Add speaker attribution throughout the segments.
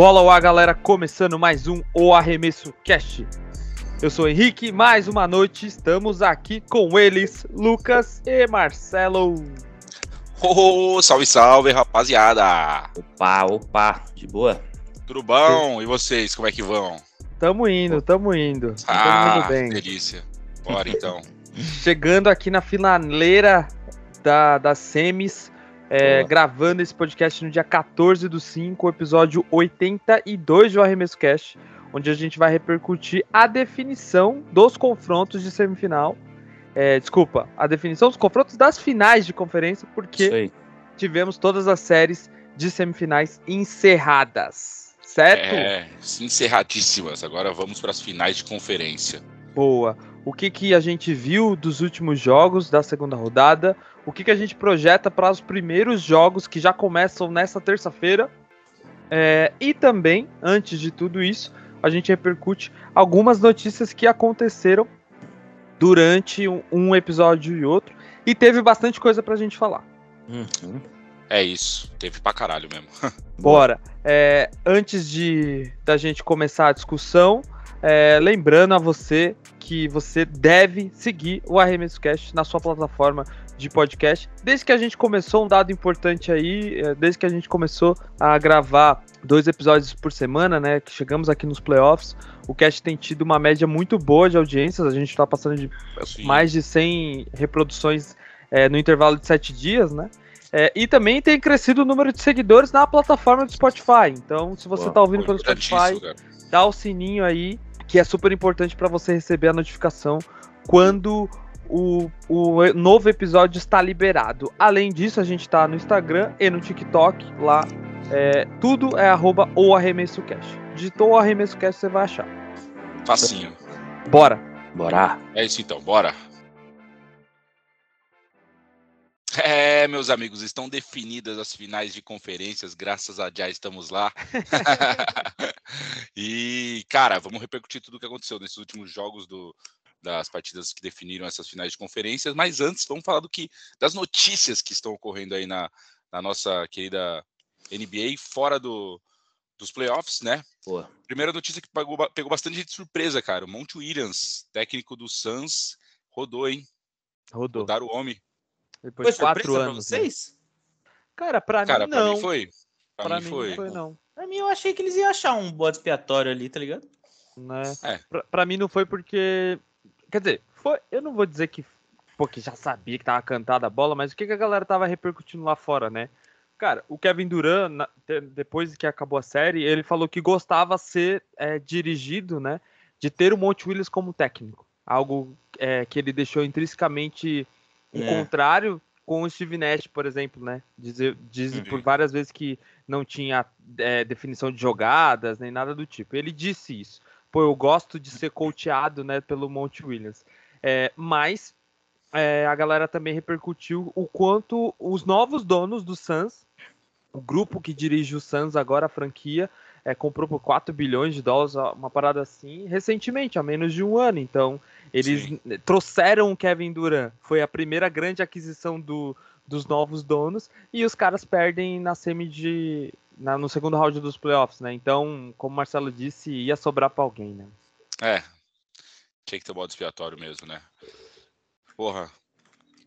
Speaker 1: Bola ar, galera, começando mais um O Arremesso Cast. Eu sou o Henrique, mais uma noite estamos aqui com eles, Lucas e Marcelo.
Speaker 2: Oh, salve, salve, rapaziada!
Speaker 3: Opa, opa, de boa?
Speaker 2: Tudo bom? E vocês, como é que vão?
Speaker 1: Tamo indo, tamo indo.
Speaker 2: Ah,
Speaker 1: tamo indo bem.
Speaker 2: delícia. Bora então.
Speaker 1: Chegando aqui na finaleira da, das semis, é, gravando esse podcast no dia 14 do 5, episódio 82 do Arremesso Cast, onde a gente vai repercutir a definição dos confrontos de semifinal. É, desculpa, a definição dos confrontos das finais de conferência, porque tivemos todas as séries de semifinais encerradas, certo?
Speaker 2: É, encerradíssimas. Agora vamos para as finais de conferência.
Speaker 1: Boa. O que, que a gente viu dos últimos jogos da segunda rodada? O que, que a gente projeta para os primeiros jogos que já começam nessa terça-feira? É, e também, antes de tudo isso, a gente repercute algumas notícias que aconteceram durante um, um episódio e outro. E teve bastante coisa pra gente falar.
Speaker 3: Uhum.
Speaker 2: É isso. Teve pra caralho mesmo.
Speaker 1: Bora. É, antes de da gente começar a discussão, é, lembrando a você que você deve seguir o Arremesso Cast na sua plataforma de podcast. Desde que a gente começou, um dado importante aí, é, desde que a gente começou a gravar dois episódios por semana, né? Que chegamos aqui nos playoffs, o cast tem tido uma média muito boa de audiências. A gente tá passando de
Speaker 2: Sim.
Speaker 1: mais de 100 reproduções é, no intervalo de 7 dias, né? É, e também tem crescido o número de seguidores na plataforma do Spotify. Então, se você
Speaker 3: Boa,
Speaker 1: tá ouvindo pelo Spotify,
Speaker 2: cara.
Speaker 1: dá o sininho aí, que é super importante para você receber a notificação quando o, o novo episódio está liberado. Além disso, a gente tá no Instagram e no TikTok lá. é, tudo é arroba ou arremesso cash. Digitou o arremesso cash, você vai achar.
Speaker 2: Facinho.
Speaker 1: Bora!
Speaker 3: Bora.
Speaker 2: É isso então, bora. É, meus amigos, estão definidas as finais de conferências, graças a já estamos lá. e, cara, vamos repercutir tudo o que aconteceu nesses últimos jogos do, das partidas que definiram essas finais de conferências. Mas antes, vamos falar do que das notícias que estão ocorrendo aí na, na nossa querida NBA, fora do, dos playoffs, né?
Speaker 3: Boa.
Speaker 2: Primeira notícia que pegou, pegou bastante gente de surpresa, cara. O Monte Williams, técnico do Suns, rodou, hein?
Speaker 1: Rodou.
Speaker 2: Rodaram o homem.
Speaker 1: Depois
Speaker 3: Foi
Speaker 1: de quatro anos.
Speaker 3: pra
Speaker 1: né?
Speaker 3: vocês?
Speaker 1: Cara, pra
Speaker 2: Cara,
Speaker 1: mim
Speaker 2: pra
Speaker 1: não.
Speaker 2: mim foi. Pra,
Speaker 1: Pra
Speaker 2: mim,
Speaker 1: mim
Speaker 2: foi.
Speaker 1: não foi, não.
Speaker 3: Pra mim, eu achei que eles iam achar um bode expiatório ali, tá ligado?
Speaker 1: Né?
Speaker 2: É.
Speaker 1: Pra, pra mim não foi porque. Quer dizer, foi. Eu não vou dizer que. Porque já sabia que tava cantada a bola, mas o que, que a galera tava repercutindo lá fora, né? Cara, o Kevin Durant, na- depois que acabou a série, ele falou que gostava ser é, dirigido, né? De ter o Monte Williams como técnico. Algo é, que ele deixou intrinsecamente o
Speaker 3: É.
Speaker 1: contrário com o Steve Nash, por exemplo, né? Dizer, diz
Speaker 2: Uhum.
Speaker 1: por várias vezes que não tinha é, definição de jogadas, nem nada do tipo. Ele disse isso. Pô, eu gosto de ser coachado, né, pelo Monte Williams. É, mas é, a galera também repercutiu o quanto os novos donos do Suns, o grupo que dirige o Suns agora, a franquia, é, comprou por 4 bilhões de dólares, uma parada assim, recentemente, há menos de um ano. Então, eles
Speaker 2: Sim.
Speaker 1: trouxeram o Kevin Durant. Foi a primeira grande aquisição do, dos novos donos. E os caras perdem na semi de. Na- no segundo round dos playoffs, né? Então, como o Marcelo disse, ia sobrar pra alguém, né?
Speaker 2: É. Tinha que ter o bode expiatório mesmo, né? Porra.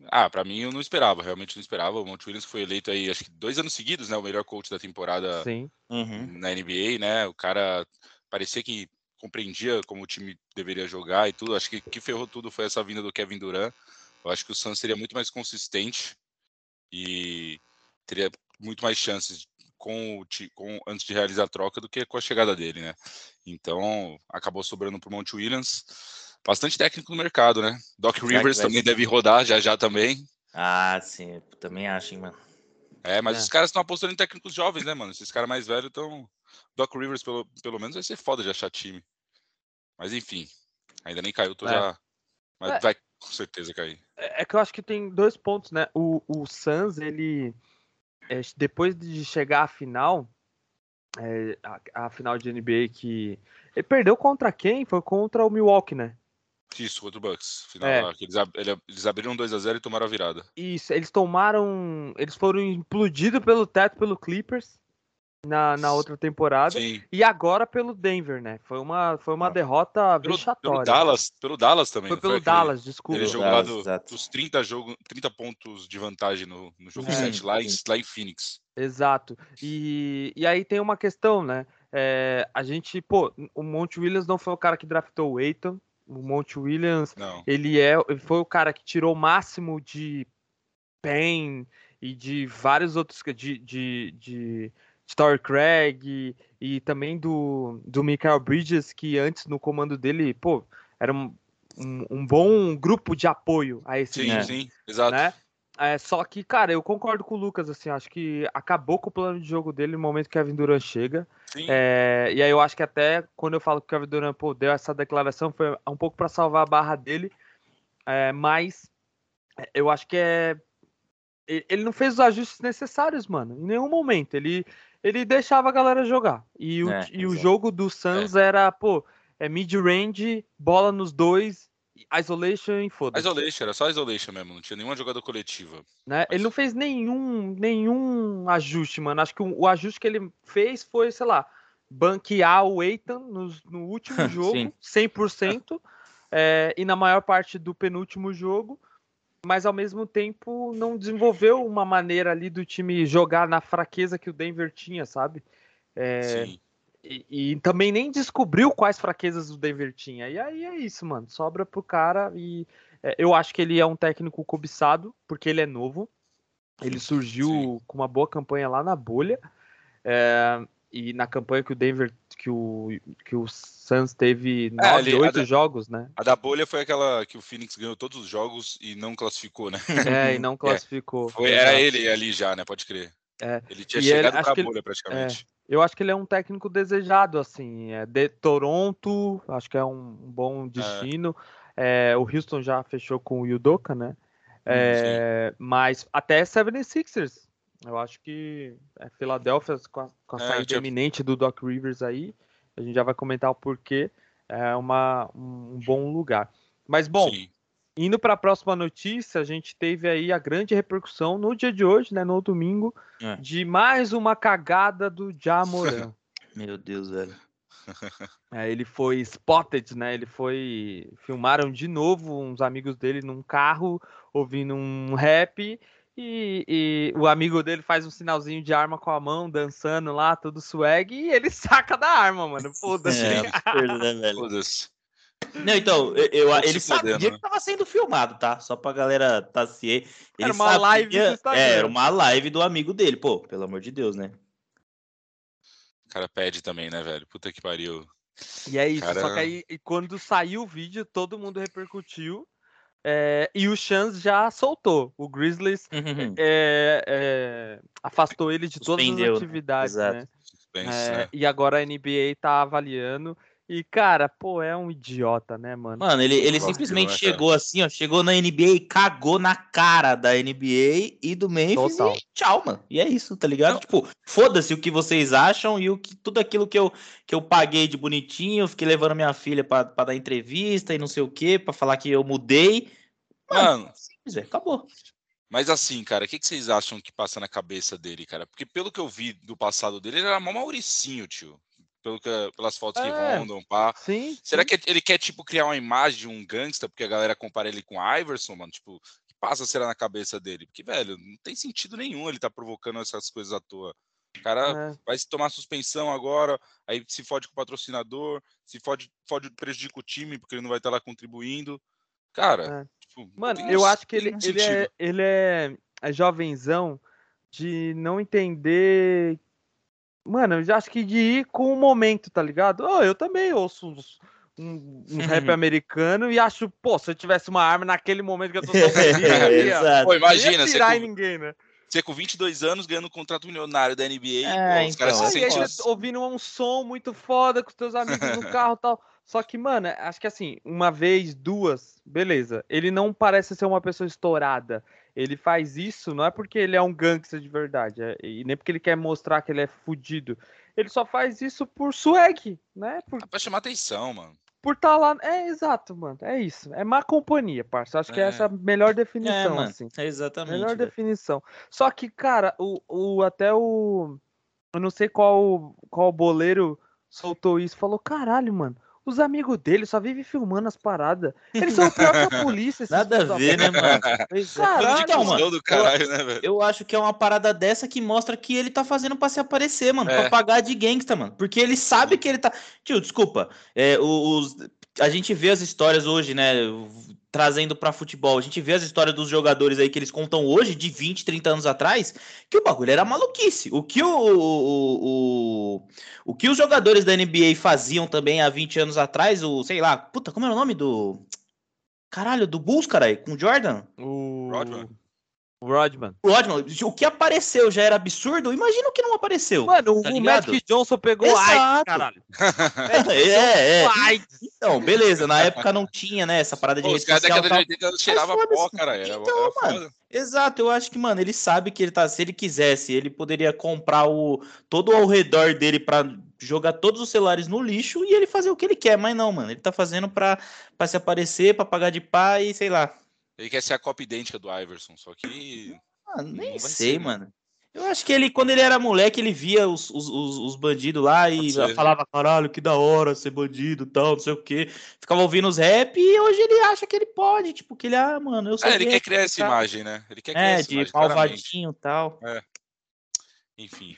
Speaker 2: Ah, pra mim eu não esperava, realmente não esperava. O Monte Williams foi eleito aí, acho que dois anos seguidos, né? O melhor coach da temporada
Speaker 1: Sim.
Speaker 3: Uhum.
Speaker 2: na NBA, né? O cara parecia que compreendia como o time deveria jogar e tudo. Acho que que ferrou tudo foi essa vinda do Kevin Durant. Eu acho que o Suns seria muito mais consistente e teria muito mais chances com o com antes de realizar a troca do que com a chegada dele, né? Então acabou sobrando para o Monte Williams. Bastante técnico no mercado, né? Doc Rivers também
Speaker 3: ser?
Speaker 2: deve rodar já já também.
Speaker 3: Ah, sim. eu também acho, hein, mano.
Speaker 2: É, mas
Speaker 1: É.
Speaker 2: os caras estão apostando em técnicos jovens, né, mano? Esses caras mais velhos estão. Doc Rivers, pelo, pelo menos, vai ser foda de achar time. Mas enfim, ainda nem caiu, tô
Speaker 1: É.
Speaker 2: já. Mas
Speaker 1: É.
Speaker 2: vai com certeza cair.
Speaker 1: É é que eu acho que tem dois pontos, né? O, o Suns, ele. É, depois de chegar à final, é, a, a final de NBA que. Ele perdeu contra quem? Foi contra o Milwaukee, né?
Speaker 2: Isso, contra o Bucks. Final
Speaker 1: É.
Speaker 2: eles, ab- ele- eles abriram 2x0 e tomaram a virada.
Speaker 1: Isso, eles tomaram. Eles foram implodidos pelo teto pelo Clippers. Na, na outra temporada.
Speaker 2: Sim.
Speaker 1: E agora pelo Denver, né? Foi uma, foi uma
Speaker 2: Ah.
Speaker 1: derrota
Speaker 2: Pelo,
Speaker 1: vexatória.
Speaker 2: pelo Dallas, pelo Dallas também.
Speaker 1: Foi pelo
Speaker 2: aquele-
Speaker 1: Dallas, desculpa.
Speaker 2: Ele jogou lá
Speaker 3: Dallas,
Speaker 2: do-
Speaker 3: exato.
Speaker 2: dos 30, jogo, 30 pontos de vantagem no, no jogo
Speaker 1: Sim,
Speaker 2: 7 lá, em, lá em Phoenix.
Speaker 1: Exato. E, e aí tem uma questão, né? É, a gente, pô, o Monte Williams não foi o cara que draftou o Aiton. O Monte Williams,
Speaker 2: Não.
Speaker 1: ele é, ele foi o cara que tirou o máximo de Pen e de vários outros, de, de, de Story Craig e, e também do, do Michael Bridges, que antes no comando dele, pô, era um, um, um bom grupo de apoio a esse
Speaker 2: Sim,
Speaker 3: É.
Speaker 2: sim, exato.
Speaker 1: né? É, só que, cara, eu concordo com o Lucas, assim, acho que acabou com o plano de jogo dele no momento que o Kevin Durant chega.
Speaker 2: Sim.
Speaker 1: É, e aí eu acho que até quando eu falo que o Kevin Durant pô, deu essa declaração foi um pouco para salvar a barra dele, é, mas eu acho que é ele não fez os ajustes necessários, mano, em nenhum momento. Ele ele deixava a galera jogar. E o,
Speaker 3: É,
Speaker 1: e o jogo do Suns era, pô, é mid-range, bola nos dois, isolation e foda-se
Speaker 2: Isolation, era só isolation mesmo, não tinha nenhuma jogada coletiva.
Speaker 1: né? Ele não fez nenhum, nenhum ajuste, mano. Acho que o, o ajuste que ele fez foi, sei lá, banquear o Eitan no, no último jogo,
Speaker 3: Sim.
Speaker 1: 100%, é, e na maior parte do penúltimo jogo, mas ao mesmo tempo não desenvolveu uma maneira ali do time jogar na fraqueza que o Denver tinha, sabe? É,
Speaker 2: Sim.
Speaker 1: e, e também nem descobriu quais fraquezas o Denver tinha. E aí é isso, mano. Sobra pro cara. E é, eu acho que ele é um técnico cobiçado, porque ele é novo. Ele surgiu
Speaker 2: Sim.
Speaker 1: com uma boa campanha lá na bolha. É, e na campanha que o Denver, que o, que o Suns teve nove,
Speaker 2: ele- a
Speaker 1: oito jogos, né?
Speaker 2: A da bolha foi aquela que o Phoenix ganhou todos os jogos e não classificou, né?
Speaker 1: É, e não classificou.
Speaker 2: Foi, era ele ali já, né? Pode crer.
Speaker 1: É.
Speaker 2: Ele tinha
Speaker 1: E ele-
Speaker 2: chegado
Speaker 1: acho
Speaker 2: pra
Speaker 1: que ele-
Speaker 2: bolha praticamente.
Speaker 1: Eu acho que ele é um técnico desejado, assim. É de Toronto, acho que é um, um bom destino. É, o Houston já fechou com o Yudoka, né? É, mas até 76ers. Eu acho que é Philadelphia com a, com a
Speaker 2: É,
Speaker 1: saída
Speaker 2: tinha-
Speaker 1: iminente do Doc Rivers aí. A gente já vai comentar o porquê. É uma, um bom lugar. Mas, bom,
Speaker 2: Sim.
Speaker 1: Indo para a próxima notícia, a gente teve aí a grande repercussão no dia de hoje, né, no domingo,
Speaker 3: É.
Speaker 1: de mais uma cagada do Jamoran.
Speaker 3: Meu Deus, velho.
Speaker 1: É, ele foi spotted, né? Ele foi. Filmaram de novo uns amigos dele num carro ouvindo um rap. E, e o amigo dele faz um sinalzinho de arma com a mão, dançando lá, todo swag, e ele saca da arma, mano. Foda-se.
Speaker 3: É né, velho?
Speaker 2: Foda-se.
Speaker 3: Não, então, eu, eu-
Speaker 2: Pouco
Speaker 3: ele sabia
Speaker 2: né?
Speaker 3: que tava sendo filmado, tá? Só pra galera tá ciente.
Speaker 1: Era uma live do Instagram.
Speaker 3: É, era uma live do amigo dele. Pô, pelo amor de Deus, né?
Speaker 2: O cara pede também, né, velho? Puta que pariu.
Speaker 1: E é isso, só
Speaker 2: Cara-
Speaker 1: que aí e quando saiu o vídeo, todo mundo repercutiu. É, e o Chance já soltou. O Grizzlies é, é, afastou ele de todas
Speaker 3: Suspendeu,
Speaker 1: as
Speaker 3: né?
Speaker 1: atividades,
Speaker 3: Exato.
Speaker 1: né?
Speaker 2: Suspense,
Speaker 1: É,
Speaker 2: né?
Speaker 1: E agora a NBA tá avaliando. E, cara, pô, é um idiota, né, mano?
Speaker 3: Mano, ele, ele simplesmente
Speaker 2: né,
Speaker 3: chegou assim, ó. Chegou na NBA e cagou na cara da NBA e do Memphis
Speaker 1: Total.
Speaker 3: e tchau, mano. E é isso, tá ligado?
Speaker 2: Não.
Speaker 3: Tipo, foda-se o que vocês acham e o que, tudo aquilo que eu, que eu paguei de bonitinho, fiquei levando minha filha pra, pra dar entrevista e não sei o que, pra falar que eu mudei.
Speaker 2: Mano,
Speaker 3: Simples, velho, acabou.
Speaker 2: mas assim, cara, o que, que vocês acham que passa na cabeça dele, cara? Porque pelo que eu vi do passado dele, ele era mó Mauricinho, tio. Pelo que, pelas fotos que
Speaker 1: É.
Speaker 2: rondam, pá.
Speaker 1: Sim.
Speaker 2: Será
Speaker 1: sim.
Speaker 2: que ele quer, tipo, criar uma imagem de um gangsta, porque a galera compara ele com o Iverson, mano? Tipo, o que passa será na cabeça dele? Porque, velho, não tem sentido nenhum ele tá provocando essas coisas à toa. O cara
Speaker 1: É.
Speaker 2: vai se tomar suspensão agora, aí se fode com o patrocinador, se fode, fode prejudica o time, porque ele não vai estar lá contribuindo. Cara, não
Speaker 1: Mano,
Speaker 2: tem
Speaker 1: eu
Speaker 2: um-
Speaker 1: acho que ele,
Speaker 2: um
Speaker 1: ele, é, ele é, é jovenzão de não entender. Mano, eu já acho que de ir com o momento, tá ligado? Oh, eu também ouço uns, um, uns rap americano e acho, pô, se eu tivesse uma arma naquele momento que eu tô.
Speaker 2: Pô,
Speaker 1: não ia
Speaker 2: imagina, você com,
Speaker 1: ninguém, né?
Speaker 2: você com 22 anos ganhando um contrato milionário da NBA,
Speaker 3: É,
Speaker 2: pô, os caras
Speaker 3: então,
Speaker 2: se
Speaker 1: Ah, e aí
Speaker 2: sentem...
Speaker 1: você ouvindo um som muito foda com os teus amigos no carro e tal. Só que, mano, acho que assim, uma vez, duas, beleza. Ele não parece ser uma pessoa estourada. Ele faz isso não é porque ele é um gangster de verdade, é- e nem porque ele quer mostrar que ele é fudido. Ele só faz isso por swag, né? Por
Speaker 2: Pra chamar atenção, mano.
Speaker 1: por estar lá. É exato, mano. É isso. É má companhia, parça. Acho que
Speaker 2: É.
Speaker 1: essa é a melhor
Speaker 3: É,
Speaker 1: definição,
Speaker 3: mano.
Speaker 1: assim.
Speaker 3: Exatamente.
Speaker 1: Melhor
Speaker 3: velho.
Speaker 1: definição. Só que, cara, o, o até o eu não sei qual, qual boleiro soltou isso. Falou, caralho, mano. Os amigos dele só vivem filmando as paradas. Eles são pior que a polícia. esses
Speaker 3: Nada a ver, né, mano? É.
Speaker 1: Caralho,
Speaker 3: Então,
Speaker 2: Cuzão
Speaker 3: mano,
Speaker 2: do caralho, né, velho?
Speaker 3: Eu acho que é uma parada dessa que mostra que ele tá fazendo pra se aparecer, mano.
Speaker 2: É.
Speaker 3: Pra pagar de gangsta, mano. Porque ele sabe que ele tá. Tio, desculpa. É, os... A gente vê as histórias hoje, né? Trazendo pra futebol. A gente vê as histórias dos jogadores aí que eles contam hoje, de 20, 30 anos atrás, que o bagulho era maluquice. O que o. o, o, o que os jogadores da NBA faziam também há 20 anos atrás, o, sei lá, puta, como era o nome do. Caralho, do Bulls, caralho, com o Jordan?
Speaker 1: O
Speaker 2: Rodman.
Speaker 1: O Rodman.
Speaker 3: O Rodman, o que apareceu já era absurdo, imagina o que não apareceu.
Speaker 1: Mano,
Speaker 3: Tá
Speaker 1: o
Speaker 3: ligado?
Speaker 1: Magic Johnson pegou
Speaker 3: Exato.
Speaker 1: AIDS, caralho.
Speaker 3: É, é.
Speaker 1: AIDS.
Speaker 3: Então, beleza, na época não tinha, né, essa parada de
Speaker 2: Pô, os
Speaker 3: rede
Speaker 2: caras da
Speaker 3: social.
Speaker 2: década
Speaker 3: e
Speaker 2: de
Speaker 3: tal.
Speaker 2: 80 cheiravam
Speaker 3: foda-se.
Speaker 2: pó, cara. Era,
Speaker 3: Então,
Speaker 2: era
Speaker 3: mano.
Speaker 2: foda.
Speaker 3: Exato, eu acho que, mano, ele sabe que ele tá, se ele quisesse, ele poderia comprar o todo ao redor dele pra jogar todos os celulares no lixo e ele fazer o que ele quer, mas não, mano, ele tá fazendo pra, pra se aparecer, pra pagar de pai e sei lá.
Speaker 2: Ele quer ser a cópia idêntica do Iverson, só que.
Speaker 3: Ah, nem sei,
Speaker 2: ser,
Speaker 3: mano. Eu acho que ele, quando ele era moleque, ele via os, os, os, os bandidos lá e
Speaker 2: ser.
Speaker 3: falava, caralho, que da hora ser bandido e tal, não sei o quê. Ficava ouvindo os rap e hoje ele acha que ele pode, tipo, que ele, ah, mano, eu sou
Speaker 2: É, ele quer criar essa
Speaker 3: tá?
Speaker 2: imagem, né? Ele quer criar
Speaker 3: É,
Speaker 2: essa
Speaker 3: de
Speaker 2: imagem,
Speaker 3: malvadinho e tal.
Speaker 2: Enfim.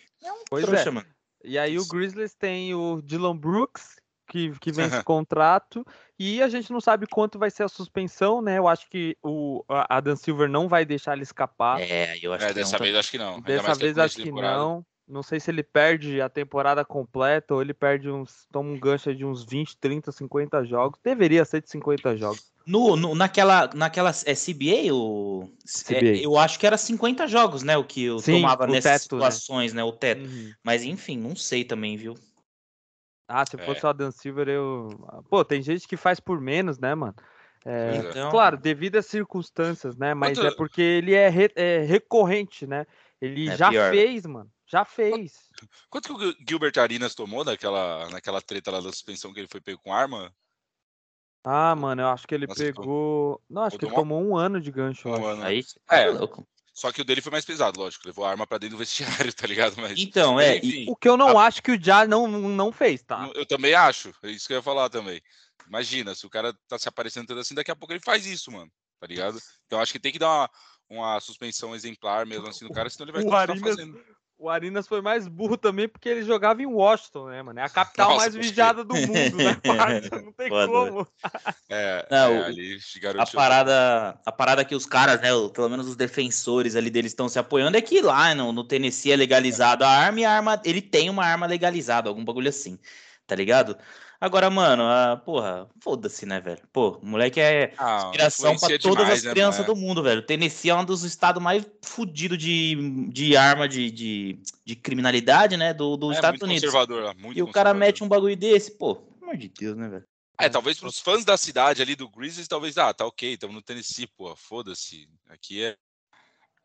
Speaker 1: Pois
Speaker 3: Trouxa,
Speaker 1: é.
Speaker 3: mano.
Speaker 1: E aí o Grizzlies tem o Dylan Brooks, que, que vence contrato, e a gente não sabe quanto vai ser a suspensão, né? Eu acho que o a Adam Silver não vai deixar ele escapar.
Speaker 3: É, eu acho
Speaker 2: É,
Speaker 3: que
Speaker 2: dessa
Speaker 3: não,
Speaker 2: vez acho que não.
Speaker 1: Dessa vez
Speaker 2: é
Speaker 1: acho
Speaker 2: de
Speaker 1: que não. Não sei se ele perde a temporada completa ou ele perde uns. toma um gancho de uns 20, 30, 50 jogos. Deveria ser de 50 jogos.
Speaker 3: No, no- naquela, naquela é CBA, o, é,
Speaker 1: CBA.
Speaker 3: eu acho que era 50 jogos, né? O que eu
Speaker 1: Sim,
Speaker 3: tomava nessas
Speaker 1: teto, né?
Speaker 3: situações, né? O teto.
Speaker 1: Uhum.
Speaker 3: Mas enfim, não sei também, viu?
Speaker 1: Ah, se
Speaker 2: É.
Speaker 1: fosse o Adam Silver, eu. Pô, tem gente que faz por menos, né, mano? É,
Speaker 2: é.
Speaker 3: Então,
Speaker 1: Claro, devido às circunstâncias, né? Mas
Speaker 2: Quanto-
Speaker 1: é porque ele é, re- é recorrente, né? Ele
Speaker 3: É
Speaker 1: já
Speaker 3: pior.
Speaker 1: fez, mano. Já fez.
Speaker 2: Quanto que o Gil- Gilbert Arenas tomou naquela, naquela treta lá da suspensão que ele foi pego com arma?
Speaker 1: Ah, mano, eu acho que ele
Speaker 2: Nossa,
Speaker 1: pegou. Não, acho que ele
Speaker 2: tomou-
Speaker 1: tomou um ano de gancho. eu
Speaker 2: Um
Speaker 1: acho.
Speaker 2: ano.
Speaker 3: aí
Speaker 2: É.
Speaker 3: é louco.
Speaker 2: Só que o dele foi mais pesado, lógico. Levou a arma pra dentro do vestiário, tá ligado? Mas,
Speaker 3: Então, é,
Speaker 2: enfim,
Speaker 1: O que eu não acho que o Já não, não fez, tá?
Speaker 2: eu também acho. É isso que eu ia falar também. Imagina, se o cara tá se aparecendo tanto assim, daqui a pouco ele faz isso, mano. Tá ligado? Então acho que tem que dar uma, uma suspensão exemplar mesmo assim no cara, senão ele vai
Speaker 1: O
Speaker 2: continuar
Speaker 1: Arinas-
Speaker 2: fazendo.
Speaker 1: O Arinas foi mais burro também porque ele jogava em Washington, né, mano? É a capital
Speaker 2: Nossa,
Speaker 1: mais vigiada do mundo, né? Não tem
Speaker 3: Foda,
Speaker 1: como.
Speaker 2: É,
Speaker 3: Não,
Speaker 2: é,
Speaker 3: o-
Speaker 2: ali
Speaker 3: A parada, a parada que os caras, né, pelo menos os defensores ali deles estão se apoiando é que lá no, no Tennessee é legalizado a arma e a arma, ele tem uma arma legalizada, algum bagulho assim, tá ligado? Agora, mano, a, porra, foda-se, né, velho? Pô, o moleque é
Speaker 2: Ah,
Speaker 3: inspiração pra todas
Speaker 2: demais,
Speaker 3: as
Speaker 2: né,
Speaker 3: crianças
Speaker 2: mano?
Speaker 3: do mundo, velho. Tennessee é um dos estados mais fudidos de, de arma de, de, de criminalidade, né, do, dos
Speaker 2: É
Speaker 3: Estados Unidos.
Speaker 2: conservador lá, muito
Speaker 3: E o cara mete um bagulho desse, pô, pelo amor de Deus, né, velho?
Speaker 2: É, talvez pros fãs da cidade ali do Grizzlies, talvez, ah, tá ok, estamos no Tennessee, pô, foda-se. Aqui é.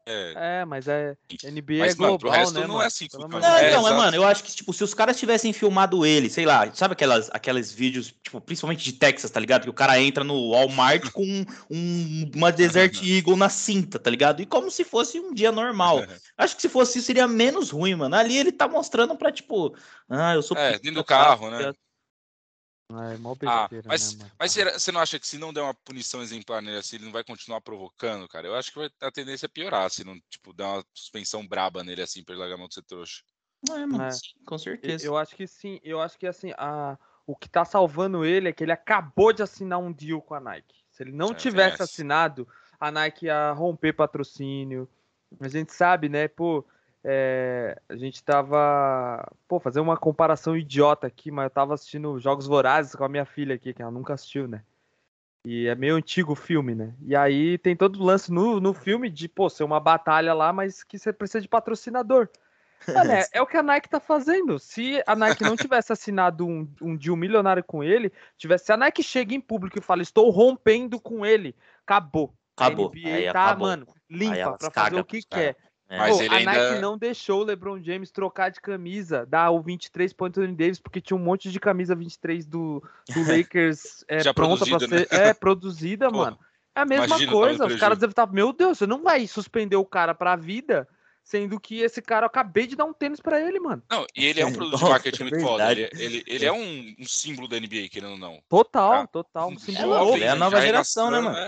Speaker 2: É-
Speaker 1: É, mas é. NBA
Speaker 2: Mas,
Speaker 1: é
Speaker 2: mano, pro
Speaker 1: global,
Speaker 2: resto
Speaker 1: né,
Speaker 2: não é
Speaker 1: mano?
Speaker 2: assim funciona.
Speaker 1: amor
Speaker 3: Não,
Speaker 1: de
Speaker 2: É,
Speaker 3: mas,
Speaker 2: exato.
Speaker 3: mano, eu acho que, tipo, se os caras tivessem filmado ele, sei lá, sabe aquelas, aqueles vídeos, tipo, principalmente de Texas, tá ligado? Que o cara entra no Walmart com um- uma Desert Eagle na cinta, tá ligado? E como se fosse um dia normal. Acho que se fosse isso, seria menos ruim, mano. Ali ele tá mostrando pra, tipo, ah, eu sou.
Speaker 2: É, dentro do
Speaker 3: tá?
Speaker 2: carro, né?
Speaker 1: É, mó
Speaker 2: Ah,
Speaker 1: besteira,
Speaker 2: mas,
Speaker 1: né,
Speaker 2: mas será- você não acha que se não der uma punição exemplar nele assim, ele não vai continuar provocando, cara? Eu acho que vai, a tendência é piorar se não, tipo, dar uma suspensão braba nele assim pra ele largar a mão de ser trouxa.
Speaker 3: É, mano,
Speaker 1: É.
Speaker 3: sim, com
Speaker 1: Eu-
Speaker 3: certeza.
Speaker 1: Eu acho que sim. Eu acho que assim, a... o que tá salvando ele é que ele acabou de assinar um deal com a Nike. Se ele não
Speaker 2: É,
Speaker 1: tivesse assinado, a Nike ia romper patrocínio. A gente sabe, né? Pô, é, a gente tava. Pô, fazer uma comparação idiota aqui, mas eu tava assistindo Jogos Vorazes com a minha filha aqui, que ela nunca assistiu, né? E é meio antigo o filme, né? E aí tem todo o lance no, no filme de, pô, ser uma batalha lá, mas que você precisa de patrocinador. Mano, é, é o que a Nike tá fazendo. Se a Nike não tivesse assinado um, um deal milionário com ele, tivesse, se a Nike chega em público e fala, estou rompendo com ele, acabou.
Speaker 3: Acabou.
Speaker 1: A NBA
Speaker 3: Aí
Speaker 1: tá,
Speaker 3: acabou.
Speaker 1: mano, limpa pra fazer o que
Speaker 3: caras. É.
Speaker 2: Mas
Speaker 1: Pô,
Speaker 2: ele
Speaker 1: a
Speaker 2: ainda-
Speaker 1: Nike não deixou o LeBron James trocar de camisa, dar o 23 pro Anthony Davis, porque tinha um monte de camisa 23 do, do Lakers é,
Speaker 2: Já
Speaker 1: pronta pra
Speaker 2: produzida,
Speaker 1: ser
Speaker 2: né?
Speaker 1: é, produzida,
Speaker 2: Pô,
Speaker 1: mano. É a mesma
Speaker 2: imagina
Speaker 1: coisa. Os caras devem estar, meu Deus, você não vai suspender o cara pra vida sendo que esse cara, eu acabei de dar um tênis pra ele, mano.
Speaker 2: Não, e ele é um produto de
Speaker 3: Nossa,
Speaker 2: marketing
Speaker 3: é
Speaker 2: muito foda. Ele, ele, ele é um, um símbolo da NBA, querendo ou não.
Speaker 1: Total,
Speaker 2: Ah,
Speaker 1: total. Um símbolo novo.
Speaker 3: ele é a nova geração, né,
Speaker 2: renação,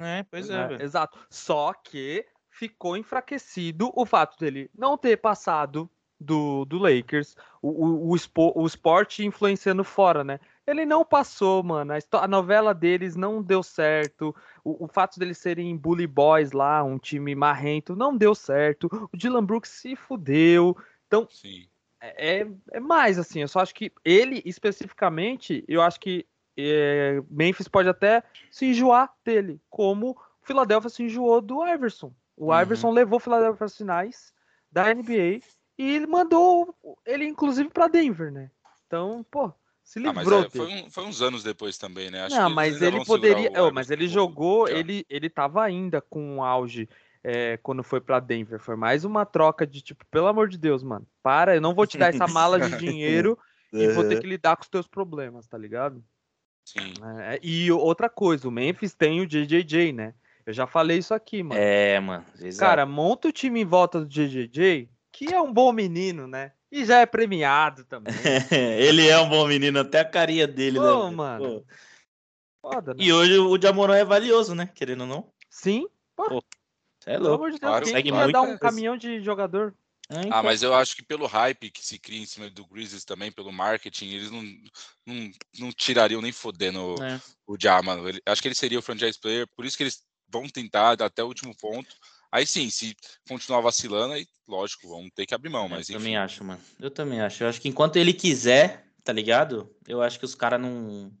Speaker 2: é.
Speaker 3: É, pois
Speaker 1: É,
Speaker 3: é, velho.
Speaker 1: Exato. Só que ficou enfraquecido o fato dele não ter passado do, do Lakers, o, o, o, espo- o esporte influenciando fora, né? Ele não passou, mano. A, a novela deles não deu certo. O, o fato deles serem bully boys lá, um time marrento, não deu certo. O Dylan Brooks se fudeu. Então,
Speaker 2: Sim.
Speaker 1: é, é mais assim. Eu só acho que ele especificamente, eu acho que é, Memphis pode até se enjoar dele, como Philadelphia se enjoou do Iverson. O
Speaker 3: Uhum.
Speaker 1: Iverson levou o Philadelphia às finais da NBA e ele mandou ele, inclusive, para Denver, né? Então, pô, se
Speaker 2: Ah, mas
Speaker 1: livrou
Speaker 2: é, foi,
Speaker 1: dele.
Speaker 2: um- foi uns anos depois também, né? Acho
Speaker 1: Não, mas ele poderia. oh, mas ele jogou,
Speaker 2: já.
Speaker 1: ele, ele tava ainda com um auge é, quando foi pra Denver. Foi mais uma troca de tipo, pelo amor de Deus, mano, para, eu não vou te dar essa mala de dinheiro e vou ter que lidar com os teus problemas, tá ligado?
Speaker 2: Sim.
Speaker 1: É, e outra coisa, o Memphis tem o JJJ, né? Eu já falei isso aqui, mano.
Speaker 3: É, mano. exato.
Speaker 1: Cara, monta o time em volta do JJJ, que é um bom menino, né? E já é premiado também.
Speaker 3: ele é um bom menino, até a carinha dele, né?
Speaker 1: Pô,
Speaker 3: velho?
Speaker 1: mano.
Speaker 3: Pô.
Speaker 1: Foda, né?
Speaker 3: E hoje o Jamoran é valioso, né? Querendo ou não.
Speaker 1: Sim,
Speaker 3: Cê é
Speaker 1: pelo
Speaker 3: louco.
Speaker 1: amor de Deus,
Speaker 2: claro,
Speaker 1: quem ia dar um caminhão de jogador?
Speaker 3: É,
Speaker 2: Ah,
Speaker 3: então.
Speaker 2: mas eu acho que pelo hype que se cria em cima do Grizzlies também, pelo marketing, eles não, não, não tirariam nem fodendo
Speaker 3: É.
Speaker 2: o Ja, mano. Ele- acho que ele seria o franchise player, por isso que eles vão tentar até o último ponto. Aí sim, se continuar vacilando, aí lógico, vão ter que abrir mão, mas
Speaker 3: eu
Speaker 2: enfim.
Speaker 3: também acho, mano. Eu também acho. Eu acho que enquanto ele quiser, tá ligado? Eu acho que os caras não,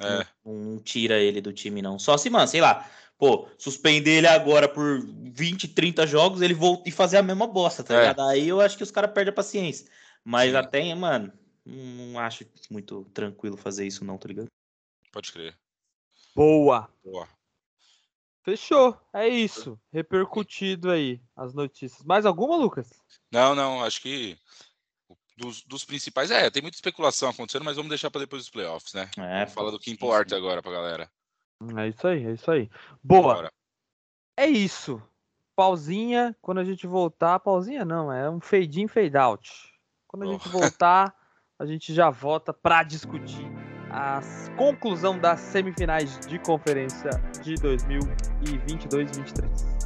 Speaker 2: É,
Speaker 3: não, não tira ele do time, não. Só se, mano, sei lá, pô, suspender ele agora por 20, 30 jogos, ele volta e fazer a mesma bosta, tá
Speaker 2: É.
Speaker 3: ligado? Aí eu acho que os caras perdem a paciência. Mas
Speaker 2: Sim.
Speaker 3: até, mano, não acho muito tranquilo fazer isso, não, tá ligado?
Speaker 2: pode crer.
Speaker 1: Boa.
Speaker 2: Boa.
Speaker 1: Fechou. É isso. Repercutido aí as notícias. Mais alguma, Lucas?
Speaker 2: Não, não, acho que dos, dos principais, é, tem muita especulação acontecendo, mas vamos deixar para depois dos playoffs, né?
Speaker 3: É,
Speaker 2: Fala do que importa agora pra galera.
Speaker 1: É isso aí, é isso aí. Boa.
Speaker 2: Bora.
Speaker 1: É isso. Pausinha, quando a gente voltar, pausinha não, é um fade in, fade out. Quando a
Speaker 2: Oh.
Speaker 1: gente voltar, a gente já volta para discutir a conclusão das semifinais de conferência de 2022-23.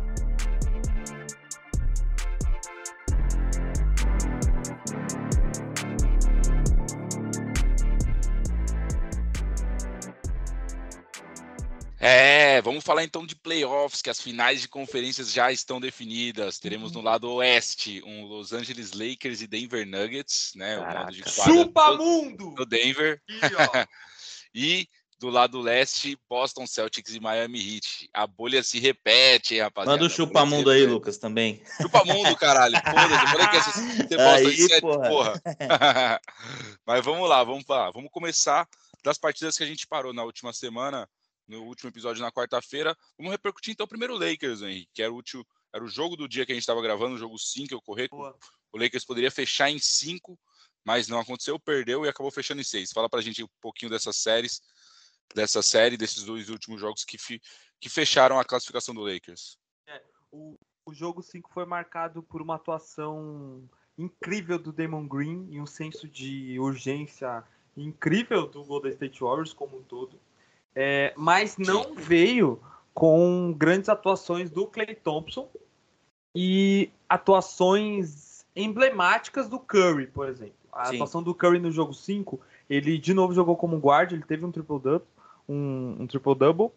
Speaker 2: É, vamos falar então de playoffs, que as finais de conferências já estão definidas. Teremos
Speaker 3: Uhum.
Speaker 2: no lado oeste um Los Angeles Lakers e Denver Nuggets, né? O modo de quadra
Speaker 1: Chupa
Speaker 2: do-
Speaker 1: mundo!
Speaker 2: do Denver. E do lado leste, Boston Celtics e Miami Heat. A bolha se repete, hein, rapaziada.
Speaker 3: Manda o
Speaker 2: A bolha
Speaker 3: chupa
Speaker 2: se
Speaker 3: mundo aí. Lucas, também.
Speaker 2: Chupa mundo, caralho. Foda-se, eu falei que essa você Boston
Speaker 3: Aí,
Speaker 2: sete,
Speaker 3: porra.
Speaker 2: porra. Mas vamos lá, vamos lá. Vamos começar das partidas que a gente parou na última semana, no último episódio na quarta-feira. Vamos repercutir então primeiro o Lakers, Henrique, que era o, último, era o jogo do dia que a gente estava gravando, o jogo 5, eu correr.
Speaker 1: Boa.
Speaker 2: O Lakers poderia fechar em 5, mas não aconteceu, perdeu e acabou fechando em 6. Fala pra gente um pouquinho dessas séries, dessa série, desses dois últimos jogos que, fi- que fecharam a classificação do Lakers.
Speaker 1: O, o jogo 5 foi marcado por uma atuação incrível do Damon Green e um senso de urgência incrível do Golden State Warriors como um todo. É, mas não veio com grandes atuações do Clay Thompson e atuações emblemáticas do Curry, por exemplo. A
Speaker 3: Sim.
Speaker 1: atuação do Curry no jogo 5, ele de novo jogou como guarda, ele teve um triple-double, um, um triple-double,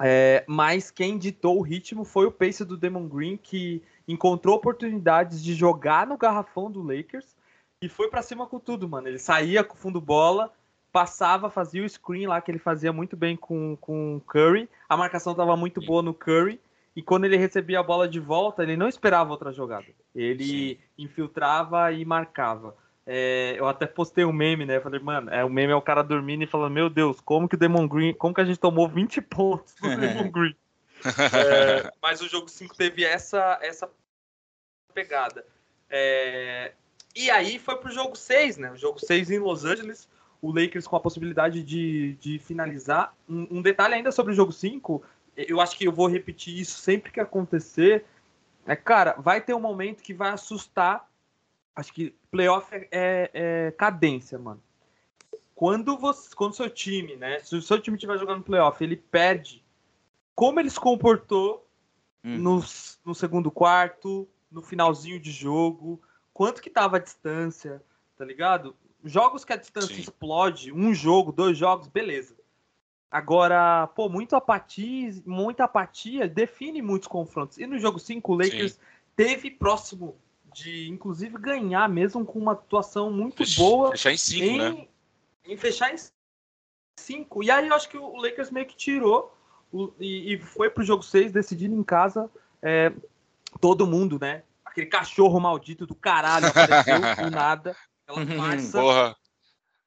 Speaker 1: é, mas quem ditou o ritmo foi o pace do Damon Green, que encontrou oportunidades de jogar no garrafão do Lakers e foi pra cima com tudo, mano. Ele saía com o fundo bola, passava, fazia o screen lá que ele fazia muito bem com, com o Curry. A marcação tava muito
Speaker 2: Sim.
Speaker 1: boa no Curry. E quando ele recebia a bola de volta, ele não esperava outra jogada. Ele infiltrava e marcava. É, eu até postei um meme, né? Eu falei, mano, é, o meme é o cara dormindo e falando, meu Deus, como que o Demon Green, como que a gente tomou 20 pontos do Demon Green? É, mas o jogo 5 teve essa, essa pegada. É, e aí foi pro jogo 6, né? O jogo 6 em Los Angeles, o Lakers com a possibilidade de, de finalizar. Um, um detalhe ainda sobre o jogo 5, eu acho que eu vou repetir isso sempre que acontecer. É, cara, vai ter um momento que vai assustar. Acho que playoff é, é, é cadência, mano. Quando você, quando seu time, né? Se o seu time estiver jogando playoff, ele perde. Como ele se comportou hum. no, no segundo quarto, no finalzinho de jogo, quanto que tava a distância, tá ligado? Jogos que a distância Sim. explode, um jogo, dois jogos, beleza. Agora, pô, muito apatia, muita apatia define muitos confrontos. E no jogo 5, o Lakers Sim. teve próximo de, inclusive, ganhar, mesmo com uma atuação muito
Speaker 2: Fech,
Speaker 1: boa.
Speaker 2: Fechar em 5, né?
Speaker 1: Em fechar em 5. E aí eu acho que o Lakers meio que tirou o, e, e, foi pro jogo 6, decidindo em casa. É, todo mundo, né? Aquele cachorro maldito do caralho apareceu do nada. Aquela farsa.
Speaker 2: Porra.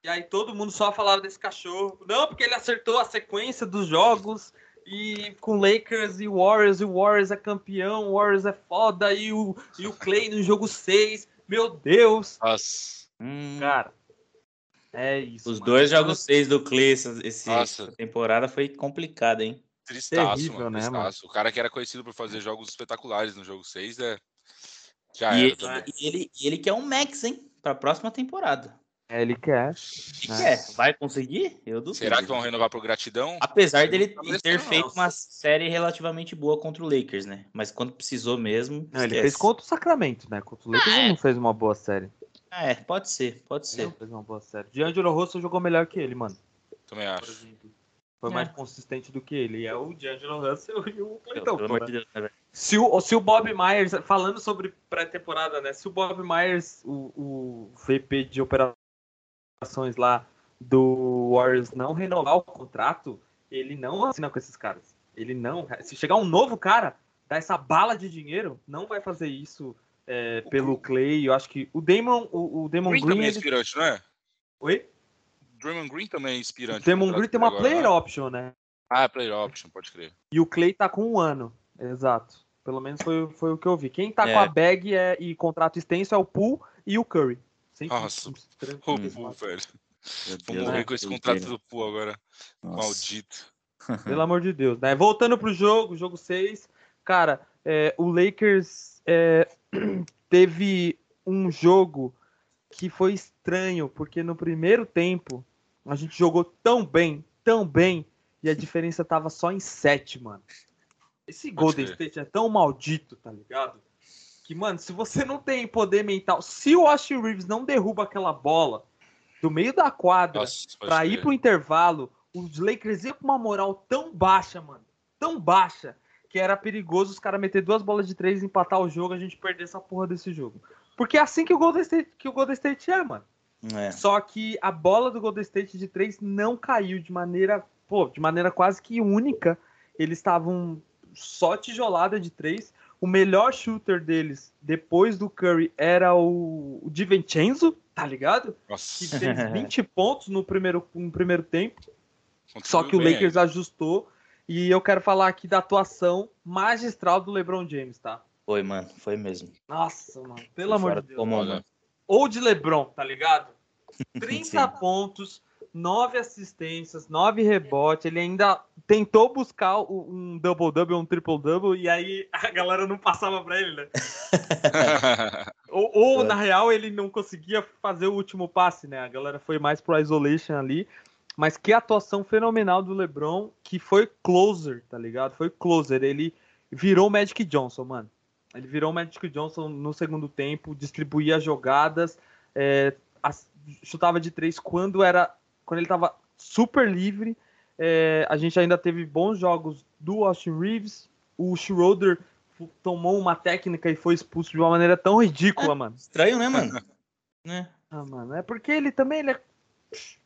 Speaker 1: E aí todo mundo só falava desse cachorro. Não, porque ele acertou a sequência dos jogos. E com Lakers e Warriors, e o Warriors é campeão, o Warriors é foda, e o, e o Clay no jogo 6. Meu Deus!
Speaker 2: Nossa.
Speaker 1: Hum. Cara, é isso.
Speaker 3: Os mano. dois jogos 6 do Clay esse, essa temporada foi complicado, hein?
Speaker 2: Tristaço, Terrível, mano, né, tristaço. Mano? O cara que era conhecido por fazer jogos espetaculares no jogo 6, é... já
Speaker 3: e
Speaker 2: era
Speaker 3: ele, também. E ele, ele quer um Max, hein? Pra próxima temporada.
Speaker 1: É, ele quer.
Speaker 3: Ele né? quer. Vai conseguir? Eu duvido.
Speaker 2: Será que vão renovar por gratidão?
Speaker 3: Apesar dele ter feito uma série relativamente boa contra o Lakers, né? Mas quando precisou mesmo.
Speaker 1: Não, ele fez contra o Sacramento, né? Contra o Lakers ah, ele é. não fez uma boa série.
Speaker 3: É, pode ser, pode ser. Ele
Speaker 1: não fez uma boa série. D'Angelo Russell jogou melhor que ele, mano.
Speaker 2: Também acho.
Speaker 1: Foi é. mais consistente do que ele. E é o D'Angelo Russell e o Clayton. né? Se, o, se o Bob Myers, falando sobre pré-temporada, né? Se o Bob Myers, o, o VP de operação ações lá do Warriors não renovar o contrato, ele não assina com esses caras. Ele não. Se chegar um novo cara, dar essa bala de dinheiro, não vai fazer isso é, pelo Clay. Eu acho que o Damon, o, o Damon
Speaker 2: Green,
Speaker 1: Green
Speaker 2: também é inspirante, não é?
Speaker 1: Oi?
Speaker 2: Draymond Green também é inspirante.
Speaker 1: O Damon Green tem uma agora, player né? option, né?
Speaker 2: Ah, player option, pode crer.
Speaker 1: E o Clay tá com um ano, exato. Pelo menos foi, foi o que eu vi. Quem tá é. com a bag é, e contrato extenso é o Poole e o Curry.
Speaker 2: Sempre Nossa, o Poole, velho. Vou morrer com esse contrato do Poole agora. Nossa. Maldito.
Speaker 1: Pelo amor de Deus, né? Voltando pro jogo, jogo 6, cara, é, o Lakers é, teve um jogo que foi estranho, porque no primeiro tempo a gente jogou tão bem, tão bem, e a diferença tava só em 7, mano. Esse Golden State é tão maldito, tá ligado? que, mano, se você não tem poder mental, se o Austin Reeves não derruba aquela bola do meio da quadra para ir pro intervalo, os Lakers iam com uma moral tão baixa, mano, tão baixa, que era perigoso os caras meter duas bolas de três, empatar o jogo, a gente perder essa porra desse jogo. Porque é assim que o Golden State, que o Golden State é, mano. É. Só que a bola do Golden State de três não caiu de maneira, pô, de maneira quase que única. Eles estavam só tijolada de três o melhor shooter deles, depois do Curry, era o, o DiVincenzo, tá ligado?
Speaker 2: Nossa.
Speaker 1: Que fez 20 pontos no primeiro, no primeiro tempo. Só que o Lakers ajustou. E eu quero falar aqui da atuação magistral do LeBron James, tá?
Speaker 3: Foi, mano. Foi mesmo.
Speaker 1: Nossa, mano. Pelo amor de Deus. Comum, Ou de LeBron, tá ligado? 30 pontos, nove assistências, nove rebotes. Ele ainda tentou buscar um double-double, um triple-double, e aí a galera não passava pra ele, né? ou, ou na real, ele não conseguia fazer o último passe, né? A galera foi mais pro isolation ali. Mas que atuação fenomenal do LeBron, que foi closer, tá ligado? Foi closer. Ele virou o Magic Johnson, mano. Ele virou o Magic Johnson no segundo tempo, distribuía jogadas, é, chutava de três quando era quando ele estava super livre. É, a gente ainda teve bons jogos do Austin Reeves. O Schroeder tomou uma técnica e foi expulso de uma maneira tão ridícula, é, mano.
Speaker 3: Estranho, né, mano? né?
Speaker 1: Ah, mano, é porque ele também ele é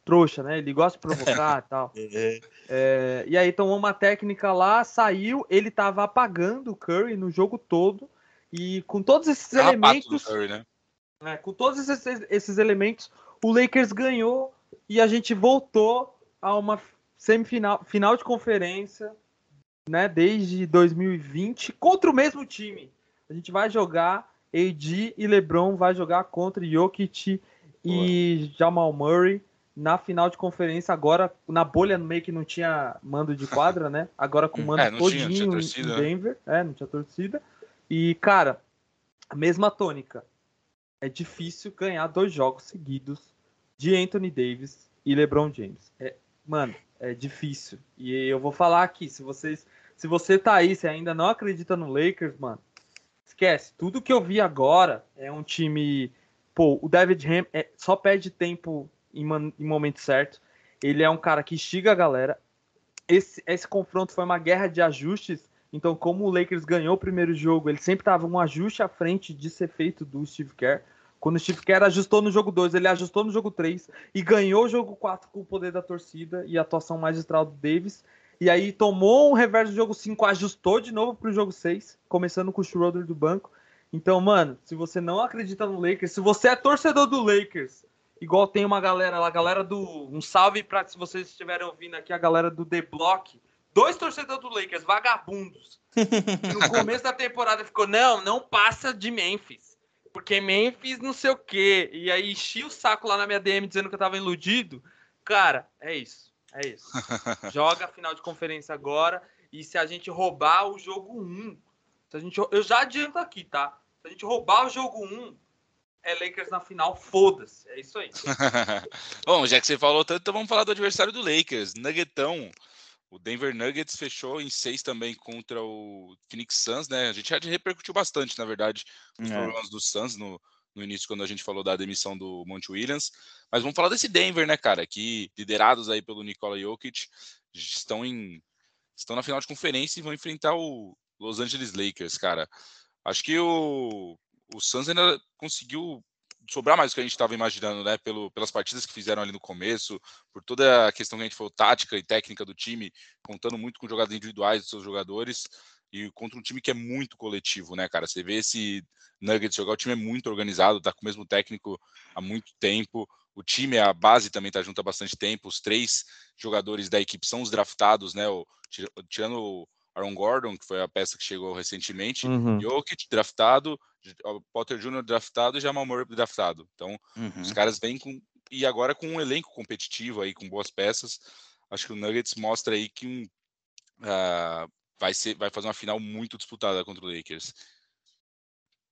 Speaker 1: trouxa, né? Ele gosta de provocar e tal. É. é, e aí tomou uma técnica lá, saiu, ele tava apagando o Curry no jogo todo. E com todos esses elementos. Curry, né? é, com todos esses, esses elementos, o Lakers ganhou e a gente voltou a uma semifinal, final de conferência, né, desde 2020 contra o mesmo time. A gente vai jogar AD e LeBron vai jogar contra Jokic e Jamal Murray na final de conferência agora na bolha meio que não tinha mando de quadra, né? Agora com mando é, todinho tinha, tinha torcida, em né? Denver, é, não tinha torcida. E, cara, a mesma tônica. É difícil ganhar dois jogos seguidos de Anthony Davis e LeBron James. É, mano, é difícil. E eu vou falar aqui, se vocês, se você tá aí, se ainda não acredita no Lakers, mano, esquece. Tudo que eu vi agora é um time, pô, o David Ham é, só perde tempo em, em momento certo. Ele é um cara que instiga a galera. Esse, esse confronto foi uma guerra de ajustes. Então, como o Lakers ganhou o primeiro jogo, ele sempre tava um ajuste à frente de ser feito do Steve Kerr. Quando o Steve Kerr ajustou no jogo 2, ele ajustou no jogo 3 e ganhou o jogo 4 com o poder da torcida e a atuação magistral do Davis. E aí tomou um reverso do jogo 5, ajustou de novo pro jogo 6, começando com o Schroeder do banco. Então, mano, se você não acredita no Lakers, se você é torcedor do Lakers, igual tem uma galera lá, a galera do. Um salve para se vocês estiverem ouvindo aqui, a galera do The Block. Dois torcedores do Lakers, vagabundos. no começo da temporada ficou: não, não passa de Memphis porque Memphis não sei o quê. E aí enchi o saco lá na minha DM dizendo que eu tava iludido. Cara, é isso. É isso. Joga a final de conferência agora. E se a gente roubar o jogo 1, se a gente, eu já adianto aqui, tá? Se a gente roubar o jogo 1, é Lakers na final, foda-se. É isso aí.
Speaker 2: Bom, já que você falou tanto, então vamos falar do adversário do Lakers. Nuggetão. O Denver Nuggets fechou em seis também contra o Phoenix Suns, né? A gente já repercutiu bastante, na verdade, os é. problemas do Suns no, no início, quando a gente falou da demissão do Monte Williams. Mas vamos falar desse Denver, né, cara? Que liderados aí pelo Nikola Jokic estão em estão na final de conferência e vão enfrentar o Los Angeles Lakers, cara. Acho que o, o Suns ainda conseguiu sobrar mais do que a gente estava imaginando, né? Pelo, pelas partidas que fizeram ali no começo, por toda a questão que a gente falou, tática e técnica do time, contando muito com jogadas individuais dos seus jogadores, e contra um time que é muito coletivo, né, cara? Você vê esse Nuggets jogar, o time é muito organizado, tá com o mesmo técnico há muito tempo. O time, a base também tá junto há bastante tempo. Os três jogadores da equipe são os draftados, né? O, tirando o Aaron Gordon, que foi a peça que chegou recentemente, uhum. Jokic draftado, Potter Jr. draftado e Jamal Murray draftado. Então, uhum. os caras vêm com e agora com um elenco competitivo aí com boas peças. Acho que o Nuggets mostra aí que uh, vai ser vai fazer uma final muito disputada contra o Lakers.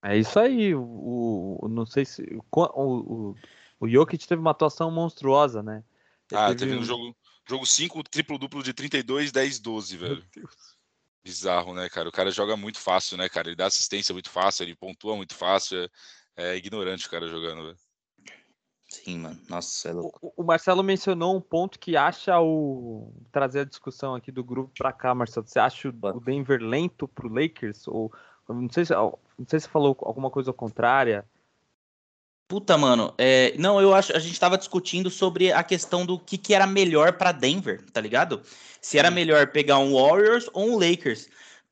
Speaker 1: É isso aí. O, o não sei se o, o, o Jokic teve uma atuação monstruosa, né?
Speaker 2: Ele ah, teve, teve um jogo jogo 5, triplo duplo de 32, 10, 12, velho. Meu Deus. Bizarro, né, cara? O cara joga muito fácil, né, cara? Ele dá assistência muito fácil, ele pontua muito fácil. É, é ignorante o cara jogando, velho.
Speaker 3: Sim, mano. Nossa, é louco.
Speaker 1: O, o, Marcelo mencionou um ponto que acha o. Trazer a discussão aqui do grupo pra cá, Marcelo. Você acha o Denver lento pro Lakers? Ou. Não sei se, não sei se falou alguma coisa contrária.
Speaker 3: Puta, mano, é, não, eu acho, a gente tava discutindo sobre a questão do que, que era melhor para Denver, tá ligado? Se era melhor pegar um Warriors ou um Lakers.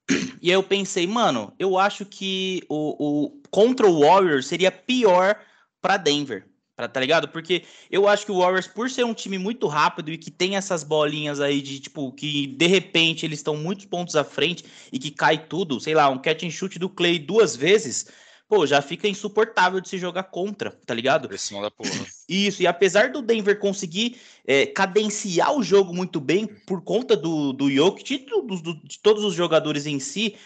Speaker 3: E aí eu pensei, mano, eu acho que o, o contra o Warriors seria pior para Denver, pra, tá ligado? Porque eu acho que o Warriors, por ser um time muito rápido e que tem essas bolinhas aí de, tipo, que de repente eles estão muitos pontos à frente e que cai tudo, sei lá, um catch and shoot do Clay duas vezes, pô, já fica insuportável de se jogar contra, tá ligado?
Speaker 2: Pressão da porra.
Speaker 3: Isso, e apesar do Denver conseguir é, cadenciar o jogo muito bem por conta do, do Jokic, de, do, de todos os jogadores em si,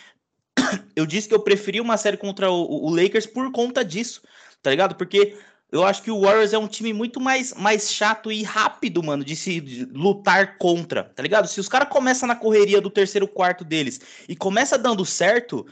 Speaker 3: eu disse que eu preferi uma série contra o, o, Lakers por conta disso, tá ligado? Porque eu acho que o Warriors é um time muito mais, mais chato e rápido, mano, de se de lutar contra, tá ligado? Se os caras começam na correria do terceiro quarto deles e começa dando certo,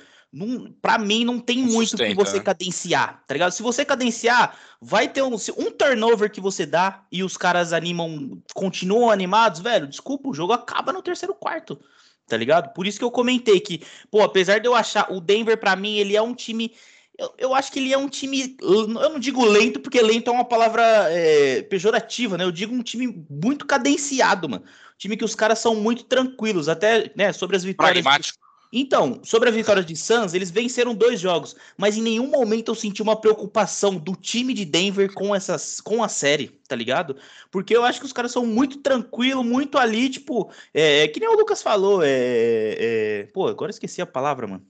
Speaker 3: pra mim, não tem não muito que você né? cadenciar, tá ligado? Se você cadenciar, vai ter um, um turnover que você dá e os caras animam, continuam animados, velho, desculpa, o jogo acaba no terceiro quarto, tá ligado? Por isso que eu comentei que, pô, apesar de eu achar o Denver, para mim, ele é um time. Eu, eu, acho que ele é um time. Eu não digo lento, porque lento é uma palavra é, pejorativa, né? Eu digo um time muito cadenciado, mano. Um time que os caras são muito tranquilos, até né, sobre as vitórias.
Speaker 2: Pragmático.
Speaker 3: Então, sobre a vitória de Suns, eles venceram dois jogos, mas em nenhum momento eu senti uma preocupação do time de Denver com essas, com a série, tá ligado? Porque eu acho que os caras são muito tranquilos, muito ali, tipo, é, é que nem o Lucas falou, é, é, pô, agora esqueci a palavra, mano.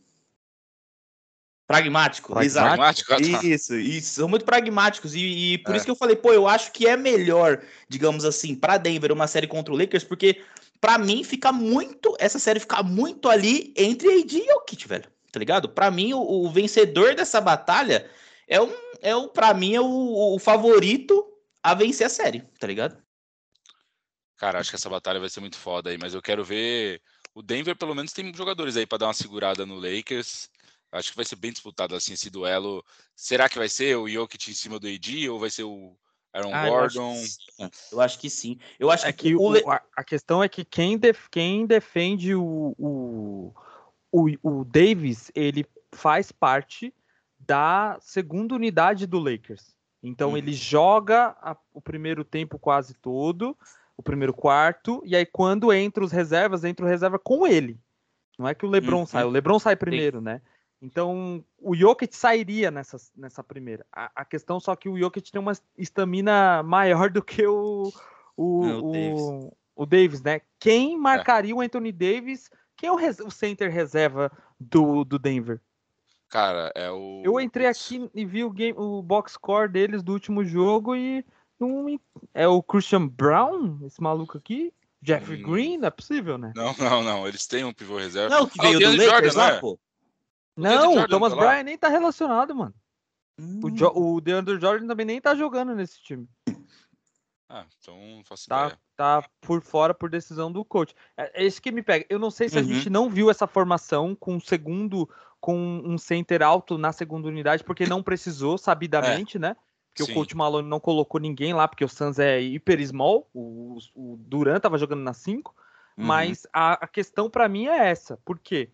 Speaker 3: Pragmático,
Speaker 2: pragmático
Speaker 3: exato. Ah, tá. Isso, isso, são muito pragmáticos e, e por é. isso que eu falei, pô, eu acho que é melhor, digamos assim, para Denver uma série contra o Lakers, porque para mim fica muito, essa série fica muito ali entre AD e Jokic, velho. tá ligado? Para mim, o, o, vencedor dessa batalha é um, é um para mim é o, o favorito a vencer a série, tá ligado?
Speaker 2: Cara, acho que essa batalha vai ser muito foda aí, mas eu quero ver. O Denver, pelo menos, tem jogadores aí para dar uma segurada no Lakers. Acho que vai ser bem disputado assim esse duelo. Será que vai ser o Jokic em cima do AD ou vai ser o Aaron ah, Gordon?
Speaker 3: Eu acho, eu acho, que sim. Eu acho
Speaker 1: é que, que o, a, a, questão é que quem, def, quem defende o, o, o, o Davis, ele faz parte da segunda unidade do Lakers. Então hum. ele joga a, o primeiro tempo quase todo o primeiro quarto, e aí quando entra os reservas, entra o reserva com ele. Não é que o LeBron uhum. sai, o LeBron sai primeiro, Sim. né? Então, o Jokic sairia nessa, nessa primeira. A, a, questão só que o Jokic tem uma estamina maior do que o, o, é, o, o, Davis. o, Davis. né? Quem é. marcaria é. o Anthony Davis? Quem é o, res, o center reserva do, do Denver?
Speaker 2: Cara, é o.
Speaker 1: Eu entrei aqui e vi o, game, o box score deles do último jogo e não, é o Christian Brown, esse maluco aqui? Jeffrey hum. Green? Não é possível, né?
Speaker 2: Não, não, não. Eles têm um pivô reserva.
Speaker 3: Não, que veio ah, do Lakers lá, é? pô.
Speaker 1: Não, o Thomas tá Bryan nem tá relacionado, mano. Hum. O, jo o DeAndre Jordan também nem tá jogando nesse time.
Speaker 2: Ah, então não faço
Speaker 1: tá, ideia. Tá por fora por decisão do coach. É, é isso que me pega. Eu não sei se uhum. a gente não viu essa formação com um segundo, com um center alto na segunda unidade, porque não precisou, sabidamente, é. né? que Sim. o coach Malone não colocou ninguém lá, porque o Suns é hiper small, o, o Duran tava jogando na 5, uhum. mas a, a questão para mim é essa, porque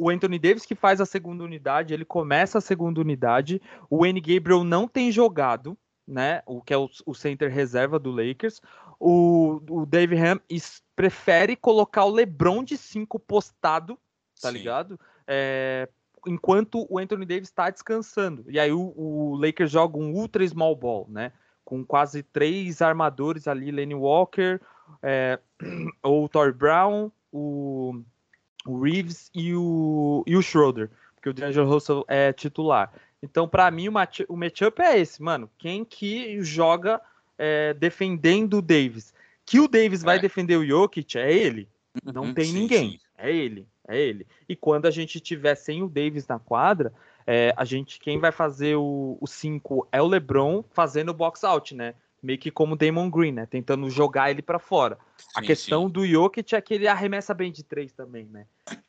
Speaker 1: o Anthony Davis que faz a segunda unidade, ele começa a segunda unidade, o N. Gabriel não tem jogado, né, o que é o, o center reserva do Lakers, o, o Dave Ham prefere colocar o LeBron de 5 postado, tá Sim. ligado? É, enquanto o Anthony Davis está descansando. E aí o, o, Lakers joga um ultra small ball, né? Com quase três armadores ali, Lenny Walker, é, o Tory Brown, o, Reeves e o, e o Schroeder, porque o DeAngelo Russell é titular. Então, para mim, o, match, o matchup é esse, mano. Quem que joga é, defendendo o Davis? Que o Davis é. vai defender o Jokic é ele. Não uhum, tem sim, ninguém. Sim. É ele é ele. E quando a gente tiver sem o Davis na quadra, é, a gente quem vai fazer o 5 é o LeBron fazendo o box out, né? Meio que como Damon Green, né? Tentando jogar ele para fora. Sim, a questão sim. do Jokic é que ele arremessa bem de três também, né?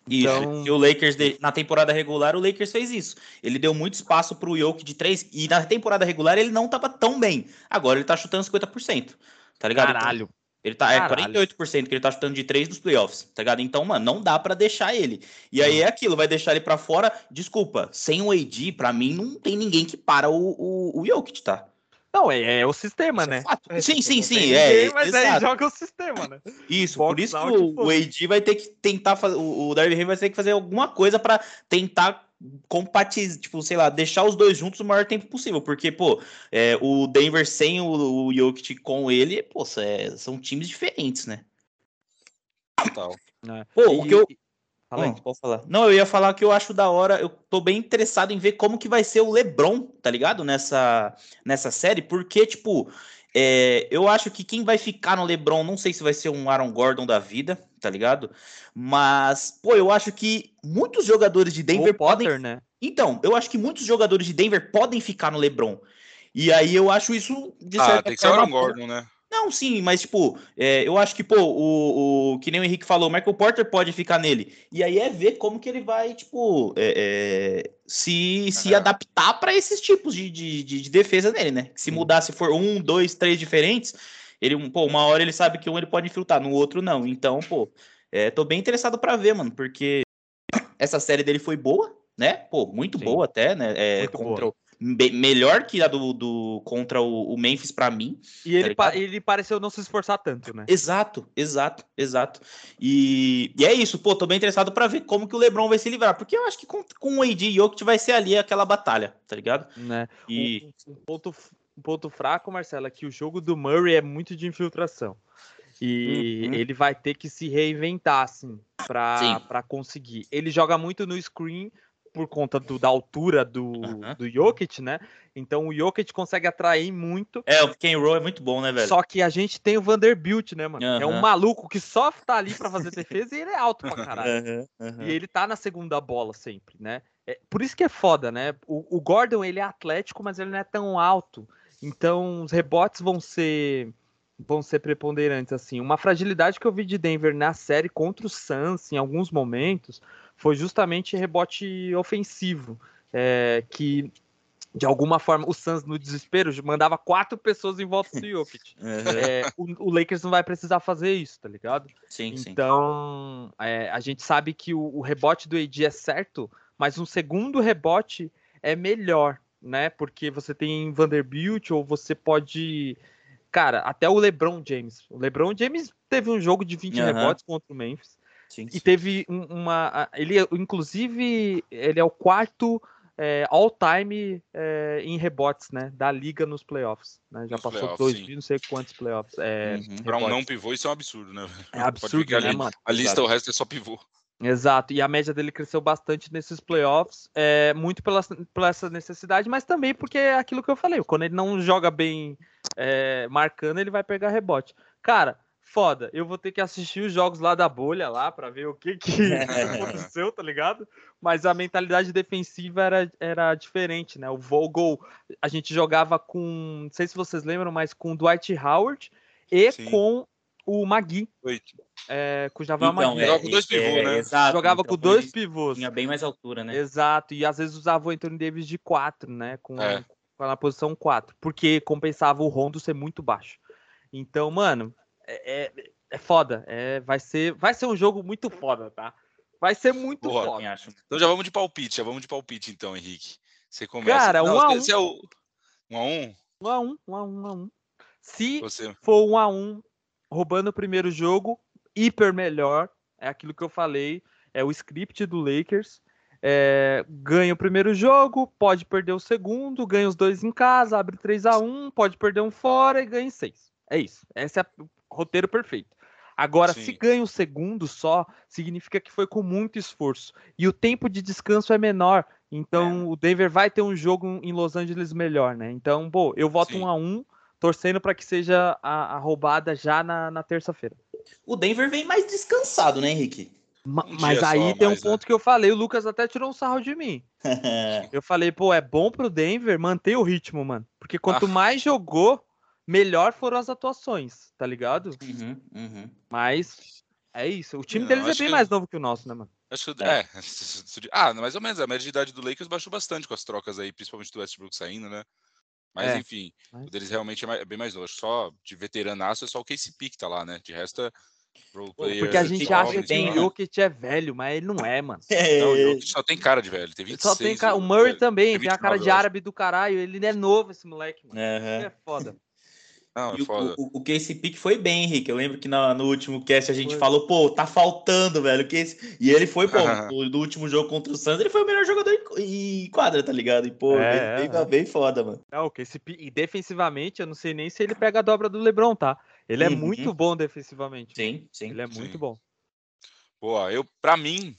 Speaker 3: Então... Isso. E o Lakers, na temporada regular, o Lakers fez isso. Ele deu muito espaço pro Jokic de três. E na temporada regular ele não tava tão bem. Agora ele tá chutando 50%. Tá ligado?
Speaker 1: Caralho.
Speaker 3: Ele tá, é Caralho. é 48% que ele tá chutando de 3 nos playoffs, tá ligado? Então, mano, não dá para deixar ele. E aí é aquilo, vai deixar ele para fora. Desculpa, sem o AD, para mim, não tem ninguém que para o, o, o Jokic, tá?
Speaker 1: Não, é, é o sistema, né?
Speaker 3: É sim, sim, sim. É,
Speaker 1: ninguém, mas aí joga o sistema, né?
Speaker 3: Isso, Box por isso que o, o AD vai ter que tentar fazer. O, Darby vai ter que fazer alguma coisa para tentar compatizar, tipo, sei lá, deixar os dois juntos o maior tempo possível, porque, pô, é, o Denver sem o, o Jokic com ele, pô, é, são times diferentes, né?
Speaker 2: Total.
Speaker 3: É. Pô, e, o que eu... Fala aí, pode falar. Não, eu ia falar que eu acho da hora, eu tô bem interessado em ver como que vai ser o LeBron, tá ligado? Nessa, nessa série, porque, tipo, é, eu acho que quem vai ficar no LeBron, não sei se vai ser um Aaron Gordon da vida, tá ligado? Mas, pô, eu acho que muitos jogadores de Denver
Speaker 1: Potter,
Speaker 3: podem.
Speaker 1: né?
Speaker 3: Então, eu acho que muitos jogadores de Denver podem ficar no LeBron. E aí eu acho isso
Speaker 2: de ah, certa ah, tem que ser Aaron Gordon, né?
Speaker 3: Não, sim, mas tipo, é, eu acho que, pô, o, o que nem o Henrique falou, o Michael Porter pode ficar nele. E aí é ver como que ele vai, tipo, é, é, se, se adaptar para esses tipos de, de, de, defesa dele, né? Se mudar, se for um, dois, três diferentes, ele, pô, uma hora ele sabe que um ele pode infiltrar, no outro não. Então, pô, é, tô bem interessado para ver, mano, porque essa série dele foi boa, né? Pô, muito Sim. boa até, né? É, contra boa. Melhor que a do, do contra o, o Memphis para mim.
Speaker 1: E ele, tá pa ele pareceu não se esforçar tanto, né?
Speaker 3: Exato, exato, exato. E, e é isso, pô, tô bem interessado para ver como que o LeBron vai se livrar, porque eu acho que com, com o AD e Jokic vai ser ali aquela batalha, tá ligado?
Speaker 1: Né? E um, um, ponto, um ponto fraco, Marcelo, é que o jogo do Murray é muito de infiltração. E uhum. ele vai ter que se reinventar, assim, para conseguir. Ele joga muito no screen, por conta do, da altura do,
Speaker 3: Aham.
Speaker 1: do Jokic, né? Então o Jokic consegue atrair muito.
Speaker 3: É, o pick and roll é muito bom, né, velho?
Speaker 1: Só que a gente tem o Vanderbilt, né, mano? É um maluco que só tá ali pra fazer defesa e ele é alto pra caralho.
Speaker 3: Aham.
Speaker 1: E ele tá na segunda bola sempre, né? É, por isso que é foda, né? O, o Gordon, ele é atlético, mas ele não é tão alto. Então, os rebotes vão ser vão ser preponderantes, assim. Uma fragilidade que eu vi de Denver na série contra o Suns, em alguns momentos, foi justamente rebote ofensivo. é, que, de alguma forma, o Suns, no desespero, mandava quatro pessoas em volta do Jokic. É, o, o Lakers não vai precisar fazer isso, tá ligado?
Speaker 3: Sim, sim.
Speaker 1: Então, é, a gente sabe que o, o rebote do AD é certo, mas um segundo rebote é melhor, né? Porque você tem Vanderbilt ou você pode. Cara, até o LeBron James. O LeBron James teve um jogo de 20
Speaker 3: Aham.
Speaker 1: rebotes contra o Memphis.
Speaker 3: Sim,
Speaker 1: E
Speaker 3: sim.
Speaker 1: teve um- uma. Ele, inclusive, ele é o quarto é, all-time é, em rebotes, né? Da liga nos playoffs. Né? Já
Speaker 2: Nos
Speaker 1: passou
Speaker 2: playoffs,
Speaker 1: dois mil, não sei quantos playoffs. É,
Speaker 3: Uhum.
Speaker 2: Pra um não pivô, isso é um absurdo, né?
Speaker 1: É absurdo, né,
Speaker 2: a, li-
Speaker 1: mano?
Speaker 2: a lista,
Speaker 3: Exato.
Speaker 2: o resto é só pivô.
Speaker 1: Exato, e a média dele cresceu bastante nesses playoffs, é, muito pela, pela essa necessidade, mas também porque é aquilo que eu falei, quando ele não joga bem é, marcando, ele vai pegar rebote. Cara, foda, eu vou ter que assistir os jogos lá da bolha lá pra ver o que, que aconteceu, tá ligado? Mas a mentalidade defensiva era, era diferente, né? O Vogel, a gente jogava com, não sei se vocês lembram, mas com o Dwight Howard e
Speaker 2: Sim.
Speaker 1: com o Magui,
Speaker 2: Oito.
Speaker 1: é, com o Javal
Speaker 3: Então,
Speaker 1: Magui.
Speaker 2: Jogava com dois pivôs, né?
Speaker 3: Exato.
Speaker 1: Jogava
Speaker 3: então
Speaker 1: com dois pivôs.
Speaker 3: Tinha bem mais altura, né?
Speaker 1: Exato, e às vezes usava o Anthony Davis de 4, né? Com,
Speaker 2: É.
Speaker 1: com a posição 4, porque compensava o Rondo ser muito baixo. Então, mano, é, é, é foda. É, vai, ser, vai ser um jogo muito foda, tá? Vai ser muito
Speaker 2: Boa,
Speaker 1: foda.
Speaker 3: acha?
Speaker 2: Então já vamos de palpite, já vamos de palpite então, Henrique. Você começa.
Speaker 1: Cara,
Speaker 2: Não,
Speaker 1: um a um.
Speaker 2: é o. Um a um?
Speaker 1: Um a um, um a um, um a um. Se
Speaker 2: Você.
Speaker 1: for um a um, roubando o primeiro jogo, hiper melhor. É aquilo que eu falei. É o script do Lakers. É, ganha o primeiro jogo, pode perder o segundo, ganha os dois em casa, abre 3 a 1 pode perder um fora e ganha em 6. É isso. Esse é o roteiro perfeito. Agora, se
Speaker 2: Sim.
Speaker 1: ganha o segundo só, significa que foi com muito esforço. E o tempo de descanso é menor. Então, o Denver vai ter um jogo em Los Angeles melhor, né? Então, pô, eu voto
Speaker 2: Sim.
Speaker 1: um a um, torcendo para que seja a, a roubada já na, na terça-feira.
Speaker 3: O Denver vem mais descansado, né, Henrique?
Speaker 1: Ma-
Speaker 2: Um
Speaker 1: Mas aí
Speaker 2: só
Speaker 1: tem um
Speaker 2: né?
Speaker 1: ponto que eu falei, o Lucas até tirou um sarro de mim. Eu falei, pô, é bom pro Denver manter o ritmo, mano. Porque quanto
Speaker 2: Ah.
Speaker 1: mais jogou, melhor foram as atuações, tá ligado?
Speaker 3: Uhum, uhum.
Speaker 1: Mas é isso. O time
Speaker 2: Não,
Speaker 1: deles é bem
Speaker 2: que-
Speaker 1: mais novo que o nosso, né, mano?
Speaker 2: Acho que,
Speaker 3: É.
Speaker 2: é. Ah, mais ou menos. A média de idade do Lakers baixou bastante com as trocas aí, principalmente do Westbrook saindo, né? Mas
Speaker 1: É.
Speaker 2: enfim,
Speaker 1: Mas-
Speaker 2: o deles realmente é, mais- é bem mais novo. Acho que Só de veteranaço é só o KCP que tá lá, né? De resto é role player
Speaker 1: Porque a gente acha que
Speaker 3: tem,
Speaker 1: o? Jokic é velho, mas ele não é, mano.
Speaker 2: Não, o Jokic só tem cara de velho. Ele tem
Speaker 1: Ele
Speaker 2: 26.
Speaker 1: só tem cara... O? Murray também,
Speaker 2: tem
Speaker 1: tem a cara
Speaker 2: 29,
Speaker 1: de árabe do caralho. Ele é novo, esse moleque, mano.
Speaker 3: Aham.
Speaker 1: Ele é foda.
Speaker 2: Não,
Speaker 3: E
Speaker 2: é
Speaker 3: o,
Speaker 2: foda.
Speaker 3: o, o Casey Pick foi bem, Henrique. Eu lembro que na- no último cast a gente
Speaker 1: Foi.
Speaker 3: falou, pô, tá faltando, velho. Que esse... E ele foi, pô, no, no último jogo contra o Santos, ele foi o melhor jogador em, em quadra, tá ligado? E, pô,
Speaker 1: É,
Speaker 3: bem,
Speaker 1: é,
Speaker 3: bem,
Speaker 1: é.
Speaker 3: bem foda, mano.
Speaker 1: Não, que esse pi- e defensivamente, eu não sei nem se ele pega a dobra do LeBron, tá? Ele é
Speaker 3: Uhum.
Speaker 1: muito bom defensivamente.
Speaker 3: Sim, sim.
Speaker 1: Ele é
Speaker 2: sim.
Speaker 1: muito bom.
Speaker 2: Boa, eu, pra mim,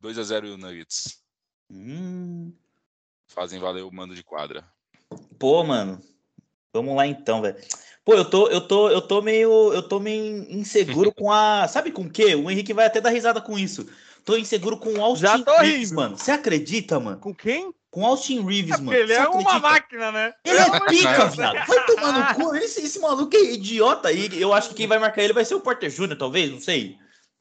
Speaker 2: 2x0 o Nuggets.
Speaker 3: Hum,
Speaker 2: Fazem valer o mando de quadra.
Speaker 3: pô, mano. Vamos lá então, velho. Pô, eu tô, eu tô, eu tô meio, eu tô meio inseguro com a, sabe com o quê? O Henrique vai até dar risada com isso. Tô inseguro com o Austin
Speaker 1: Já tô
Speaker 3: Reeves,
Speaker 1: rindo.
Speaker 3: mano. Você acredita, mano?
Speaker 1: Com quem?
Speaker 3: Com o Austin Reeves, mano.
Speaker 1: Ele
Speaker 3: Você
Speaker 1: é uma
Speaker 3: acredita?
Speaker 1: máquina, né?
Speaker 3: Ele é
Speaker 2: Não,
Speaker 3: pica, viado. Vai tomar no cu. Esse, esse maluco é idiota aí. Eu acho que quem vai marcar ele vai ser o Porter Júnior, talvez, não sei.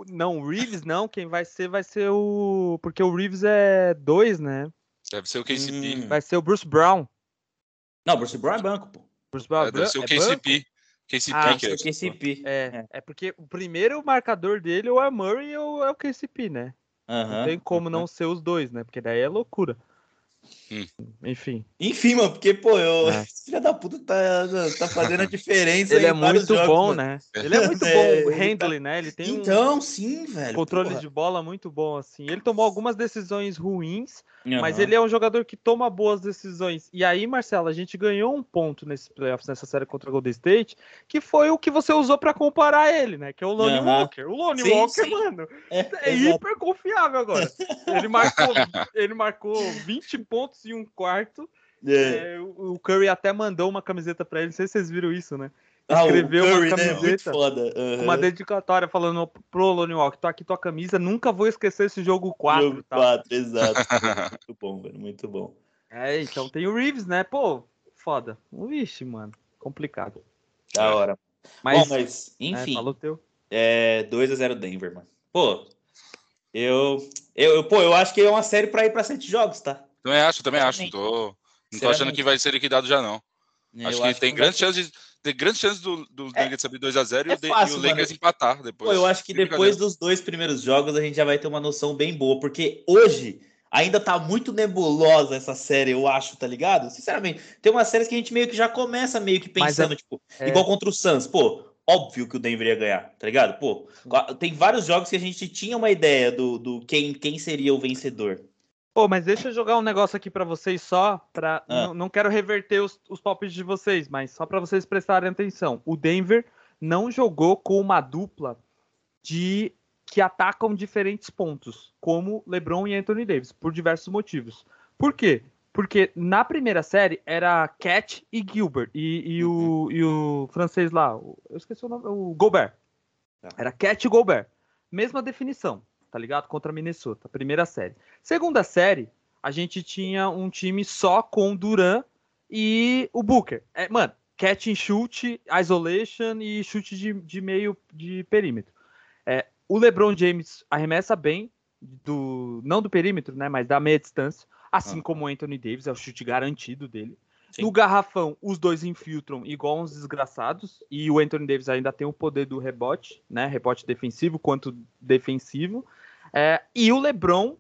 Speaker 1: Não, o Reeves não. Quem vai ser, vai ser o. Porque o Reeves é dois, né?
Speaker 2: Deve ser o KCP.
Speaker 3: Hum.
Speaker 1: Vai ser o Bruce Brown.
Speaker 3: Não, o Bruce Brown é banco, pô.
Speaker 1: Bruce Brown
Speaker 2: É, deve ser o
Speaker 1: é banco?
Speaker 2: KCP. KCP
Speaker 1: Ah,
Speaker 2: que é.
Speaker 3: KCP.
Speaker 1: É, é porque o primeiro marcador dele ou é Murray ou é o KCP, né? Não tem como não ser os dois, né? Porque daí é loucura. Hum. Enfim.
Speaker 3: Enfim, mano, porque, pô, eu. É. Esse filho da puta tá, tá fazendo a diferença.
Speaker 1: Ele é muito jogos, bom, mano. né? Ele é muito é, bom, handling, né? Ele tem
Speaker 3: então, um sim, velho.
Speaker 1: Controle porra. de bola muito bom, assim. Ele tomou algumas decisões ruins, uhum. mas ele é um jogador que toma boas decisões. E aí, Marcelo, a gente ganhou um ponto nesse playoffs, nessa série contra o Golden State, que foi o que você usou para comparar ele, né? Que é o Lonnie uhum. Walker. O Lonnie sim, Walker, sim. mano, é, é hiper confiável agora. Ele marcou, ele marcou 20 pontos em um quarto. É. É, o Curry até mandou uma camiseta para ele, não sei se vocês viram isso, né? Ah, Escreveu ah, Curry, uma né? camiseta
Speaker 3: né?
Speaker 1: uhum. uma dedicatória falando pro Lonnie Walker, tô aqui tua camisa, nunca vou esquecer esse jogo 4. Jogo
Speaker 3: 4, exato. muito bom, velho, muito bom.
Speaker 1: É, então tem o Reeves, né? Pô, foda. Vixe, mano, complicado.
Speaker 3: Da hora. Mas, bom, mas enfim. É,
Speaker 1: falou teu.
Speaker 3: É 2x0 Denver, mano. Pô, eu, eu, pô, eu acho que é uma série para ir para sete jogos, tá?
Speaker 2: Também acho, também acho. Tô, não tô achando que vai ser liquidado já, não. Eu acho que acho tem que grandes chances tem grandes chances do, do é, Nuggets abrir 2x0 é e, o Lakers empatar depois.
Speaker 3: Pô, eu acho que depois dos dois primeiros jogos a gente já vai ter uma noção bem boa, porque hoje ainda tá muito nebulosa essa série, eu acho, tá ligado? Sinceramente, tem umas séries que a gente meio que já começa meio que pensando, é, tipo, é... igual contra o Suns, pô, óbvio que o Denver ia ganhar, tá ligado? Pô, tem vários jogos que a gente tinha uma ideia do, do quem, quem seria o vencedor.
Speaker 1: Pô, mas deixa eu jogar um negócio aqui para vocês só, para ah. não, quero reverter os, os palpites de vocês, mas só para vocês prestarem atenção. O Denver não jogou com uma dupla de que atacam diferentes pontos, como LeBron e Anthony Davis, por diversos motivos. Por quê? Porque na primeira série era Cat e Gilbert e, e, o, e o francês lá, eu esqueci o nome, o Gobert. Tá. Era Cat e Gobert. Mesma definição tá ligado? Contra Minnesota, primeira série. Segunda série, a gente tinha um time só com Duran e o Booker. É, mano, catch and shoot, isolation e chute de, de meio de perímetro. É, o LeBron James arremessa bem, do não do perímetro, né, mas da meia distância, assim ah. como o Anthony Davis, é o chute garantido dele. Sim. No garrafão, os dois infiltram igual uns desgraçados. E o Anthony Davis ainda tem o poder do rebote, né? Rebote defensivo quanto defensivo. É, e o LeBron,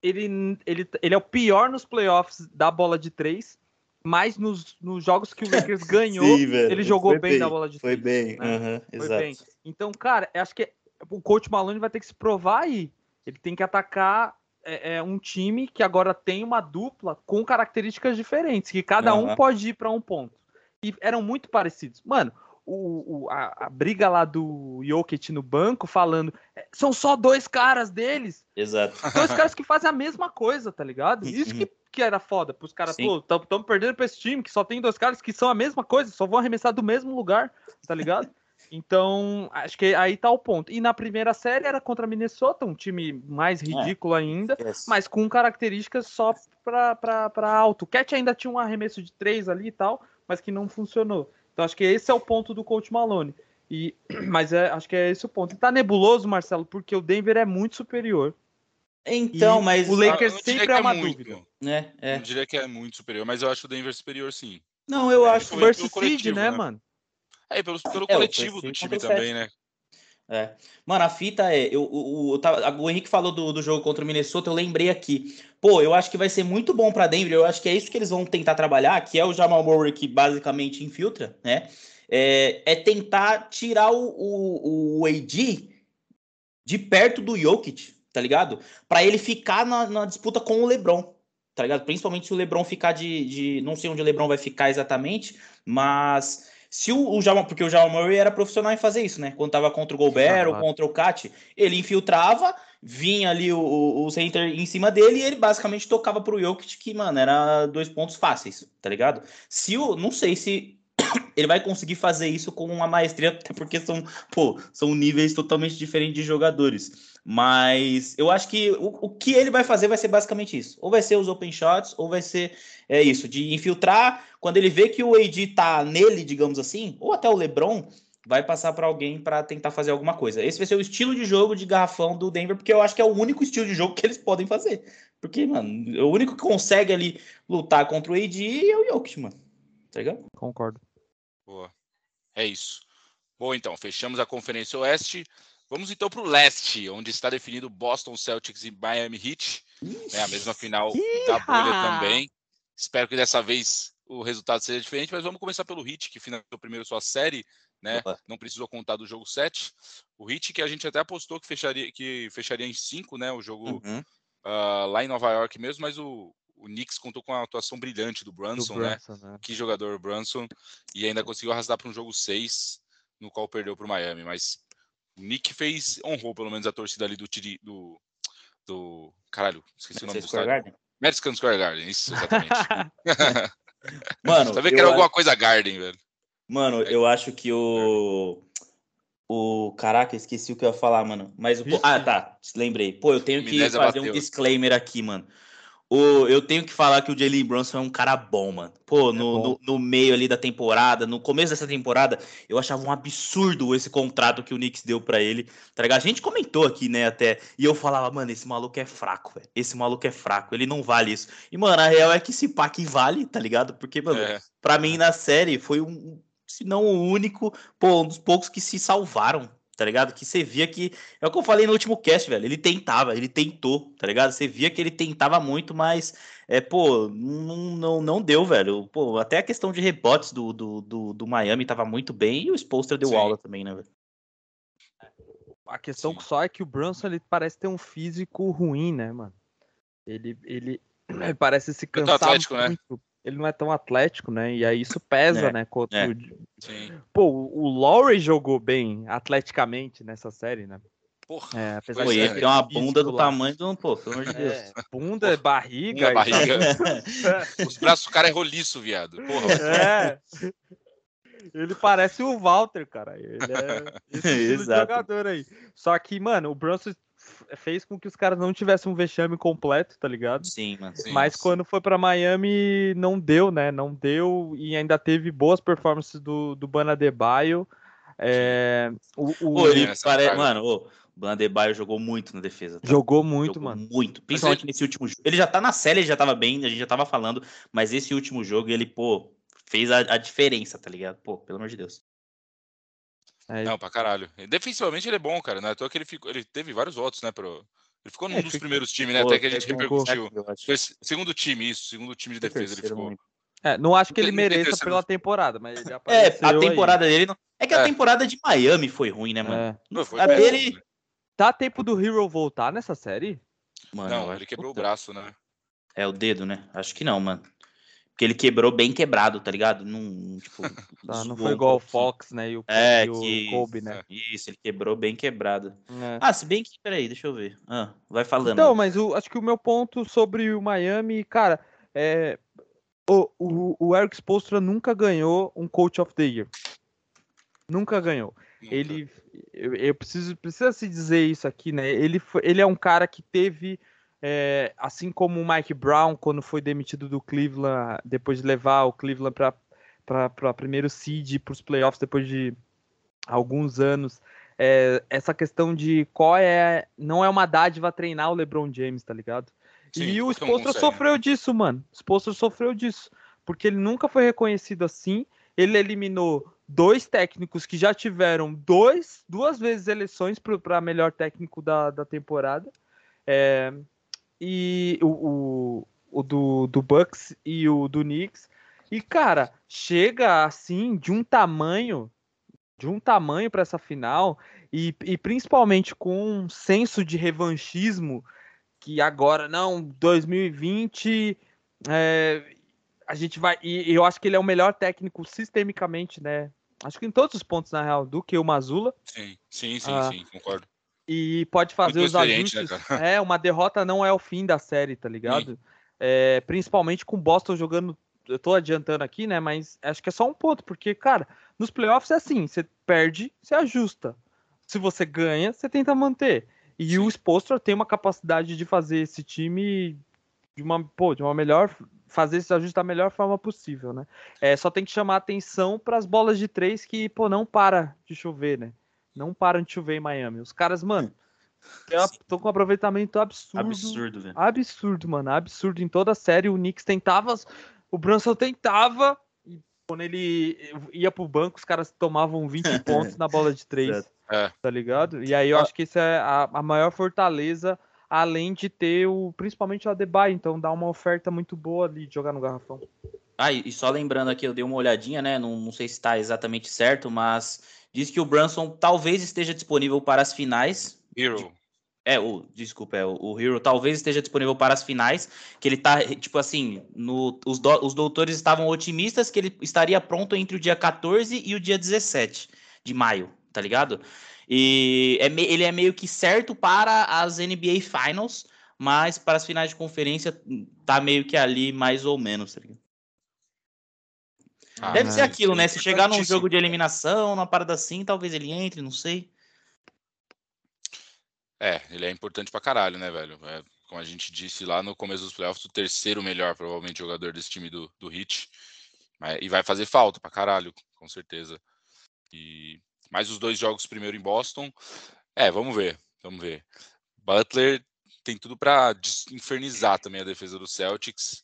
Speaker 1: ele, ele, ele é o pior nos playoffs da bola de três, mas nos, nos jogos que o Lakers ganhou, Sim, ele jogou bem, bem, da bola de
Speaker 3: foi três. Bem. Né? Uhum, foi exato. bem.
Speaker 1: Então, cara, acho que o coach Malone vai ter que se provar aí. Ele tem que atacar é, é, um time que agora tem uma dupla com características diferentes, que cada uhum. um pode ir para um ponto. E eram muito parecidos. Mano, o, o a, a, briga lá do Jokic no banco falando é, são só dois caras deles.
Speaker 3: Exato.
Speaker 1: Dois caras que fazem a mesma coisa, tá ligado? Isso que, que era foda pros caras, Sim. pô, estamos perdendo pra esse time que só tem dois caras que são a mesma coisa, só vão arremessar do mesmo lugar, tá ligado? Então, acho que aí tá o ponto. E na primeira série era contra Minnesota, um time mais é. ridículo é. ainda, yes. mas com características só pra, pra, pra alto. O Cat ainda tinha um arremesso de três ali e tal, mas que não funcionou. Então acho que esse é o ponto do coach Malone. E, mas é, acho que é esse o ponto. E tá nebuloso, Marcelo, porque o Denver é muito superior.
Speaker 3: Então, e mas
Speaker 1: o Lakers sempre é, é uma muito, dúvida.
Speaker 3: Né? É.
Speaker 2: Eu diria que é muito superior, mas eu acho o Denver superior sim.
Speaker 3: Não, eu
Speaker 1: é,
Speaker 3: acho
Speaker 1: o versus seed, né, né, mano?
Speaker 2: É, pelo, pelo é, coletivo do time também, né?
Speaker 3: É. Mano, a fita é. Eu, o, o, Henrique falou do, do jogo contra o Minnesota, eu lembrei aqui. Pô, eu acho que vai ser muito bom para Denver. Eu acho que é isso que eles vão tentar trabalhar, que é o Jamal Murray que basicamente infiltra, né? É, é tentar tirar o, o, o AD de perto do Jokic, tá ligado? Para ele ficar na, na, disputa com o LeBron, tá ligado? Principalmente se o LeBron ficar de, de. Não sei onde o LeBron vai ficar exatamente, mas se o, o Jamal, porque o Jamal Murray era profissional em fazer isso, né? Quando tava contra o Gobert ou contra o Cat, ele infiltrava, vinha ali o, o, center em cima dele e ele basicamente tocava pro Jokic, que, mano, era dois pontos fáceis, tá ligado? Se o. Não sei se ele vai conseguir fazer isso com uma maestria, até porque são, pô, são níveis totalmente diferentes de jogadores. Mas eu acho que o, o que ele vai fazer vai ser basicamente isso. Ou vai ser os open shots, ou vai ser é isso, de infiltrar. Quando ele vê que o AD tá nele, digamos assim, ou até o LeBron, vai passar para alguém para tentar fazer alguma coisa. Esse vai ser o estilo de jogo de garrafão do Denver, porque eu acho que é o único estilo de jogo que eles podem fazer. Porque, mano, o único que consegue ali lutar contra o AD é o Jokic, mano. Tá ligado?
Speaker 1: Concordo.
Speaker 2: Boa. É isso. Bom, então, fechamos a Conferência Oeste. Vamos então para o leste, onde está definido Boston Celtics e Miami Heat. É a mesma final da bolha também. Espero que dessa vez o resultado seja diferente, mas vamos começar pelo Hit, que finalizou primeiro sua série, né? Opa. Não precisou contar do jogo 7. O Hit, que a gente até apostou que fecharia, que fecharia em 5, né? O jogo uhum. uh, lá em Nova York mesmo, mas o, o Knicks contou com a atuação brilhante do Brunson, do Brunson né? né? Que jogador Brunson, e ainda conseguiu arrastar para um jogo 6, no qual perdeu para o Miami, mas o Nick fez, honrou pelo menos a torcida ali do, do, do caralho, esqueci o nome do estádio. Madison Square Garden, isso, exatamente.
Speaker 3: Mano,
Speaker 2: Sabia que era alguma coisa Garden, velho.
Speaker 3: Mano, eu acho que o. O. Caraca, esqueci o que eu ia falar, mano. Mas o. Ah, tá. Lembrei. Pô, eu tenho que fazer bateu. um disclaimer aqui, mano. O, eu tenho que falar que o Jalen Brunson é um cara bom, mano. Pô, no, é no, no, meio ali da temporada, no começo dessa temporada, eu achava um absurdo esse contrato que o Knicks deu para ele. Tá ligado? A gente comentou aqui, né, até. E eu falava, mano, esse maluco é fraco, velho. Esse maluco é fraco, ele não vale isso. E, mano, a real é que esse pack vale, tá ligado? Porque, mano, é. pra mim na série foi um. Se não o único, pô, um dos poucos que se salvaram, tá ligado? Que você via que. É o que eu falei no último cast, velho. Ele tentava, ele tentou, tá ligado? Você via que ele tentava muito, mas, é, pô, não, não, não deu, velho. Pô, até a questão de rebotes do, do, do, do Miami tava muito bem e o Spolster deu Sim. aula também, né, velho?
Speaker 1: A questão Sim. só é que o Brunson ele parece ter um físico ruim, né, mano? Ele, ele, ele parece se cansar
Speaker 2: atlético, né?
Speaker 1: muito. Né? Ele não é tão atlético, né? E aí isso pesa, é, né? Contra
Speaker 3: é.
Speaker 1: o... Pô, o Lowry jogou bem atleticamente nessa série, né?
Speaker 3: Porra, é, apesar Pô, de ele tem uma bunda do tamanho do um pô, pelo amor de Deus. É,
Speaker 1: bunda, barriga. Bunda,
Speaker 2: barriga. Os braços do cara é roliço, viado. Porra.
Speaker 1: É. Ele parece o Walter, cara. Ele é esse jogador aí. Só que, mano, o Brunson fez com que os caras não tivessem um vexame completo, tá ligado?
Speaker 3: Sim, mano. Sim,
Speaker 1: Mas quando foi para Miami, não deu, né? Não deu e ainda teve boas performances do, do Banadebaio. É, o, o...
Speaker 3: Pô, ele pare... Mano, o Banadebaio jogou muito na defesa.
Speaker 1: Tá? Jogou muito, jogou mano.
Speaker 3: Muito. Principalmente nesse último jogo. Ele já tá na série, ele já tava bem, a gente já tava falando. Mas esse último jogo, ele, pô, fez a, a diferença, tá ligado? Pô, pelo amor de Deus.
Speaker 2: É, não, pra caralho. Defensivamente ele é bom, cara. Não é à toa que ele, ficou, ele teve vários votos, né? Pro... Ele ficou num é, dos primeiros times, né? Até que a gente repercutiu. Foi segundo time, isso. Segundo time de defesa ele ficou.
Speaker 1: É, não acho que ele mereça pela temporada, mas ele
Speaker 3: É, a temporada aí. dele não... É que a é. temporada de Miami foi ruim, né, mano? É.
Speaker 2: Não, foi
Speaker 3: a dele...
Speaker 1: Né? Tá tempo do Hero voltar nessa série?
Speaker 2: Mano, não, ele quebrou o braço, né?
Speaker 3: É o dedo, né? Acho que não, mano. Porque ele quebrou bem quebrado, tá ligado? Não, tipo,
Speaker 1: tá, não foi igual o Fox, né? E o,
Speaker 3: é,
Speaker 1: e o
Speaker 3: que...
Speaker 1: Kobe, né?
Speaker 3: Isso, ele quebrou bem quebrado. É. Ah, se bem que. Peraí, deixa eu ver. Ah, vai falando.
Speaker 1: Então, mas o, acho que o meu ponto sobre o Miami, cara, é. O, o, o Eric Spolstra nunca ganhou um Coach of the Year. Nunca ganhou. Nunca. Ele. Eu, eu, preciso, precisa se dizer isso aqui, né? Ele, foi, ele é um cara que teve é, assim como o Mike Brown, quando foi demitido do Cleveland, depois de levar o Cleveland para primeiro seed para os playoffs depois de alguns anos. É, essa questão de qual é. Não é uma dádiva treinar o LeBron James, tá ligado? Sim, e o Spolstra sofreu disso, mano. O Spolstra sofreu disso. Porque ele nunca foi reconhecido assim. Ele eliminou dois técnicos que já tiveram dois, duas vezes eleições para melhor técnico da, da temporada. É, e o, o, o do, do Bucks e o do Knicks. E, cara, chega assim de um tamanho, de um tamanho para essa final, e, e principalmente com um senso de revanchismo que agora, não, 2020, é, a gente vai. E eu acho que ele é o melhor técnico sistemicamente, né? Acho que em todos os pontos, na real, do que o Mazula.
Speaker 2: Sim, sim, sim, ah, sim, concordo
Speaker 1: e pode fazer Muito os né, ajustes. Né, é, uma derrota não é o fim da série, tá ligado? É, principalmente com o Boston jogando. Eu tô adiantando aqui, né? Mas acho que é só um ponto, porque, cara, nos playoffs é assim: você perde, você ajusta. Se você ganha, você tenta manter. E Sim. o Spolstra tem uma capacidade de fazer esse time de uma, pô, de uma melhor. Fazer esse ajuste da melhor forma possível, né? É, só tem que chamar atenção para as bolas de três que, pô, não para de chover, né? Não param de chover em Miami. Os caras, mano, estão com um aproveitamento absurdo.
Speaker 3: Absurdo, velho.
Speaker 1: Absurdo, mano. Absurdo. Em toda a série, o Knicks tentava. O Brunson tentava. E quando ele ia pro banco, os caras tomavam 20 pontos na bola de três. É. Tá ligado? E aí eu acho que isso é a, a maior fortaleza além de ter o principalmente o Adebayo, então dá uma oferta muito boa ali de jogar no garrafão.
Speaker 3: Ah, e só lembrando aqui, eu dei uma olhadinha, né? Não, não sei se está exatamente certo, mas diz que o Brunson talvez esteja disponível para as finais.
Speaker 2: Hero.
Speaker 3: É, o, desculpa, é, o Hero talvez esteja disponível para as finais, que ele tá, tipo assim, no, os, do, os doutores estavam otimistas que ele estaria pronto entre o dia 14 e o dia 17 de maio, tá ligado? E é, ele é meio que certo para as NBA Finals, mas para as finais de conferência tá meio que ali mais ou menos, tá ligado? Ah, Deve ser aquilo, né? Se chegar num jogo de eliminação, numa parada assim, talvez ele entre, não sei.
Speaker 2: É, ele é importante pra caralho, né, velho? É, como a gente disse lá no começo dos playoffs, o terceiro melhor, provavelmente, jogador desse time do, do Hit. E vai fazer falta pra caralho, com certeza. E mais os dois jogos primeiro em Boston. É, vamos ver, vamos ver. Butler tem tudo para infernizar também a defesa do Celtics.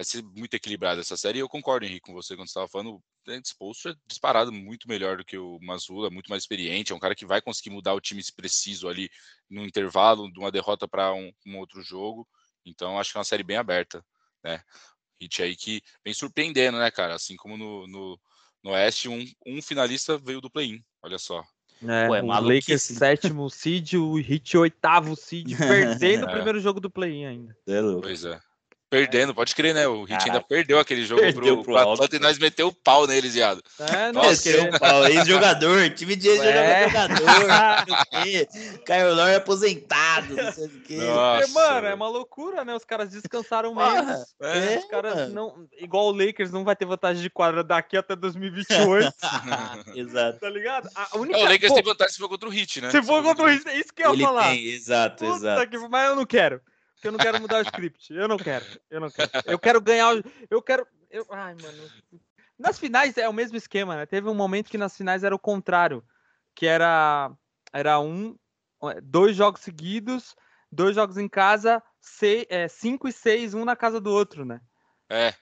Speaker 2: Vai ser muito equilibrada essa série. E eu concordo, Henrique, com você quando estava falando. O Exposto é disparado muito melhor do que o Mazula, muito mais experiente. É um cara que vai conseguir mudar o time preciso ali no intervalo de uma derrota para um, um, outro jogo. Então, acho que é uma série bem aberta, né? Hit aí que vem surpreendendo, né, cara? Assim como no, no, no Oeste, um, um finalista veio do play-in. Olha só.
Speaker 1: É, Ué, o Lakers sétimo seed, o Hit oitavo seed, perdendo é. o primeiro jogo do play-in ainda.
Speaker 2: É pois é. Perdendo, pode crer, né? O Hit ainda perdeu aquele jogo perdeu pro, pro Atlanta e nós meteu o pau neles, viado.
Speaker 3: É, não meteu o pau, ex-jogador, time de ex-jogador, é. Caio Lor aposentado, não sei o quê.
Speaker 1: Nossa, mano, é uma loucura, né? Os caras descansaram menos. É, os caras mano. não. Igual o Lakers não vai ter vantagem de quadra daqui até 2028.
Speaker 3: exato.
Speaker 1: Tá ligado?
Speaker 2: A única... É, o Lakers Pô, tem vantagem se for contra o Hit, né?
Speaker 1: Se for contra o Hit, é isso que eu ia falar.
Speaker 3: Tem, exato, Puta exato.
Speaker 1: Que... Mas eu não quero porque eu não quero mudar o script. Eu não quero. Eu não quero. Eu quero ganhar. Eu quero. Eu... Ai, mano. Nas finais é o mesmo esquema, né? Teve um momento que nas finais era o contrário, que era era um, dois jogos seguidos, dois jogos em casa, seis, é, cinco e seis, um na casa do outro, né?
Speaker 2: É.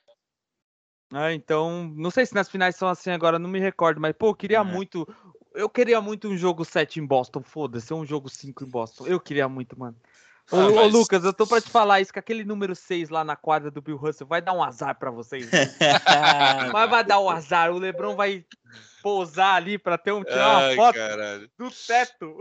Speaker 1: é então, não sei se nas finais são assim agora, não me recordo, mas pô, eu queria muito. Eu queria muito um jogo 7 em Boston, foda-se, um jogo 5 em Boston. Eu queria muito, mano. Ô, ah, mas... ô, Lucas, eu tô pra te falar isso, que aquele número 6 lá na quadra do Bill Russell vai dar um azar pra vocês. Né? mas vai dar um azar, o Lebron vai pousar ali pra ter um, tirar uma Ai, foto caralho. do teto.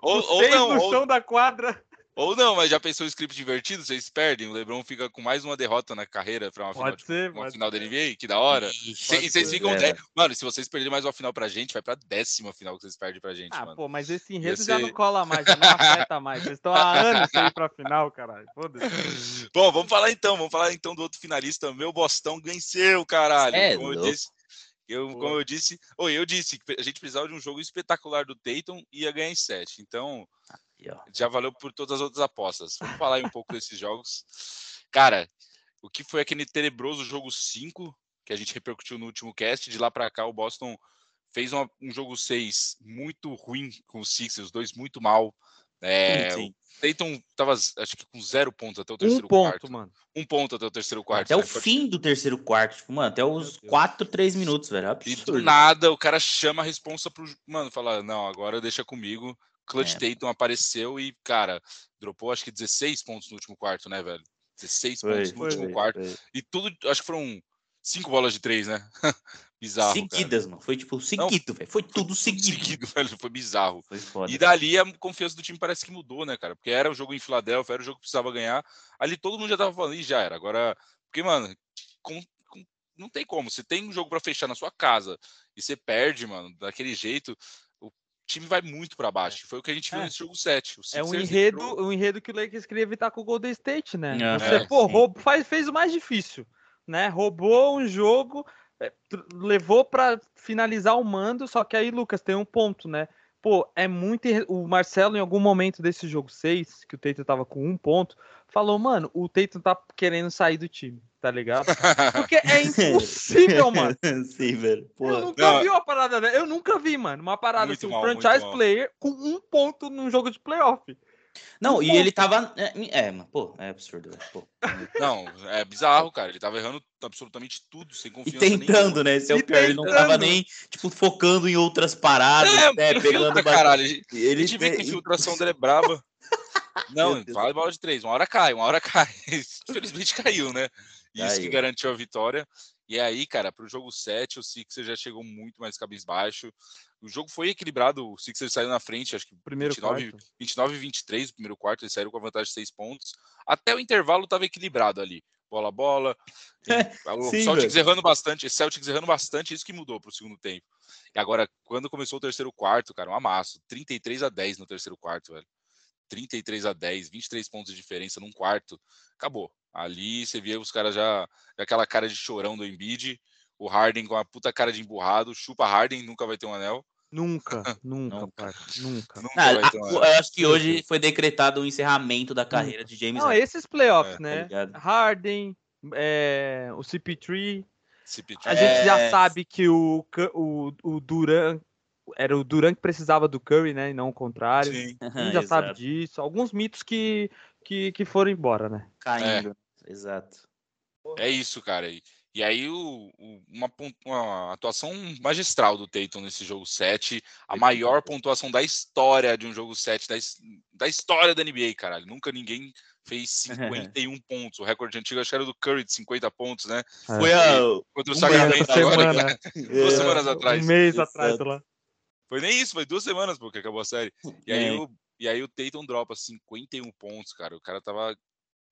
Speaker 2: Ou, ou não,
Speaker 1: no
Speaker 2: ou...
Speaker 1: chão da quadra.
Speaker 2: Ou não, mas já pensou o script divertido? Vocês perdem, o LeBron fica com mais uma derrota na carreira para uma, final,
Speaker 1: ser,
Speaker 2: uma final da NBA, que da hora. e vocês ficam. É. Mano, se vocês perderem mais uma final pra gente, vai pra décima final que vocês perdem pra gente. Ah, mano.
Speaker 1: pô, mas esse enredo ser... já não cola mais, já não afeta mais. Vocês estão há anos sem ir pra final, caralho. Foda-se.
Speaker 2: Bom, vamos falar então, vamos falar então do outro finalista. Meu Bostão venceu, caralho.
Speaker 3: É,
Speaker 2: como eu disse. Eu, como eu disse, ou eu disse que a gente precisava de um jogo espetacular do Tatum e ia ganhar em 7. Então, já valeu por todas as outras apostas. Vamos falar aí um pouco desses jogos. Cara, o que foi aquele tenebroso jogo 5 que a gente repercutiu no último cast? De lá para cá, o Boston fez uma, um jogo 6 muito ruim com os Sixers, os dois muito mal. É, sim, sim. O Dayton tava, acho que com zero pontos até o terceiro
Speaker 1: um ponto,
Speaker 2: quarto.
Speaker 1: Mano.
Speaker 2: Um ponto até o terceiro quarto.
Speaker 3: Até né? o fim do terceiro quarto, tipo, mano, até os 4, 3 minutos, velho.
Speaker 2: Absurdo. E do nada o cara chama a responsa pro. Mano, fala, não, agora deixa comigo. Clutch é. Tatum apareceu e, cara, dropou acho que 16 pontos no último quarto, né, velho? 16 foi, pontos no foi, último foi, quarto. E tudo, acho que foram cinco bolas de três, né? bizarro.
Speaker 3: Seguidas,
Speaker 2: cara.
Speaker 3: mano. Foi tipo seguido, velho. Foi tudo seguido. seguido,
Speaker 2: velho. Foi bizarro.
Speaker 3: Foi foda.
Speaker 2: E dali a confiança do time parece que mudou, né, cara? Porque era o jogo em Filadélfia, era o jogo que precisava ganhar. Ali todo mundo já tava falando, e já era. Agora, porque, mano, com, com, não tem como. Você tem um jogo para fechar na sua casa e você perde, mano, daquele jeito time vai muito para baixo. Foi o que a gente viu é. nesse jogo 7.
Speaker 1: é um enredo, entrou... um enredo que o Lakers queria evitar com o Golden State, né? É, Você, é, pô, roubo, faz, fez o mais difícil, né? Roubou um jogo, é, levou para finalizar o mando, só que aí, Lucas, tem um ponto, né? Pô, é muito. O Marcelo, em algum momento desse jogo 6, que o Tatum tava com um ponto, falou, mano, o Tatum tá querendo sair do time tá ligado? Porque é impossível, mano.
Speaker 3: Sim, velho.
Speaker 1: Eu nunca não. vi uma parada, né? Eu nunca vi, mano, uma parada muito assim, um mal, franchise player com um ponto num jogo de playoff.
Speaker 3: Não, e ele tava. É, é, pô, é absurdo, pô.
Speaker 2: Não, é bizarro, cara. Ele tava errando absolutamente tudo, sem confiança.
Speaker 3: E tentando, nenhuma. né? Esse é o pior. Ele não tava nem, tipo, focando em outras paradas, é, né? Pegando
Speaker 2: caralho. Ele, ele, a gente vê que a infiltração dele é brava. Não, vale bola de três. Uma hora cai, uma hora cai. Infelizmente caiu, né? Isso caiu. que garantiu a vitória. E aí, cara, para o jogo 7, o Sixers já chegou muito mais cabisbaixo. O jogo foi equilibrado, o Sixers saiu na frente, acho que
Speaker 1: primeiro
Speaker 2: 29, 29 e 23, o primeiro quarto, eles saíram com a vantagem de 6 pontos. Até o intervalo estava equilibrado ali. Bola bola. o Sim, Celtics velho. errando bastante, Celtics errando bastante, isso que mudou para o segundo tempo. E agora, quando começou o terceiro quarto, cara, um amasso. 33 a 10 no terceiro quarto, velho. 33 a 10, 23 pontos de diferença num quarto. Acabou. Ali você via os caras já, aquela cara de chorão do Embiid, o Harden com a puta cara de emburrado, chupa Harden, nunca vai ter um anel.
Speaker 1: Nunca, nunca, pai, nunca. nunca
Speaker 3: um eu acho que hoje foi decretado o encerramento da carreira de James.
Speaker 1: Não, esses playoffs, é, né? Tá Harden, é, o CP3. CP3. A gente é... já sabe que o, o, o Duran era o Duran que precisava do Curry, né? E não o contrário. Sim. A gente já sabe disso. Alguns mitos que, que, que foram embora, né?
Speaker 3: Caindo. É. Exato.
Speaker 2: É isso, cara. E, e aí, o, o, uma, uma, atuação magistral do Tatum nesse jogo 7. A maior pontuação da história de um jogo 7, da, da história da NBA, caralho. Nunca ninguém fez 51 pontos. O recorde antigo acho que era do Curry de 50 pontos, né?
Speaker 3: É. Foi a.
Speaker 2: Contra o Sacramento agora. Semana.
Speaker 1: Duas é, semanas atrás. Um mês atrás lá.
Speaker 2: Foi nem isso, foi duas semanas porque acabou a série. E aí, é. o, e aí o Tatum dropa 51 pontos, cara. O cara tava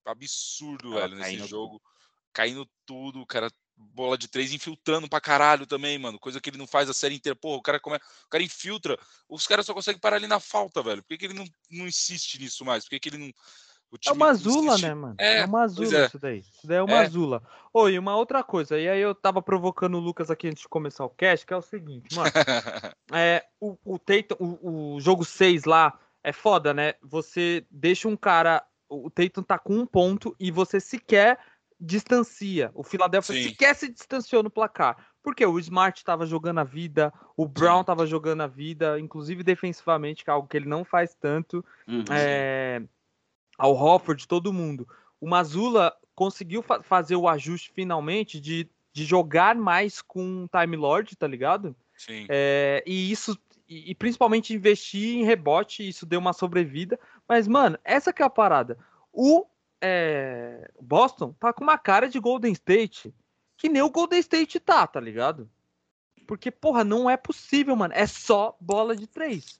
Speaker 2: absurdo, velho, nesse jogo. Caindo tudo, o cara bola de três infiltrando pra caralho também, mano. Coisa que ele não faz a série inteira. Porra, o cara, come... o cara infiltra. Os caras só conseguem parar ali na falta, velho. Por que, que ele não, não insiste nisso mais? Por que, que ele não.
Speaker 1: é uma azula, né, mano? É, é uma azula é. isso daí. Isso daí é uma é. azula. Oi, uma outra coisa. E aí eu tava provocando o Lucas aqui antes de começar o cast, que é o seguinte, mano. é, o, o, Tatum, o, o jogo 6 lá é foda, né? Você deixa um cara o Tatum tá com um ponto e você sequer distancia. O Philadelphia Sim. sequer se distanciou no placar. Porque o Smart estava jogando a vida, o Brown estava jogando a vida, inclusive defensivamente, que é algo que ele não faz tanto. Uhum. É, ao Hofford, todo mundo. O Mazula conseguiu fa fazer o ajuste finalmente de, de jogar mais com o Time Lord, tá ligado?
Speaker 2: Sim.
Speaker 1: É, e isso e, e, principalmente investir em rebote, isso deu uma sobrevida. Mas, mano, essa que é a parada. O é, Boston tá com uma cara de Golden State que nem o Golden State tá, tá ligado? Porque, porra, não é possível, mano. É só bola de três.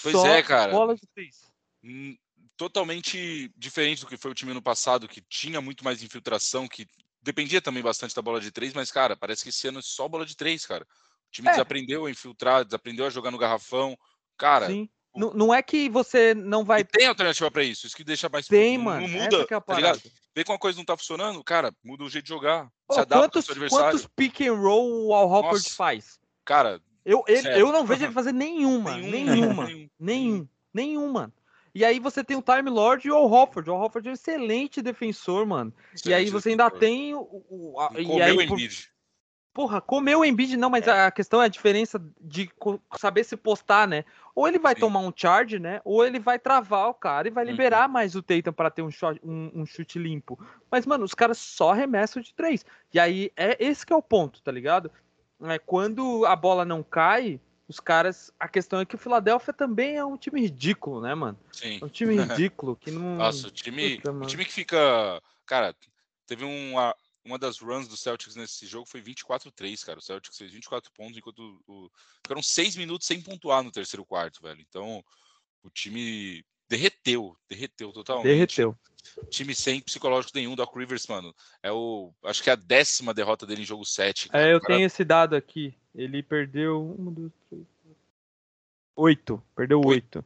Speaker 2: Pois só é, cara. Bola de três. Hum, totalmente diferente do que foi o time no passado, que tinha muito mais infiltração, que dependia também bastante da bola de três, mas, cara, parece que esse ano é só bola de três, cara. O time é. desaprendeu a infiltrar, desaprendeu a jogar no garrafão. Cara.
Speaker 1: Sim. Não, não é que você não vai. E
Speaker 2: tem alternativa para isso. Isso que deixa mais.
Speaker 1: Tem, não, mano.
Speaker 2: Não muda.
Speaker 1: É
Speaker 2: tá ligado? Vê que uma coisa não tá funcionando, cara, muda o jeito de jogar. se adapta quantos, ao adversário.
Speaker 1: Quantos pick and roll o Al Hofford faz?
Speaker 2: Cara.
Speaker 1: Eu, ele, eu não vejo ele fazer nenhuma. nenhuma. Nenhuma. nenhum. Nenhum. Nenhum, mano. E aí você tem o Time Lord e o Al Hofford. O Al Hofford é um excelente defensor, mano. Excelente e aí você ainda tem o. o a, e aí, por, Porra, comeu o Embiid, não, mas é. a questão é a diferença de saber se postar, né? Ou ele vai Sim. tomar um charge, né? Ou ele vai travar o cara e vai uhum. liberar uhum. mais o Tatum para ter um, shot, um, um, chute limpo. Mas, mano, os caras só arremessam de três. E aí, é esse que é o ponto, tá ligado? É, quando a bola não cai, os caras. A questão é que o Philadelphia também é um time ridículo, né, mano?
Speaker 2: Sim.
Speaker 1: É um time ridículo que não.
Speaker 2: Nossa, o time, Puta, o time que fica. Cara, teve um, uma das runs do Celtics nesse jogo foi 24-3, cara. O Celtics fez 24 pontos, enquanto o, ficaram seis minutos sem pontuar no terceiro quarto, velho. Então, o time derreteu, derreteu totalmente.
Speaker 1: Derreteu.
Speaker 2: Time sem psicológico nenhum, Doc Rivers, mano. É o, acho que é a décima derrota dele em jogo 7.
Speaker 1: Cara. É, eu cara... tenho esse dado aqui. Ele perdeu um, dois, três, oito. Perdeu oito.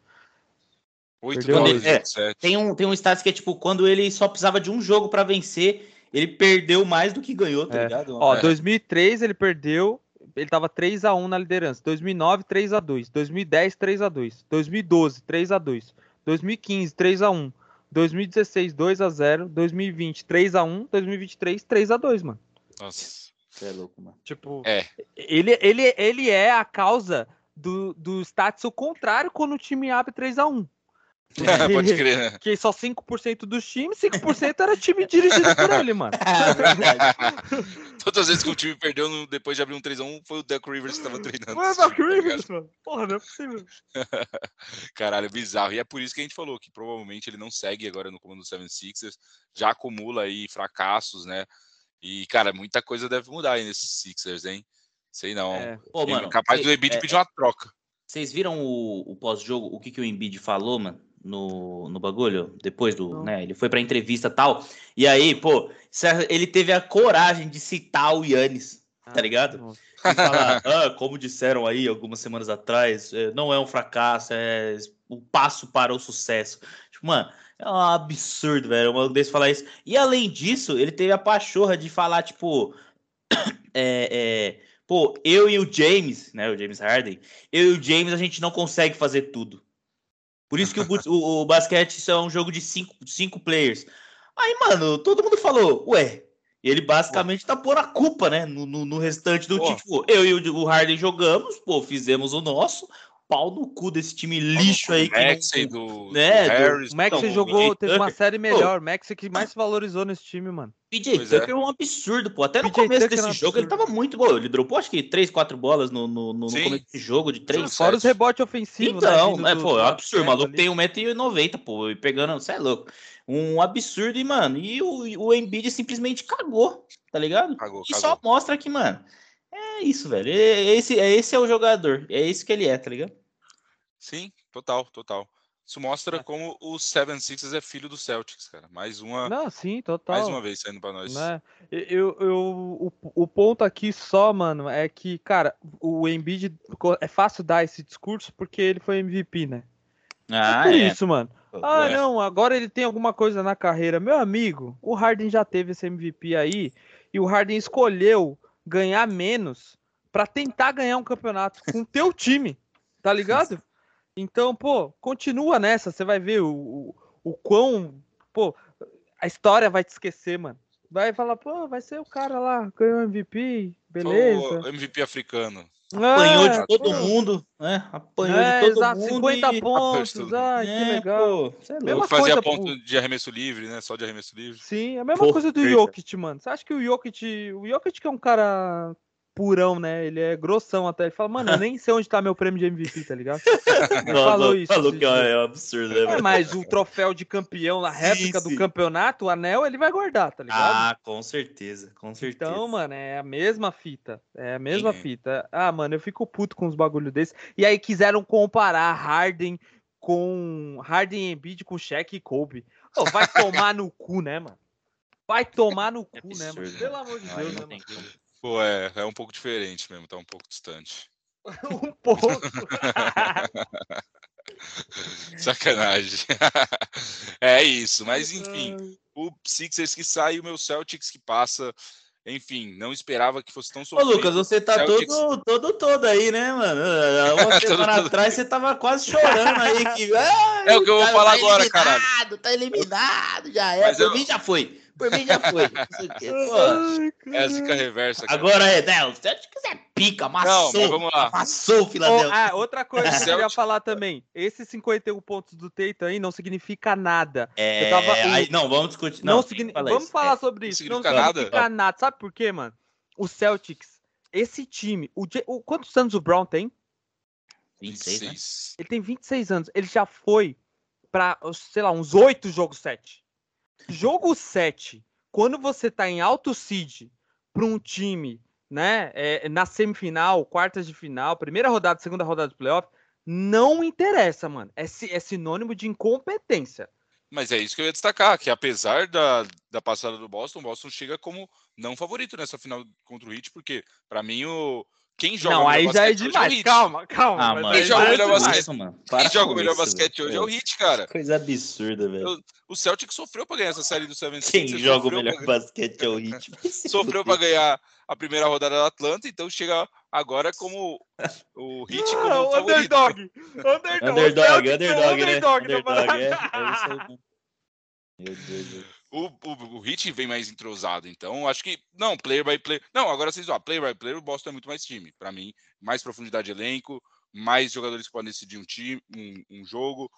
Speaker 2: Oito, oito
Speaker 3: é, tem um tem um status que é tipo quando ele só precisava de um jogo para vencer ele perdeu mais do que ganhou, tá é. ligado?
Speaker 1: Ó, é. 2003 ele perdeu, ele tava 3 a 1 na liderança. 2009 3 a 2, 2010 3 a 2, 2012 3 a 2, 2015 3 a 1, 2016 2 a 0, 2020 3 a 1, 2023 3 a 2, mano.
Speaker 2: Nossa.
Speaker 3: Você é louco, mano.
Speaker 1: Tipo, é. ele, ele, ele é a causa do, do status o contrário quando o time abre 3 a 1
Speaker 2: É, pode crer, né?
Speaker 1: Que só 5% dos times, 5% era time dirigido por ele, mano.
Speaker 3: É verdade.
Speaker 2: Todas as vezes que o time perdeu no- depois de abrir um 3x1, foi o Duck Rivers que tava treinando. Esse time,
Speaker 1: Doc
Speaker 2: tá?
Speaker 1: Rivers, mano. Porra, não é possível.
Speaker 2: Caralho, bizarro. E é por isso que a gente falou que provavelmente ele não segue agora no comando do Seven Sixers, já acumula aí fracassos, né? E, cara, muita coisa deve mudar aí nesses Sixers, hein? Sei não.
Speaker 1: É.
Speaker 3: Pô, mano,
Speaker 2: capaz do Embiid
Speaker 3: é,
Speaker 2: pedir uma troca.
Speaker 3: Vocês viram o, o pós-jogo, o que, que o Embiid falou, mano, no, no bagulho? Depois do,
Speaker 1: Não.
Speaker 3: né, ele foi pra entrevista e tal, e aí, pô, ele teve a coragem de citar o Yannis, tá ligado? E falar, ah, como disseram aí algumas semanas atrás, é, não é um fracasso, é o passo para o sucesso. Tipo, mano, é um absurdo, velho, uma desse falar isso. E além disso, ele teve a pachorra de falar, tipo, é, é, pô, eu e o James, né, o James Harden, eu e o James a gente não consegue fazer tudo. Por isso que o, o, o basquete é um jogo de cinco, cinco players. Aí, mano, todo mundo falou, ué. Ele basicamente tá pondo a culpa, né? No, no, no restante do
Speaker 2: Pô.
Speaker 3: time. Tipo, eu e o, o Harden jogamos, pô, fizemos o nosso. Pau no cu desse time lixo aí. que não-
Speaker 2: Maxey, do,
Speaker 3: né,
Speaker 2: do Harris.
Speaker 1: O
Speaker 3: Então,
Speaker 1: jogou, teve uma série melhor. O Maxey que mais se valorizou nesse time, mano.
Speaker 3: PJ
Speaker 2: Pois é.
Speaker 3: Tucker é um absurdo, pô. Até no
Speaker 1: PJ
Speaker 3: começo
Speaker 1: Tucker é
Speaker 3: desse jogo ele tava muito bom. Ele dropou acho que 3, 4 bolas no, no, no, começo desse jogo, de 3,
Speaker 1: Fora os
Speaker 2: sete.
Speaker 1: rebotes ofensivos, né?
Speaker 3: Então,
Speaker 1: vindo
Speaker 3: é,
Speaker 1: do-
Speaker 3: pô, é
Speaker 1: do
Speaker 3: um absurdo. O maluco
Speaker 1: ali.
Speaker 3: tem 1,90m, pô, e pegando, você é louco. Um absurdo, e, mano, e o, o Embiid simplesmente cagou, tá ligado?
Speaker 2: Cagou,
Speaker 3: E
Speaker 2: cagou.
Speaker 3: só mostra que, mano, é isso, velho. É, esse, é, esse é o jogador, é isso que ele é, tá ligado?
Speaker 2: Sim, total, total. Isso mostra
Speaker 1: É.
Speaker 2: como o Seven Sixers é filho do Celtics, cara. Mais uma,
Speaker 1: Não, sim, total.
Speaker 2: mais uma vez saindo pra nós.
Speaker 1: né? Eu, eu, o, o ponto aqui só, mano, é que, cara, o Embiid é fácil dar esse discurso porque ele foi MVP, né?
Speaker 3: Ah,
Speaker 1: Por
Speaker 3: é.
Speaker 1: isso, mano. Ah,
Speaker 2: É.
Speaker 1: não, agora ele tem alguma coisa na carreira. Meu amigo, o Harden já teve esse MVP aí e o Harden escolheu ganhar menos pra tentar ganhar um campeonato com o teu time, tá ligado? Então, pô, continua nessa, você vai ver o, o, o quão, pô, a história vai te esquecer, mano. Vai falar, pô, vai ser o cara lá, ganhou MVP, beleza.
Speaker 2: O MVP africano.
Speaker 3: Apanhou
Speaker 1: É,
Speaker 3: de todo
Speaker 1: pô,
Speaker 3: mundo, né? Apanhou
Speaker 1: é,
Speaker 3: de todo
Speaker 1: exato,
Speaker 3: mundo.
Speaker 1: 50
Speaker 3: e...
Speaker 1: pontos, ai, que
Speaker 3: É,
Speaker 1: legal.
Speaker 3: pô, é
Speaker 1: Mesma
Speaker 2: Eu que fazia
Speaker 1: coisa, pô.
Speaker 2: ponto de arremesso livre, né? Só de arremesso livre.
Speaker 1: Sim, é a mesma
Speaker 3: Pô,
Speaker 1: coisa do. Jokic, mano. Você acha que o Jokic. O Jokic que é um cara purão, né? Ele é grossão até. Ele fala, mano, eu nem sei onde tá meu prêmio de MVP, tá ligado? Ele
Speaker 3: Não,
Speaker 1: falou
Speaker 3: não,
Speaker 1: isso.
Speaker 3: Falou que é é um absurdo, né,
Speaker 1: É, mas o troféu de campeão, a réplica
Speaker 3: sim.
Speaker 1: do campeonato, o anel, ele vai guardar, tá ligado?
Speaker 3: Ah, com certeza, com certeza.
Speaker 1: Então, mano, é a mesma fita. É a mesma
Speaker 2: Sim.
Speaker 1: fita. Ah, mano, eu fico puto com os bagulho desse. E aí quiseram comparar Harden com Harden Embiid com Shaq e Kobe. Vai tomar no cu, né, mano? Vai tomar no
Speaker 3: É
Speaker 1: cu, né, mano?
Speaker 3: absurdo,
Speaker 1: Pelo amor de Deus, né, mano?
Speaker 2: Pô, é, é um pouco diferente mesmo, tá um pouco distante.
Speaker 1: um pouco.
Speaker 2: Sacanagem. é isso, mas enfim, o Sixers que sai o meu Celtics que passa. Enfim, não esperava que fosse tão
Speaker 3: Ô,
Speaker 2: sofrido.
Speaker 3: Lucas, você tá
Speaker 2: Celtics-
Speaker 3: todo, todo, todo aí, né, mano? Uma semana atrás você tava quase chorando aí que. "Ai,
Speaker 2: É o que eu vou
Speaker 3: cara,
Speaker 2: falar
Speaker 3: tá
Speaker 2: agora,
Speaker 3: eliminado,
Speaker 2: caralho.
Speaker 3: Tá eliminado, já é.
Speaker 2: Mas
Speaker 3: Por
Speaker 2: eu-
Speaker 3: mim já foi. Por mim já foi. Não pô.
Speaker 2: É a zica reversa. cara.
Speaker 3: Agora é, né? O Celtics é pica, amassou.
Speaker 2: Não, vamos lá.
Speaker 3: Amassou o
Speaker 1: Oh,
Speaker 3: Philadelphia.
Speaker 1: ah, outra coisa que eu
Speaker 2: Celtic-
Speaker 1: falar também. Esses 51 pontos do Tatum aí não significa nada.
Speaker 3: é,
Speaker 1: eu tava-
Speaker 3: aí, não, vamos discutir.
Speaker 1: Não,
Speaker 3: Não,
Speaker 1: signi-
Speaker 3: fala
Speaker 1: Vamos
Speaker 3: isso.
Speaker 1: falar
Speaker 3: É.
Speaker 1: sobre isso. Não
Speaker 2: significa nada?
Speaker 1: significa nada. Sabe por quê, mano? O Celtics, esse time, o, quantos anos o Brown tem?
Speaker 3: 26, né?
Speaker 2: 26.
Speaker 1: Ele tem 26 anos. Ele já foi pra, sei lá, uns 8 jogos 7. Jogo 7, quando você tá em alto seed pra um time, né, é, na semifinal, quartas de final, primeira rodada, segunda rodada de playoff, não interessa, mano. É, é sinônimo de incompetência.
Speaker 2: Mas é isso que eu ia destacar, que apesar da, da passada do Boston, o Boston chega como não favorito nessa final contra o Heat, porque pra mim o quem joga
Speaker 1: não,
Speaker 2: o
Speaker 1: aí
Speaker 2: melhor
Speaker 1: já é
Speaker 2: basquete hoje
Speaker 1: demais.
Speaker 2: o Heat.
Speaker 1: calma, calma.
Speaker 3: Ah,
Speaker 1: mas
Speaker 3: mano.
Speaker 2: Quem joga o
Speaker 1: é
Speaker 2: melhor basquete?
Speaker 3: Isso, mano.
Speaker 2: Quem joga o melhor
Speaker 3: isso,
Speaker 2: basquete
Speaker 3: velho.
Speaker 2: hoje é o Heat, cara.
Speaker 3: Coisa absurda, velho.
Speaker 2: O Celtic sofreu pra ganhar essa série do Seven
Speaker 3: Quem
Speaker 2: Sixers,
Speaker 3: joga o melhor
Speaker 2: pra-
Speaker 3: basquete é o Hit.
Speaker 2: Sofreu pra ganhar a primeira rodada da Atlanta, então chega agora como o Heat como
Speaker 1: Ah,
Speaker 2: o favorito.
Speaker 1: underdog. Underdog.
Speaker 3: Underdog,
Speaker 1: é
Speaker 3: underdog, né?
Speaker 1: underdog da
Speaker 3: Underdog, é.
Speaker 1: parada.
Speaker 3: É isso aí. mesmo. Meu Deus. do céu.
Speaker 2: O, o, o Heat vem mais entrosado, então acho que. Não, player by player. Não, agora vocês, ó, player by player, o Boston é muito mais time. Pra mim, mais profundidade de elenco, mais jogadores que podem decidir um time, um, um jogo.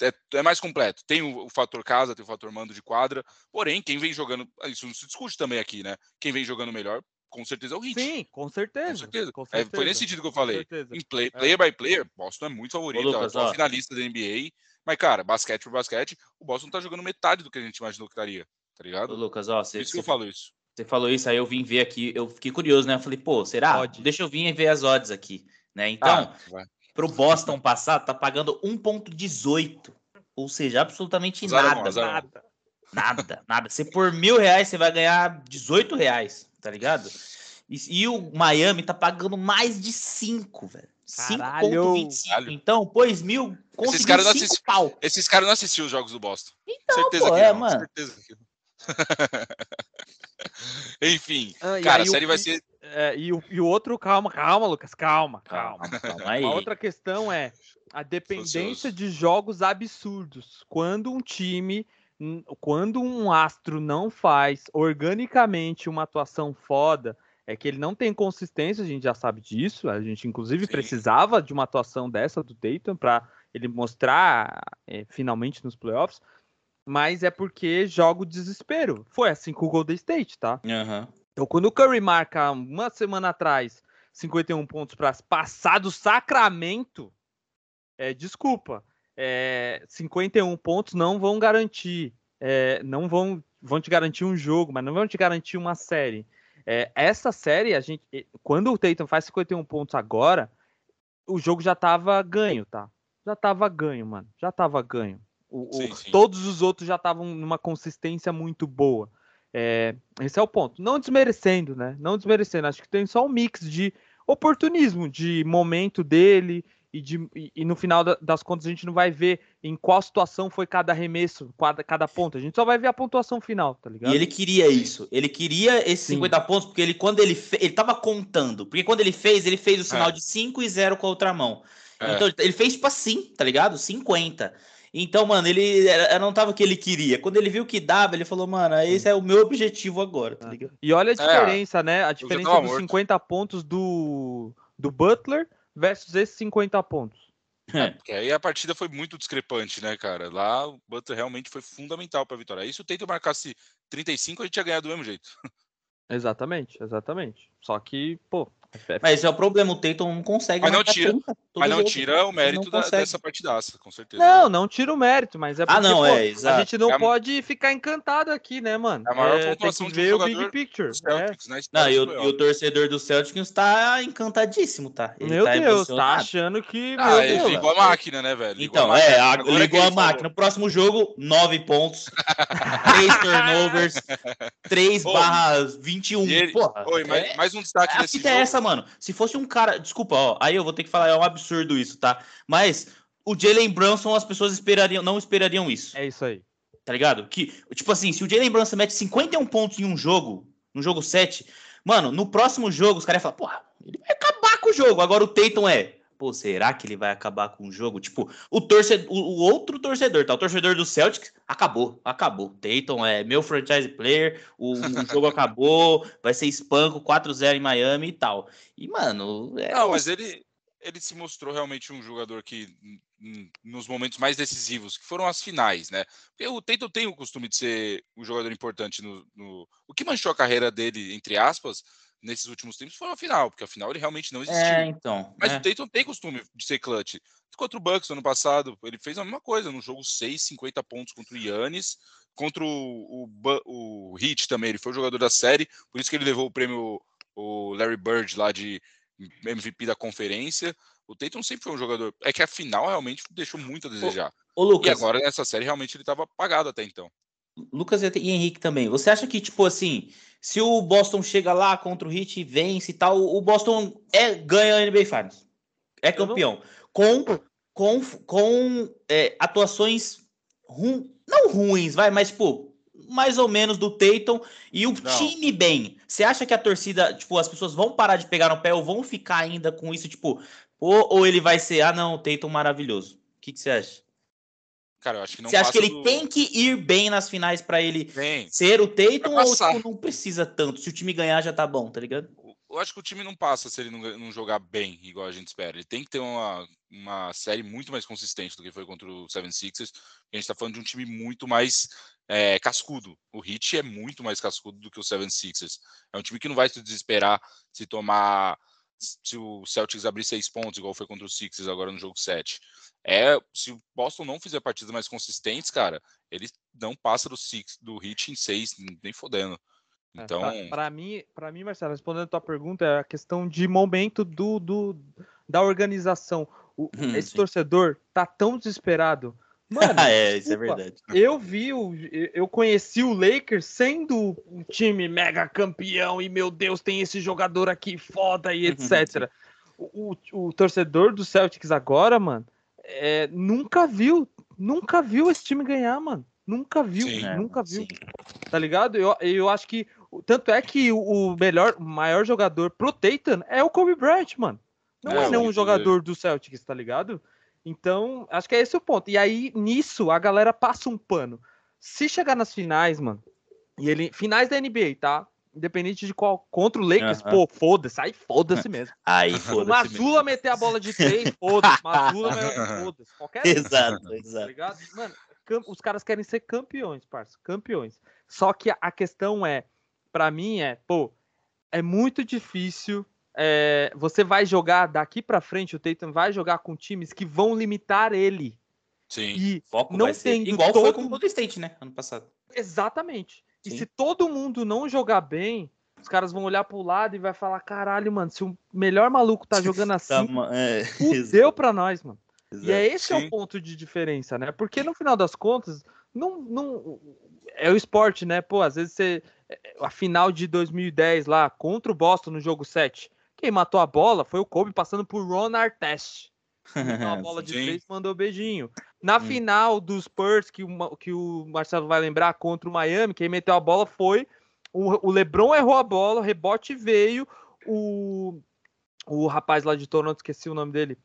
Speaker 2: é, é, mais completo. Tem o, o, fator casa, tem o fator mando de quadra. Porém, quem vem jogando. Isso não se discute também aqui, né? Quem vem jogando melhor, com certeza é o Heat.
Speaker 1: Sim, com certeza. Com certeza. Com
Speaker 2: certeza. É, foi nesse sentido que eu falei. Em play, é. player by player, Boston é muito favorito. Ô, Lucas, é finalista da NBA. Mas, cara, basquete por basquete, o Boston tá jogando metade do que a gente imaginou que estaria. Tá ligado? Ô,
Speaker 3: Lucas, ó,
Speaker 2: cê, isso cê, que eu falo isso.
Speaker 3: Você falou isso, aí eu vim ver aqui. Eu fiquei curioso, né? Eu falei, pô, será? Deixa eu vir e ver as odds aqui. Né? Então, ah, para o Boston passar, tá pagando 1,18. Ou seja, absolutamente nada. Nada. Nada, nada. Você por mil reais, você vai ganhar 18 reais, tá ligado? E, e o Miami tá pagando mais de 5, velho. 5,25. Então, pois mil,
Speaker 2: esses caras não, assisti... Esses caras não assistiam os jogos do Boston.
Speaker 3: Então, certeza pô, que é, não. Mano. Certeza que não.
Speaker 2: Enfim, ah, cara, a série o, vai ser.
Speaker 1: É, e, o, e o outro, calma, calma, Lucas, calma, calma. calma aí. A outra questão é a dependência de jogos absurdos. Quando um time, quando um astro não faz organicamente uma atuação foda, é que ele não tem consistência, a gente já sabe disso. A gente, inclusive, Sim. precisava de uma atuação dessa do Dayton para ele mostrar é, finalmente nos playoffs mas é porque joga o desespero. Foi assim com o Golden State, tá?
Speaker 3: Uhum.
Speaker 1: Então, quando o Curry marca uma semana atrás 51 pontos para passar do Sacramento, é, desculpa, é, 51 pontos não vão garantir, é, não vão, vão te garantir um jogo, mas não vão te garantir uma série. É, essa série, a gente, quando o Tatum faz 51 pontos agora, o jogo já tava ganho, tá? Já tava ganho, mano. Já tava ganho. O, sim, o, sim. Todos os outros já estavam numa consistência muito boa. É, esse é o ponto. Não desmerecendo, né? Não desmerecendo. Acho que tem só um mix de oportunismo, de momento dele e, de, e, e no final das contas a gente não vai ver em qual situação foi cada arremesso, cada, cada ponto. A gente só vai ver a pontuação final, tá ligado?
Speaker 3: E ele queria isso. Ele queria esses Sim. 50 pontos porque ele quando ele fe... ele tava contando. Porque quando ele fez, ele fez o sinal é. de 5 e 0 com a outra mão. É. Então ele fez tipo assim, tá ligado? 50. Então, mano, ele não tava o que ele queria. Quando ele viu que dava, ele falou, mano, esse é o meu objetivo agora, tá ligado?
Speaker 1: E olha a é, diferença, é, né? A diferença dos 50 pontos do, do Butler versus esses 50 pontos.
Speaker 2: É, porque aí a partida foi muito discrepante, né, cara? Lá o Butler realmente foi fundamental para a vitória. Aí se o Tatum marcasse 35, a gente ia ganhar do mesmo jeito.
Speaker 1: Exatamente, exatamente. Só que, pô,
Speaker 3: mas esse é o problema, o Tatum não consegue.
Speaker 2: Mas não tira, mas não tira o mérito da, dessa partidaça, com certeza.
Speaker 1: Não, não tira o mérito, mas é ah, porque ah, não, pô, é, a gente não é pode ficar encantado aqui, né, mano?
Speaker 2: É a maior é, pontuação tem que ver
Speaker 1: o Big Picture. Celtics,
Speaker 3: é. né, não, e o, e o, torcedor do Celtics está encantadíssimo, tá?
Speaker 1: Ele meu tá Deus, tá achando que.
Speaker 2: Ah, ele Deus, ligou a máquina, né, velho?
Speaker 3: Ligou então, é, a, ligou a máquina. No próximo jogo, 9 pontos, 3 turnovers, 3 barra 21. Ele, Porra,
Speaker 2: Oi, mais, mais um destaque
Speaker 3: desse jogo. Mano. Se fosse um cara. Desculpa, ó. Aí eu vou ter que falar, é um absurdo isso, tá? Mas o Jalen Brunson, as pessoas esperariam, não esperariam isso.
Speaker 1: É isso aí.
Speaker 3: Tá ligado? Que, tipo assim, se o Jalen Brunson mete 51 pontos em um jogo, no jogo 7, mano, no próximo jogo os caras iam falar, porra, ele vai acabar com o jogo. Agora o Tatum é pô, será que ele vai acabar com o jogo? Tipo, o torcedor, o, outro torcedor, tá? O torcedor do Celtics acabou, acabou. Dayton é meu franchise player, o, o jogo acabou, vai ser espanco 4-0 em Miami e tal. E, mano.
Speaker 2: É... Não, mas ele, ele se mostrou realmente um jogador que nos momentos mais decisivos, que foram as finais, né? Porque o Tatum tem o costume de ser um jogador importante no, no... o que manchou a carreira dele, entre aspas, nesses últimos tempos foi a final, porque a final ele realmente não existiu.
Speaker 3: É, então.
Speaker 2: Mas
Speaker 3: é.
Speaker 2: o Tatum tem costume de ser clutch. Contra o Bucks ano passado, ele fez a mesma coisa, no jogo 6, 50 pontos contra o Yannis, contra o, o, o Heat também, ele foi o jogador da série, por isso que ele levou o prêmio o Larry Bird lá de MVP da conferência. O Tatum sempre foi um jogador. É que a final realmente deixou muito a desejar.
Speaker 3: Ô, ô Lucas,
Speaker 2: e agora nessa série realmente ele estava apagado até então.
Speaker 3: Lucas e Henrique também. Você acha que, tipo assim, se o Boston chega lá contra o Heat e vence e tal, o Boston é, ganha a NBA Finals. É campeão. Com, com, com é, atuações ru, não ruins, vai, mas, tipo, mais ou menos do Tatum e o não. time bem. Você acha que a torcida, tipo, as pessoas vão parar de pegar no pé ou vão ficar ainda com isso, tipo, ou, ou ele vai ser, ah, não, o Tatum maravilhoso? O que, que você acha?
Speaker 2: Cara, eu acho que não
Speaker 3: Você acha que ele do... tem que ir bem nas finais para ele ser o Tatum ou tipo, não precisa tanto? Se o time ganhar já tá bom, tá ligado?
Speaker 2: acho que o time não passa se ele não, não, jogar bem, igual a gente espera. Ele tem que ter uma, uma série muito mais consistente do que foi contra o Seven Sixers. A gente está falando de um time muito mais é, cascudo. O Heat é muito mais cascudo do que o Seven Sixers. É um time que não vai se desesperar se tomar. Se o Celtics abrir seis pontos, igual foi contra o Sixers agora no jogo 7. É, se o Boston não fizer partidas mais consistentes, cara, ele não passa do, six, do Heat em seis, nem fodendo.
Speaker 1: É, então, é, para mim, para mim, Marcelo, respondendo a tua pergunta, é a questão de momento do, do da organização. O, hum, esse sim. torcedor tá tão desesperado.
Speaker 3: Mano, é, isso é verdade.
Speaker 1: Eu vi, o, eu conheci o Lakers sendo um time mega campeão e meu Deus, tem esse jogador aqui foda e etc. o, o, o torcedor do Celtics agora, mano, é, nunca viu, nunca viu esse time ganhar, mano. Nunca viu, sim, nunca viu. Sim. Tá ligado? Eu, eu acho que tanto é que o melhor, maior jogador pro Tatum é o Kobe Bryant, mano. Não é, é nenhum jogador do Celtics, tá ligado? Então, acho que é esse o ponto. E aí, nisso, a galera passa um pano. Se chegar nas finais, mano, e ele. Finais da NBA, tá? Independente de qual. Contra o Lakers, pô, foda-se. Aí foda-se mesmo.
Speaker 3: Aí foda-se.
Speaker 1: Mazula meter a bola de três, foda-se. Mazula, foda-se.
Speaker 3: Qualquer Exato, exato. Tá
Speaker 1: ligado? Mano, os caras querem ser campeões, parça. Campeões. Só que a questão é para mim é, pô, é muito difícil. É, você vai jogar daqui para frente, o Tatum vai jogar com times que vão limitar ele.
Speaker 2: Sim.
Speaker 1: E Foco não tem
Speaker 3: igual todo... foi com o Golden State, né, ano passado.
Speaker 1: Exatamente. Sim. E se todo mundo não jogar bem, os caras vão olhar pro lado e vai falar: caralho, mano, se o melhor maluco tá jogando assim, tá, é, fudeu pra nós, mano. Exato. E é esse Sim. é o ponto de diferença, né? Porque no final das contas, não, não é o esporte, né? Pô, às vezes você a final de 2010 lá contra o Boston no jogo 7. Quem matou a bola foi o Kobe passando por Ron Artest. a bola de três mandou beijinho. Na hum. final dos Spurs, que o, que o Marcelo vai lembrar, contra o Miami, quem meteu a bola foi o, o LeBron errou a bola, o rebote veio, o, o rapaz lá de Toronto, esqueci o nome dele.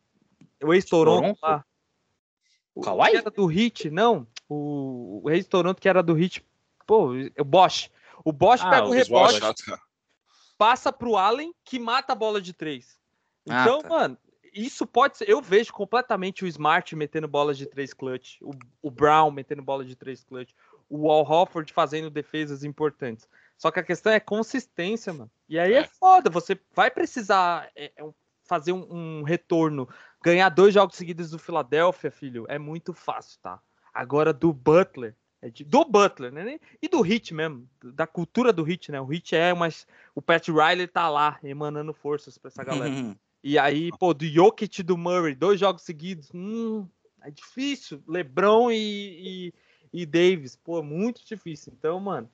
Speaker 1: O ex-Toronto lá.
Speaker 3: O Kawhi?
Speaker 1: era do Hit, não. O, o ex-Toronto que era do Hit. Pô, o Bosch. O Bosch ah, pega o rebote, Bosch. Passa pro Allen, que mata a bola de três. Ah, então, ah, tá. mano, isso pode ser. Eu vejo completamente o Smart metendo bolas de três clutch, o, o Brown metendo bola de três clutch, o Al Hofford fazendo defesas importantes. Só que a questão é consistência, mano. E aí é, é foda. Você vai precisar é, é fazer um, um, retorno. Ganhar dois jogos seguidos do Philadelphia, filho, é muito fácil, tá? Agora do Butler, do Butler, né? E do Hit mesmo, da cultura do Hit, né? O Hit é mas o Pat Riley tá lá emanando forças para essa galera. e aí, pô, do Jokic e do Murray, dois jogos seguidos, hum, é difícil. LeBron e, e, e Davis, pô, muito difícil. Então, mano,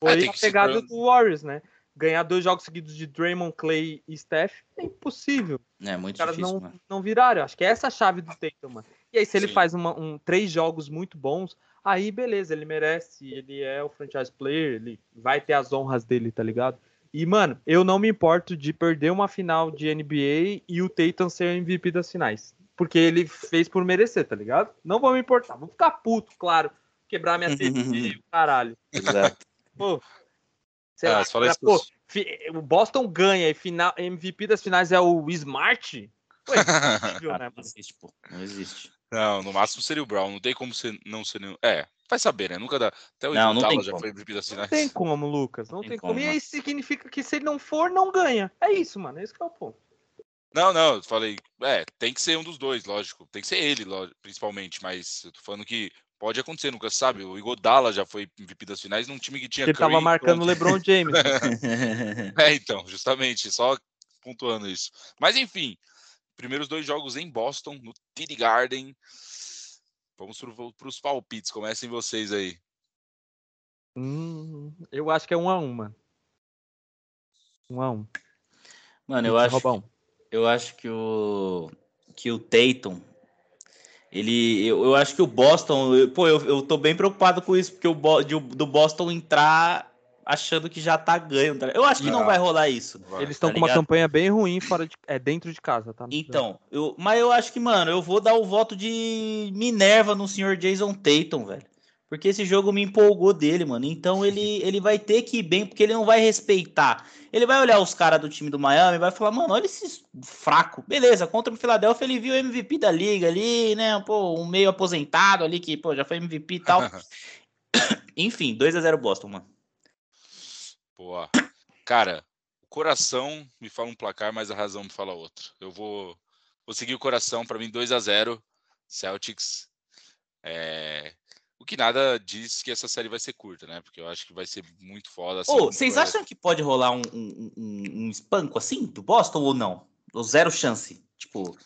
Speaker 1: foi é, a pegada do Warriors, né? Ganhar dois jogos seguidos de Draymond, Clay e Steph é impossível.
Speaker 3: É muito
Speaker 1: Os caras
Speaker 3: difícil,
Speaker 1: não,
Speaker 3: mano.
Speaker 1: não viraram. Acho que é essa a chave do Tatum, mano. E aí, se ele Sim. faz uma, um, três jogos muito bons, aí beleza, ele merece, ele é o franchise player, ele vai ter as honras dele, tá ligado? E, mano, eu não me importo de perder uma final de NBA e o Tatum ser o MVP das finais. Porque ele fez por merecer, tá ligado? Não vou me importar. Vou ficar puto, claro. Quebrar minha TV, caralho. Exato. Pô, sei ah, lá, cara, pô, o Boston ganha e final, MVP das finais é o Smart? Pô,
Speaker 3: é né, não existe, pô. Não existe.
Speaker 2: Não, no máximo seria o Brown. Não tem como ser, não ser nenhum. É, vai saber, né? Nunca dá. Até o
Speaker 3: não, não tem
Speaker 2: já
Speaker 3: como.
Speaker 2: foi MVP das
Speaker 1: finais. Não tem como, Lucas. Não tem, tem como. como. E aí significa que se ele não for, não ganha. É isso, mano. Esse é o ponto.
Speaker 2: Não, não, eu falei, é, tem que ser um dos dois, lógico. Tem que ser ele, principalmente, mas eu tô falando que pode acontecer, nunca sabe. O Igodala já foi MVP das finais num time que tinha.
Speaker 1: Ele tava marcando o LeBron James.
Speaker 2: É, então, justamente, só pontuando isso. Mas enfim, Primeiros dois jogos em Boston, no TD Garden. Vamos para os palpites. Comecem vocês aí.
Speaker 1: Hum, eu acho que é um a um, mano. Um a um.
Speaker 3: Mano, eu acho, eu acho que o que o Tatum ele, eu, eu acho que o Boston, eu, pô, eu, eu tô bem preocupado com isso, porque o do Boston entrar achando que já tá ganho. Tá? Eu acho que não, não vai rolar isso.
Speaker 1: Eles estão tá com uma campanha bem ruim fora de, é, dentro de casa, tá?
Speaker 3: Então, eu, mas eu acho que, mano, eu vou dar o voto de Minerva no senhor Jason Tatum, velho. Porque esse jogo me empolgou dele, mano. Então ele, ele vai ter que ir bem, porque ele não vai respeitar. Ele vai olhar os caras do time do Miami e vai falar, mano, olha esse fraco. Beleza, contra o Philadelphia ele viu o MVP da liga ali, né? Pô, um meio aposentado ali que, pô, já foi MVP e tal. Enfim, 2 a 0 Boston, mano.
Speaker 2: Boa. Cara, o coração me fala um placar, mas a razão me fala outro. Eu vou, vou seguir o coração, para mim 2 a 0 Celtics. É, o que nada diz que essa série vai ser curta, né? Porque eu acho que vai ser muito foda. Assim,
Speaker 3: Ô, vocês acham que pode rolar um, um, um, um espanco assim do Boston ou não? Ou zero chance? Tipo,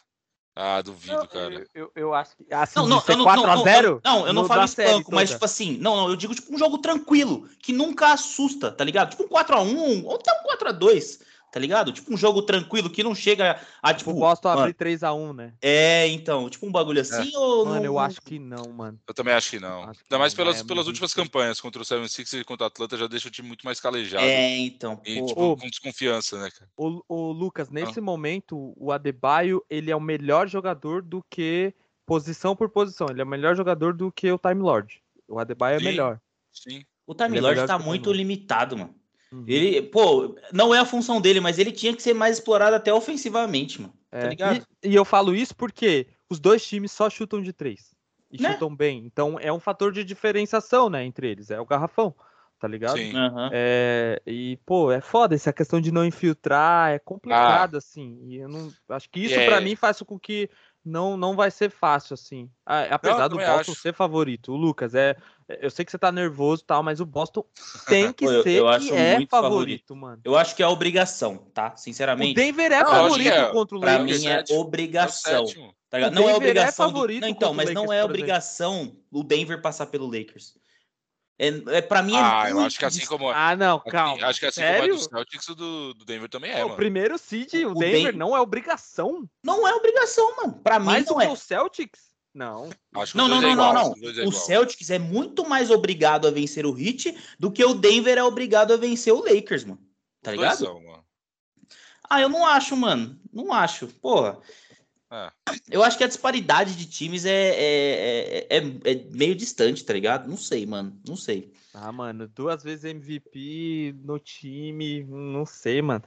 Speaker 2: Ah, duvido, cara.
Speaker 1: Eu, eu, eu acho que. Assim,
Speaker 3: Não, não, eu não,
Speaker 1: 4
Speaker 3: não,
Speaker 1: a
Speaker 3: não,
Speaker 1: 0
Speaker 3: não, eu não
Speaker 1: no
Speaker 3: falo espanco, mas tipo assim, não, não, eu digo tipo um jogo tranquilo, que nunca assusta, tá ligado? Tipo um 4x1, ou até um 4x2, tá ligado? Tipo um jogo tranquilo que não chega a
Speaker 1: Tipo,
Speaker 3: tipo.
Speaker 1: o Boston
Speaker 3: mano,
Speaker 1: abrir 3x1, né?
Speaker 3: É, então, tipo um bagulho assim ou
Speaker 1: Mano,
Speaker 3: não?
Speaker 1: eu acho que não, mano.
Speaker 2: Eu também acho que não.
Speaker 1: Acho que
Speaker 2: Ainda mais
Speaker 1: não,
Speaker 2: pelas,
Speaker 1: é
Speaker 2: pelas
Speaker 1: muito
Speaker 2: últimas
Speaker 1: difícil.
Speaker 2: campanhas contra o 76 e contra o Atlanta já deixa o time muito mais calejado.
Speaker 3: É, então,
Speaker 2: E,
Speaker 3: pô.
Speaker 2: tipo,
Speaker 1: Ô.
Speaker 2: com desconfiança, né, cara?
Speaker 1: O, o
Speaker 3: Ah.
Speaker 1: Lucas, nesse momento, o Adebayo, ele é o melhor jogador do que posição por posição. Ele é o melhor jogador do que o Time Lord. O Adebayo é melhor.
Speaker 2: Sim.
Speaker 3: O Time
Speaker 1: ele é
Speaker 3: Lord tá muito limitado, mano.
Speaker 1: Uhum.
Speaker 3: Ele, pô, não é a função dele, mas ele tinha que ser mais explorado até ofensivamente, mano.
Speaker 1: É,
Speaker 3: Tá ligado?
Speaker 1: E, e eu falo isso porque os dois times só chutam de três. E
Speaker 3: Né?
Speaker 1: chutam bem. Então é um fator de diferenciação, né, entre eles. É o garrafão, tá ligado?
Speaker 2: Sim.
Speaker 3: Aham.
Speaker 1: É, e, pô, é foda essa questão de não infiltrar, é complicado, assim. E eu não. Acho que isso, pra
Speaker 2: é-
Speaker 1: mim, faz com que não, não vai ser fácil, assim. Apesar do
Speaker 2: também
Speaker 1: Boston
Speaker 2: acho.
Speaker 1: ser favorito. O Lucas, é. Eu sei que você tá nervoso e tal, mas o Boston tem que
Speaker 3: eu-
Speaker 1: ser
Speaker 3: eu
Speaker 1: que
Speaker 3: acho
Speaker 1: é
Speaker 3: muito
Speaker 1: favorito, mano.
Speaker 3: Eu acho que é obrigação, tá?
Speaker 1: O
Speaker 3: Sinceramente.
Speaker 1: Denver é
Speaker 2: Não,
Speaker 1: favorito
Speaker 2: é.
Speaker 1: contra o
Speaker 3: Pra
Speaker 1: Lakers.
Speaker 3: mim é.
Speaker 2: É o
Speaker 3: obrigação.
Speaker 2: sétimo.
Speaker 3: Tá?
Speaker 1: O
Speaker 3: Não é
Speaker 1: Denver é
Speaker 3: obrigação. do-
Speaker 1: favorito
Speaker 3: Não, então,
Speaker 1: o
Speaker 3: mas não
Speaker 1: Lakers,
Speaker 3: é
Speaker 1: por exemplo.
Speaker 3: obrigação o Denver passar pelo Lakers. É, é, pra mim é
Speaker 2: Ah, eu
Speaker 3: muito
Speaker 2: acho que assim como.
Speaker 1: Ah, não,
Speaker 2: assim-
Speaker 1: calma.
Speaker 2: acho que assim como é
Speaker 1: Sério?
Speaker 2: do Celtics, o do, do Denver também é,
Speaker 1: o
Speaker 2: mano.
Speaker 1: primeiro seed, o,
Speaker 3: O
Speaker 1: Denver
Speaker 3: Den-
Speaker 1: não é obrigação.
Speaker 3: Não é obrigação, mano. Pra mim
Speaker 1: Mais do
Speaker 3: não
Speaker 1: que
Speaker 3: é.
Speaker 1: o Celtics? Não.
Speaker 2: Acho que
Speaker 3: Não,
Speaker 2: os
Speaker 3: não, não,
Speaker 2: é
Speaker 3: não,
Speaker 2: igual,
Speaker 3: não.
Speaker 2: dois é
Speaker 3: O. Celtics é muito mais obrigado a vencer o Heat do que o Denver é obrigado a vencer o Lakers, mano. Tá ligado?
Speaker 2: são, mano.
Speaker 3: Ah, eu não acho, mano. Não acho. Porra.
Speaker 2: É.
Speaker 3: Eu acho que a disparidade de times é, é, é, é- é meio distante, tá ligado? Não sei, mano. Não sei.
Speaker 1: Ah, mano, duas vezes MVP no time, não sei, mano.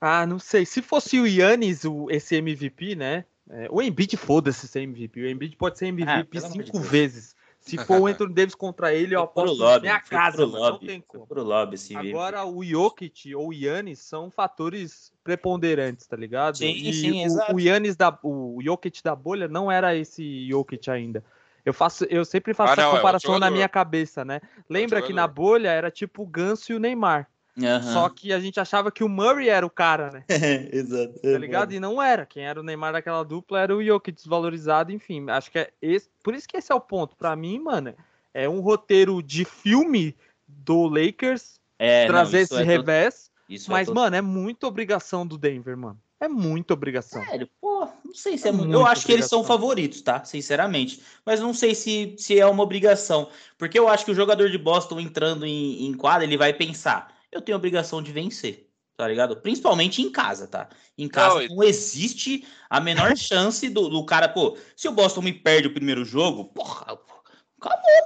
Speaker 1: Ah, não sei. Se fosse o Yannis, o, esse MVP, né? É, o Embiid, foda-se ser MVP. O Embiid pode ser MVP
Speaker 3: Ah,
Speaker 1: cinco vezes. Se for o Anthony Davis contra ele, eu aposto
Speaker 3: lobby,
Speaker 1: minha casa,
Speaker 3: pro
Speaker 1: mano. Não
Speaker 3: lobby,
Speaker 1: tem como.
Speaker 3: pro lobby esse
Speaker 1: Agora, o Jokic ou o Yannis são fatores preponderantes, tá ligado?
Speaker 3: Sim,
Speaker 1: e
Speaker 3: sim,
Speaker 1: o,
Speaker 3: exato.
Speaker 1: o Yannis da o Jokic da bolha não era esse Jokic ainda. Eu faço, eu sempre faço
Speaker 2: Ah, não, é
Speaker 1: a
Speaker 2: outro
Speaker 1: comparação na
Speaker 2: jogador.
Speaker 1: minha cabeça, né? Lembra que na bolha era tipo o Ganso e o Neymar.
Speaker 3: Aham.
Speaker 1: Só que a gente achava que o Murray era o cara, né?
Speaker 3: Exato.
Speaker 1: Tá ligado? E não era. Quem era o Neymar daquela dupla era o Jokic desvalorizado, enfim. Acho que é esse, por isso que esse é o ponto. Pra mim, mano, é um roteiro de filme do Lakers
Speaker 3: É, não,
Speaker 1: trazer
Speaker 3: isso
Speaker 1: esse
Speaker 3: é
Speaker 1: revés.
Speaker 3: isso é
Speaker 1: Mas,
Speaker 3: to-
Speaker 1: mano, é muita obrigação do Denver, mano. É muita obrigação.
Speaker 3: Sério, pô, não sei se é,
Speaker 1: É
Speaker 3: muito. Eu acho que eles são
Speaker 1: obrigação.
Speaker 3: favoritos, tá? Sinceramente. Mas não sei se, se é uma obrigação. Porque eu acho que o jogador de Boston entrando em, em quadra, ele vai pensar: eu tenho a obrigação de vencer. Tá ligado? Principalmente em casa, tá? Em casa
Speaker 2: Não,
Speaker 3: não existe a menor chance do, do cara, pô, se o Boston me perde o primeiro jogo, porra, acabou.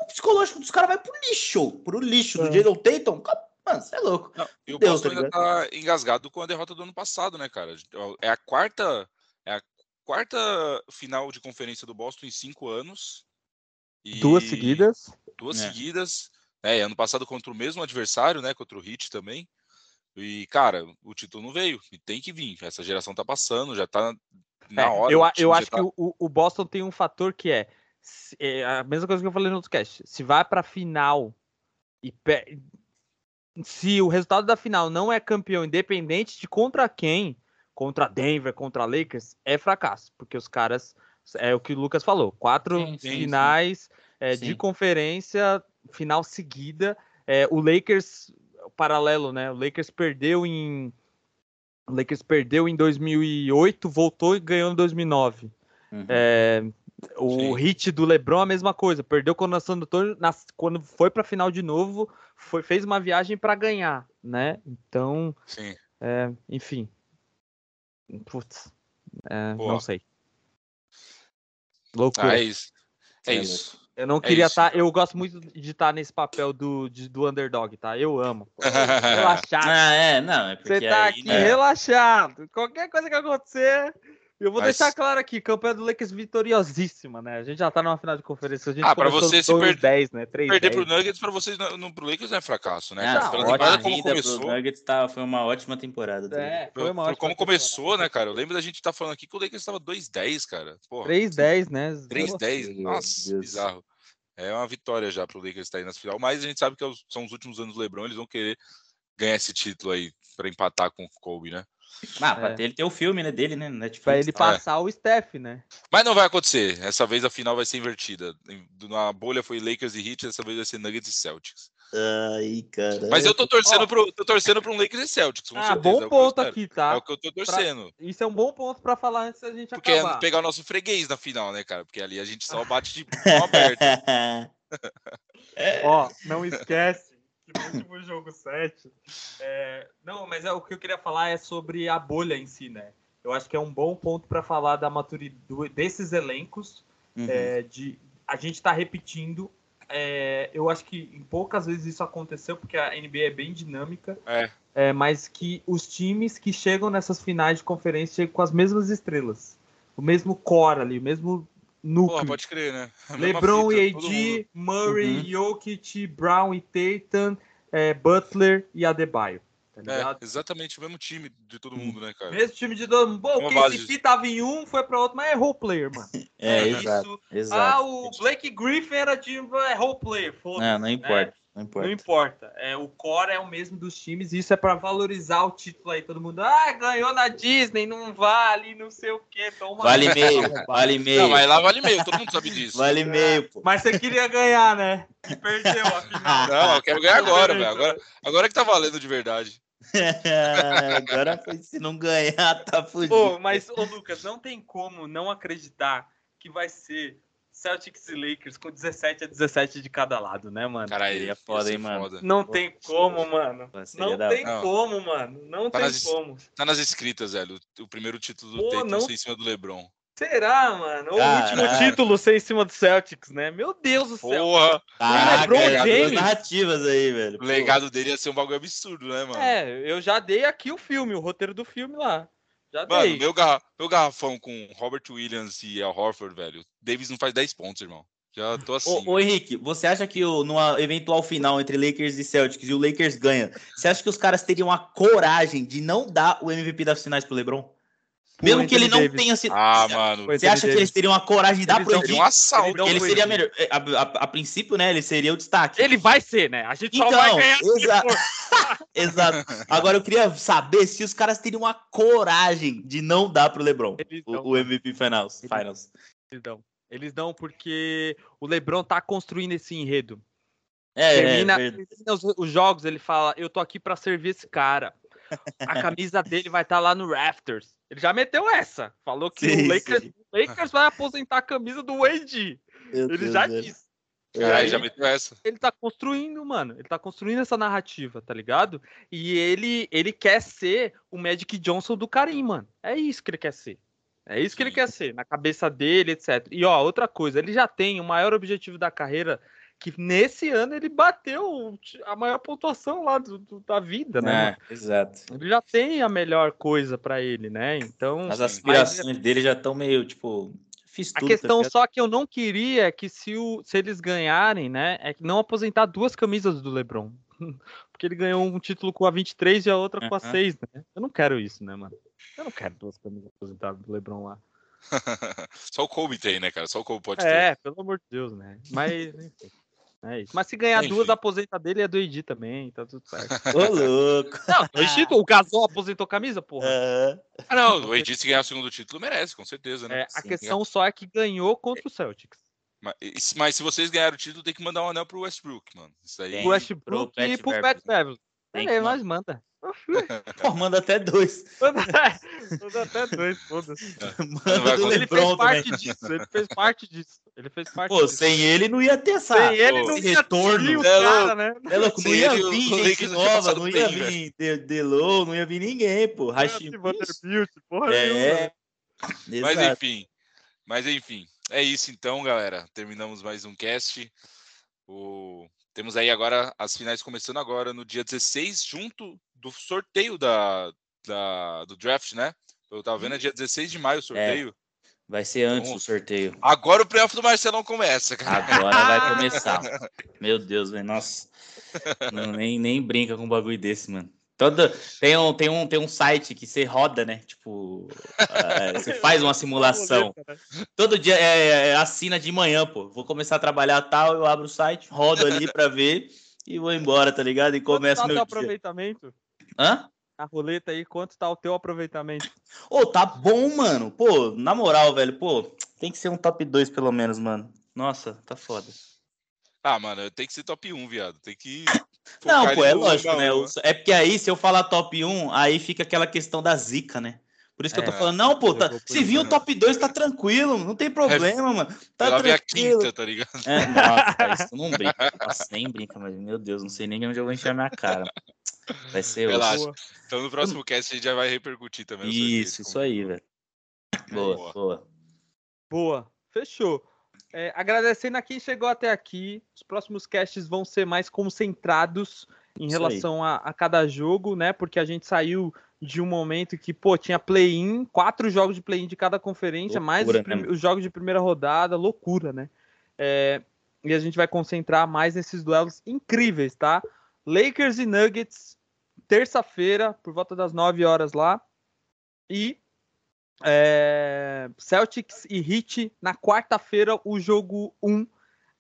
Speaker 3: O psicológico dos caras vai pro lixo. Pro lixo. Do
Speaker 1: É.
Speaker 3: Jason Tatum, acabou. mano, você é louco.
Speaker 2: Não, e o
Speaker 3: Deus,
Speaker 2: Boston
Speaker 3: tá
Speaker 2: ainda tá engasgado com a derrota do ano passado, né, cara? É a quarta, é a quarta final de conferência do Boston em cinco anos. E
Speaker 1: Duas seguidas.
Speaker 2: Duas
Speaker 3: É.
Speaker 2: seguidas. É, ano passado contra o mesmo adversário, né? Contra o Heat também. E, cara, o título não veio. E tem que vir. Essa geração tá passando, já tá na
Speaker 1: É,
Speaker 2: hora.
Speaker 1: eu,
Speaker 2: time
Speaker 1: eu acho
Speaker 2: tá-
Speaker 1: que o, o Boston tem um fator que é, é a mesma coisa que eu falei no outro cast. Se vai pra final e pe- se o resultado da final não é campeão, independente de contra quem, contra Denver, contra Lakers, é fracasso, porque os caras é o que o Lucas falou, quatro
Speaker 3: Sim, sim, sim.
Speaker 1: finais é, de
Speaker 3: Sim.
Speaker 1: conferência, final seguida. É, o Lakers paralelo, né? O Lakers perdeu em o Lakers perdeu em 2008, voltou e ganhou em 2009.
Speaker 3: Uhum.
Speaker 1: É, o
Speaker 2: Sim.
Speaker 1: hit do LeBron a mesma coisa, perdeu quando o San Antonio, quando foi para final de novo, foi, fez uma viagem para ganhar, né? Então,
Speaker 2: Sim.
Speaker 1: é, enfim, putz, é, não sei. Loucura.
Speaker 2: Ah, é isso. É
Speaker 3: É
Speaker 2: isso.
Speaker 1: Eu não
Speaker 2: É
Speaker 1: queria
Speaker 2: isso,
Speaker 1: estar. eu gosto muito de estar nesse papel do, de- do underdog, tá? Eu amo. Relaxado.
Speaker 3: Ah, é, não, é porque
Speaker 1: Você tá
Speaker 3: aí,
Speaker 1: aqui
Speaker 3: né?
Speaker 1: relaxado. Qualquer coisa que acontecer. Eu vou
Speaker 2: Mas-
Speaker 1: deixar claro aqui, campanha do Lakers vitoriosíssima, né? A gente já tá numa final de conferência. A gente
Speaker 2: Ah, pra você se
Speaker 1: 2,
Speaker 2: per-
Speaker 1: 10, né? 3,
Speaker 2: Perder
Speaker 1: 10.
Speaker 2: pro Nuggets pra vocês, não, pro Lakers não é fracasso, né?
Speaker 3: Ah,
Speaker 2: cara?
Speaker 1: não,
Speaker 2: Pela
Speaker 1: ótima
Speaker 2: temporada como começou.
Speaker 3: pro Nuggets tá, foi uma ótima temporada. tá
Speaker 1: É,
Speaker 2: Foi,
Speaker 1: uma
Speaker 2: foi
Speaker 1: ótima
Speaker 2: como
Speaker 1: temporada.
Speaker 2: começou, né, cara? Eu lembro da gente estar falando aqui que o Lakers estava 2-10, cara. Porra,
Speaker 1: 3, 10, né?
Speaker 2: 3-10.
Speaker 3: Meu
Speaker 2: Nossa,
Speaker 3: Deus.
Speaker 2: bizarro. É uma vitória já pro Lakers estar aí nas final, mas a gente sabe que é são os últimos anos do LeBron, eles vão querer ganhar esse título aí pra empatar com o Kobe, né?
Speaker 3: Ah, pra
Speaker 1: É.
Speaker 3: ter, ele ter o filme né, dele, né? no Netflix.
Speaker 1: Pra ele passar o Steph, né?
Speaker 2: Mas não vai acontecer. Essa vez a final vai ser invertida. Na bolha foi Lakers e Heat, dessa vez vai ser Nuggets e Celtics.
Speaker 3: Ai, cara.
Speaker 2: Mas eu tô torcendo
Speaker 1: Ó.
Speaker 2: pro, tô torcendo pro um Lakers e Celtics, com
Speaker 1: Ah,
Speaker 2: certeza.
Speaker 1: bom
Speaker 2: é
Speaker 1: ponto aqui,
Speaker 2: É
Speaker 1: tá?
Speaker 2: o que eu tô torcendo.
Speaker 1: Isso é um bom ponto pra falar antes da gente
Speaker 2: Porque é
Speaker 1: acabar.
Speaker 2: pegar o nosso freguês na final, né, cara? Porque ali a gente só bate de mão aberta.
Speaker 1: Ó, não esquece que no último jogo 7. é, Não, mas é, o que eu queria falar é sobre a bolha em si, né? Eu acho que é um bom ponto para falar da maturidade desses elencos.
Speaker 3: Uhum.
Speaker 1: é, de a gente tá repetindo. é, eu acho que em poucas vezes isso aconteceu, porque a NBA é bem dinâmica.
Speaker 2: É.
Speaker 1: é, mas que os times que chegam nessas finais de conferência chegam com as mesmas estrelas. O mesmo core ali, o mesmo núcleo.
Speaker 2: Porra, pode crer, né?
Speaker 1: LeBron
Speaker 2: fita,
Speaker 1: e
Speaker 2: todo
Speaker 1: AD,
Speaker 2: mundo.
Speaker 1: Murray,
Speaker 3: Uhum.
Speaker 1: Jokic, Brown e Tatum, é, Butler e Adebayo. Tá?
Speaker 2: É, exatamente o mesmo time de todo mundo, né, cara?
Speaker 1: Mesmo time de dono. Bom,
Speaker 2: Uma
Speaker 1: o. KCP tava em um, foi pra outro, mas é role player, mano.
Speaker 3: É,
Speaker 2: É,
Speaker 3: exato.
Speaker 1: Ah,
Speaker 3: exato.
Speaker 1: o Blake Griffin era de é role player, foda-se.
Speaker 3: Não, não importa. Não
Speaker 1: Não
Speaker 3: importa.
Speaker 1: importa. É, o core é o mesmo dos times, e isso é pra valorizar o título aí. Todo mundo, ah, ganhou na Disney, não vale, não sei o quê. Toma
Speaker 3: Vale meio, vale meio.
Speaker 2: Não, mas lá vale meio, todo mundo sabe disso.
Speaker 3: Vale meio, pô.
Speaker 1: Mas você queria ganhar, né? E perdeu, afinal.
Speaker 2: Não, eu quero ganhar agora, velho. Agora, agora que tá valendo de verdade.
Speaker 3: Agora foi se não ganhar, tá fudido.
Speaker 1: Ô, mas, ô Lucas, não tem como não acreditar que vai ser Celtics e Lakers com 17 a 17 de cada lado, né, mano?
Speaker 2: Caralho,
Speaker 3: Seria
Speaker 2: ia
Speaker 3: foda, hein, mano?
Speaker 2: foda.
Speaker 1: Não tem como, mano. Não
Speaker 3: da-
Speaker 1: tem
Speaker 2: Não.
Speaker 1: como, mano. Não
Speaker 2: Tá
Speaker 1: tem
Speaker 2: nas-
Speaker 1: como.
Speaker 2: Tá nas escritas, velho. O, o primeiro título do
Speaker 1: Pô,
Speaker 2: Tatum
Speaker 1: não-
Speaker 2: ser em cima do LeBron.
Speaker 1: Será, mano? O
Speaker 3: Caralho.
Speaker 1: último título ser em cima do Celtics, né? Meu Deus do céu.
Speaker 2: Porra!
Speaker 3: Caraca,
Speaker 1: LeBron James.
Speaker 3: narrativas aí, velho.
Speaker 2: O legado dele ia ser um bagulho absurdo, né, mano?
Speaker 1: É, eu já dei aqui o filme, o roteiro do filme lá. Já
Speaker 2: Mano,
Speaker 1: dei.
Speaker 2: meu, garra- meu garrafão com Robert Williams e Al Horford, velho. Davis não faz 10 pontos, irmão. Já tô assim.
Speaker 3: Ô, ô, Henrique, você acha que o, numa eventual final entre Lakers e Celtics e o Lakers ganha, você acha que os caras teriam a coragem de não dar o MVP das finais pro LeBron? Mesmo que ele não
Speaker 1: Davis.
Speaker 3: tenha sido.
Speaker 2: Ah, mano.
Speaker 3: Você acha que
Speaker 1: Davis.
Speaker 3: eles teriam a coragem de dar pro?
Speaker 2: Seria um assalto.
Speaker 1: Ele
Speaker 3: ele seria melhor. é, A, a- a princípio, né? Ele seria o destaque.
Speaker 1: Ele vai ser, né? A gente só
Speaker 3: Então,
Speaker 1: vai ganhar se
Speaker 3: exa-
Speaker 1: for.
Speaker 3: Exato. Agora eu queria saber se os caras teriam a coragem de não dar pro LeBron o, o MVP Finals.
Speaker 1: Eles-
Speaker 3: Finals.
Speaker 1: Eles dão. Eles dão porque o LeBron tá construindo esse enredo.
Speaker 3: É,
Speaker 1: termina,
Speaker 3: é,
Speaker 1: termina os, os jogos, ele fala: Eu tô aqui pra servir esse cara. A camisa dele vai estar lá no Rafters. Ele já meteu essa. Falou que
Speaker 3: Sim,
Speaker 1: o Lakers,
Speaker 3: sim.
Speaker 1: o Lakers vai aposentar a camisa do Wade.
Speaker 3: Meu
Speaker 1: Ele
Speaker 3: Deus,
Speaker 1: já
Speaker 3: velho.
Speaker 1: disse. Aí-
Speaker 2: já meteu essa.
Speaker 1: Ele tá construindo, mano. Ele tá construindo essa narrativa, tá ligado? E ele, ele quer ser o Magic Johnson do Karim, mano. É isso que ele quer ser. É isso que ele quer ser, na cabeça dele, etc. E ó, outra coisa, ele já tem o maior objetivo da carreira, que nesse ano ele bateu a maior pontuação lá do- do- da vida, né?
Speaker 3: É, exato.
Speaker 1: Ele já tem a melhor coisa pra ele, né? Então,
Speaker 3: As aspirações dele já estão meio, tipo, fiz
Speaker 1: a
Speaker 3: tudo.
Speaker 1: questão
Speaker 3: tá
Speaker 1: só que eu não queria é que se, o, se eles ganharem, né, é que não aposentar duas camisas do LeBron. Porque ele ganhou um título com a 23 e a outra com a
Speaker 3: Aham.
Speaker 1: 6, né? Eu não quero isso, né, mano? Eu não quero duas camisas aposentadas do LeBron lá.
Speaker 2: Só o Kobe tem, né, cara? Só o Kobe pode ter.
Speaker 1: É, pelo amor de Deus, né? Mas, enfim, é isso. Mas se ganhar
Speaker 2: Enfim.
Speaker 1: duas, aposenta dele é do Edi também, tá tudo certo.
Speaker 3: Ô, louco.
Speaker 1: Não, o Edi, o Gasol aposentou camisa, porra.
Speaker 3: É.
Speaker 2: Ah, não, o AD se ganhar o segundo título merece, com certeza, né?
Speaker 1: É, a
Speaker 3: sim,
Speaker 1: questão só é que ganhou contra o Celtics.
Speaker 2: Mas, mas se vocês ganharem o título, tem que mandar um anel pro Westbrook, mano. Isso aí.
Speaker 3: Tem.
Speaker 1: Pro Westbrook
Speaker 3: pro
Speaker 1: e pro. Pat Beverly.
Speaker 3: Tem
Speaker 1: Beleza, nós manda.
Speaker 3: Pô, manda até dois.
Speaker 1: Manda, até dois, foda-se.
Speaker 3: Manda
Speaker 2: acontecer.
Speaker 1: Ele fez
Speaker 3: LeBron também.
Speaker 1: parte disso, ele fez parte disso. Ele fez parte
Speaker 3: Pô,
Speaker 1: disso.
Speaker 3: sem ele não ia ter essa.
Speaker 1: Sem ele não ia
Speaker 3: retorno.
Speaker 1: ter o
Speaker 2: É
Speaker 1: cara, né?
Speaker 3: É louco, não ia vir gente nova, não ia
Speaker 2: bem,
Speaker 3: vir De- Delo, não ia vir ninguém, pô. Rashid
Speaker 1: Vanderbilt, porra
Speaker 3: É.
Speaker 2: Mas enfim. Mas enfim. é isso então, galera. Terminamos mais um cast. O... Temos aí agora as finais começando agora no dia 16, junto do sorteio da, da do draft, né? Eu tava vendo, é dia 16 de maio o sorteio. É.
Speaker 3: Vai ser antes do sorteio.
Speaker 2: Agora o playoff do Marcelão começa,
Speaker 3: cara. Agora vai começar. Meu Deus, velho. Nossa. Não, nem, nem brinca com um bagulho desse, mano. Toda, tem, um, tem, um, tem um site que você roda, né? Tipo, é, você faz uma simulação. Todo dia é, é, assina de manhã, pô. Vou começar a trabalhar tal, eu abro o site, rodo ali pra ver e vou embora, tá ligado? E começa
Speaker 1: Quanto
Speaker 3: tá meu
Speaker 1: dia. aproveitamento?
Speaker 3: Hã?
Speaker 1: a roleta aí, quanto tá o teu aproveitamento?
Speaker 3: Ô, oh, tá bom, mano. Pô, na moral, velho, pô, tem que ser um top 2 pelo menos, mano. Nossa, tá foda.
Speaker 2: Ah, mano, tem que ser top 1, viado. Tem que.
Speaker 3: Não, pô, é lógico, né? É porque aí, se eu falar top 1, aí fica aquela questão da zica, né? Por isso que é, eu tô é. falando, não, pô, tá, se vir o top 2, tá tranquilo, não tem problema, é, mano. Tá
Speaker 2: ela tranquilo. a quinta, tá ligado?
Speaker 3: É, nossa, isso não brinca. Nossa, nem brinca, mas, meu Deus, não sei nem onde eu vou encher minha cara. Vai ser
Speaker 2: Relaxa. Então no próximo cast a gente já vai repercutir também.
Speaker 3: Isso, isso aí, velho. Boa, boa, boa.
Speaker 1: Boa, fechou. É, agradecendo a quem chegou até aqui. Os próximos casts vão ser mais concentrados em relação a, a, cada jogo, né? Porque a gente saiu de um momento que, pô, tinha play-in, quatro jogos de play-in de cada conferência, loucura, mais os, né? os, jogos de primeira rodada, loucura, né? É, e a gente vai concentrar mais nesses duelos incríveis, tá? Lakers e Nuggets terça-feira, por volta das 9 horas lá. E é, Celtics e Heat na quarta-feira, o jogo 1.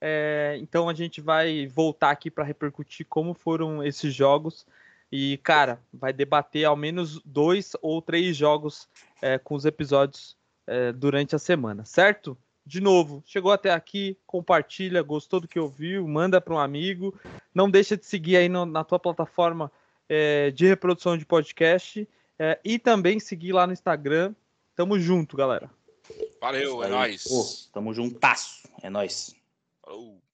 Speaker 1: É, então a gente vai voltar aqui para repercutir como foram esses jogos. E, cara, vai debater ao menos dois ou três jogos é, com os episódios é, durante a semana, certo? De novo, chegou até aqui, compartilha, gostou do que ouviu, manda para um amigo. Não deixa de seguir aí no, na tua plataforma é, de reprodução de podcast é, e também seguir lá no Instagram. Tamo junto, galera.
Speaker 2: Valeu, é nóis.
Speaker 3: Pô, tamo juntasso. É nóis. Falou.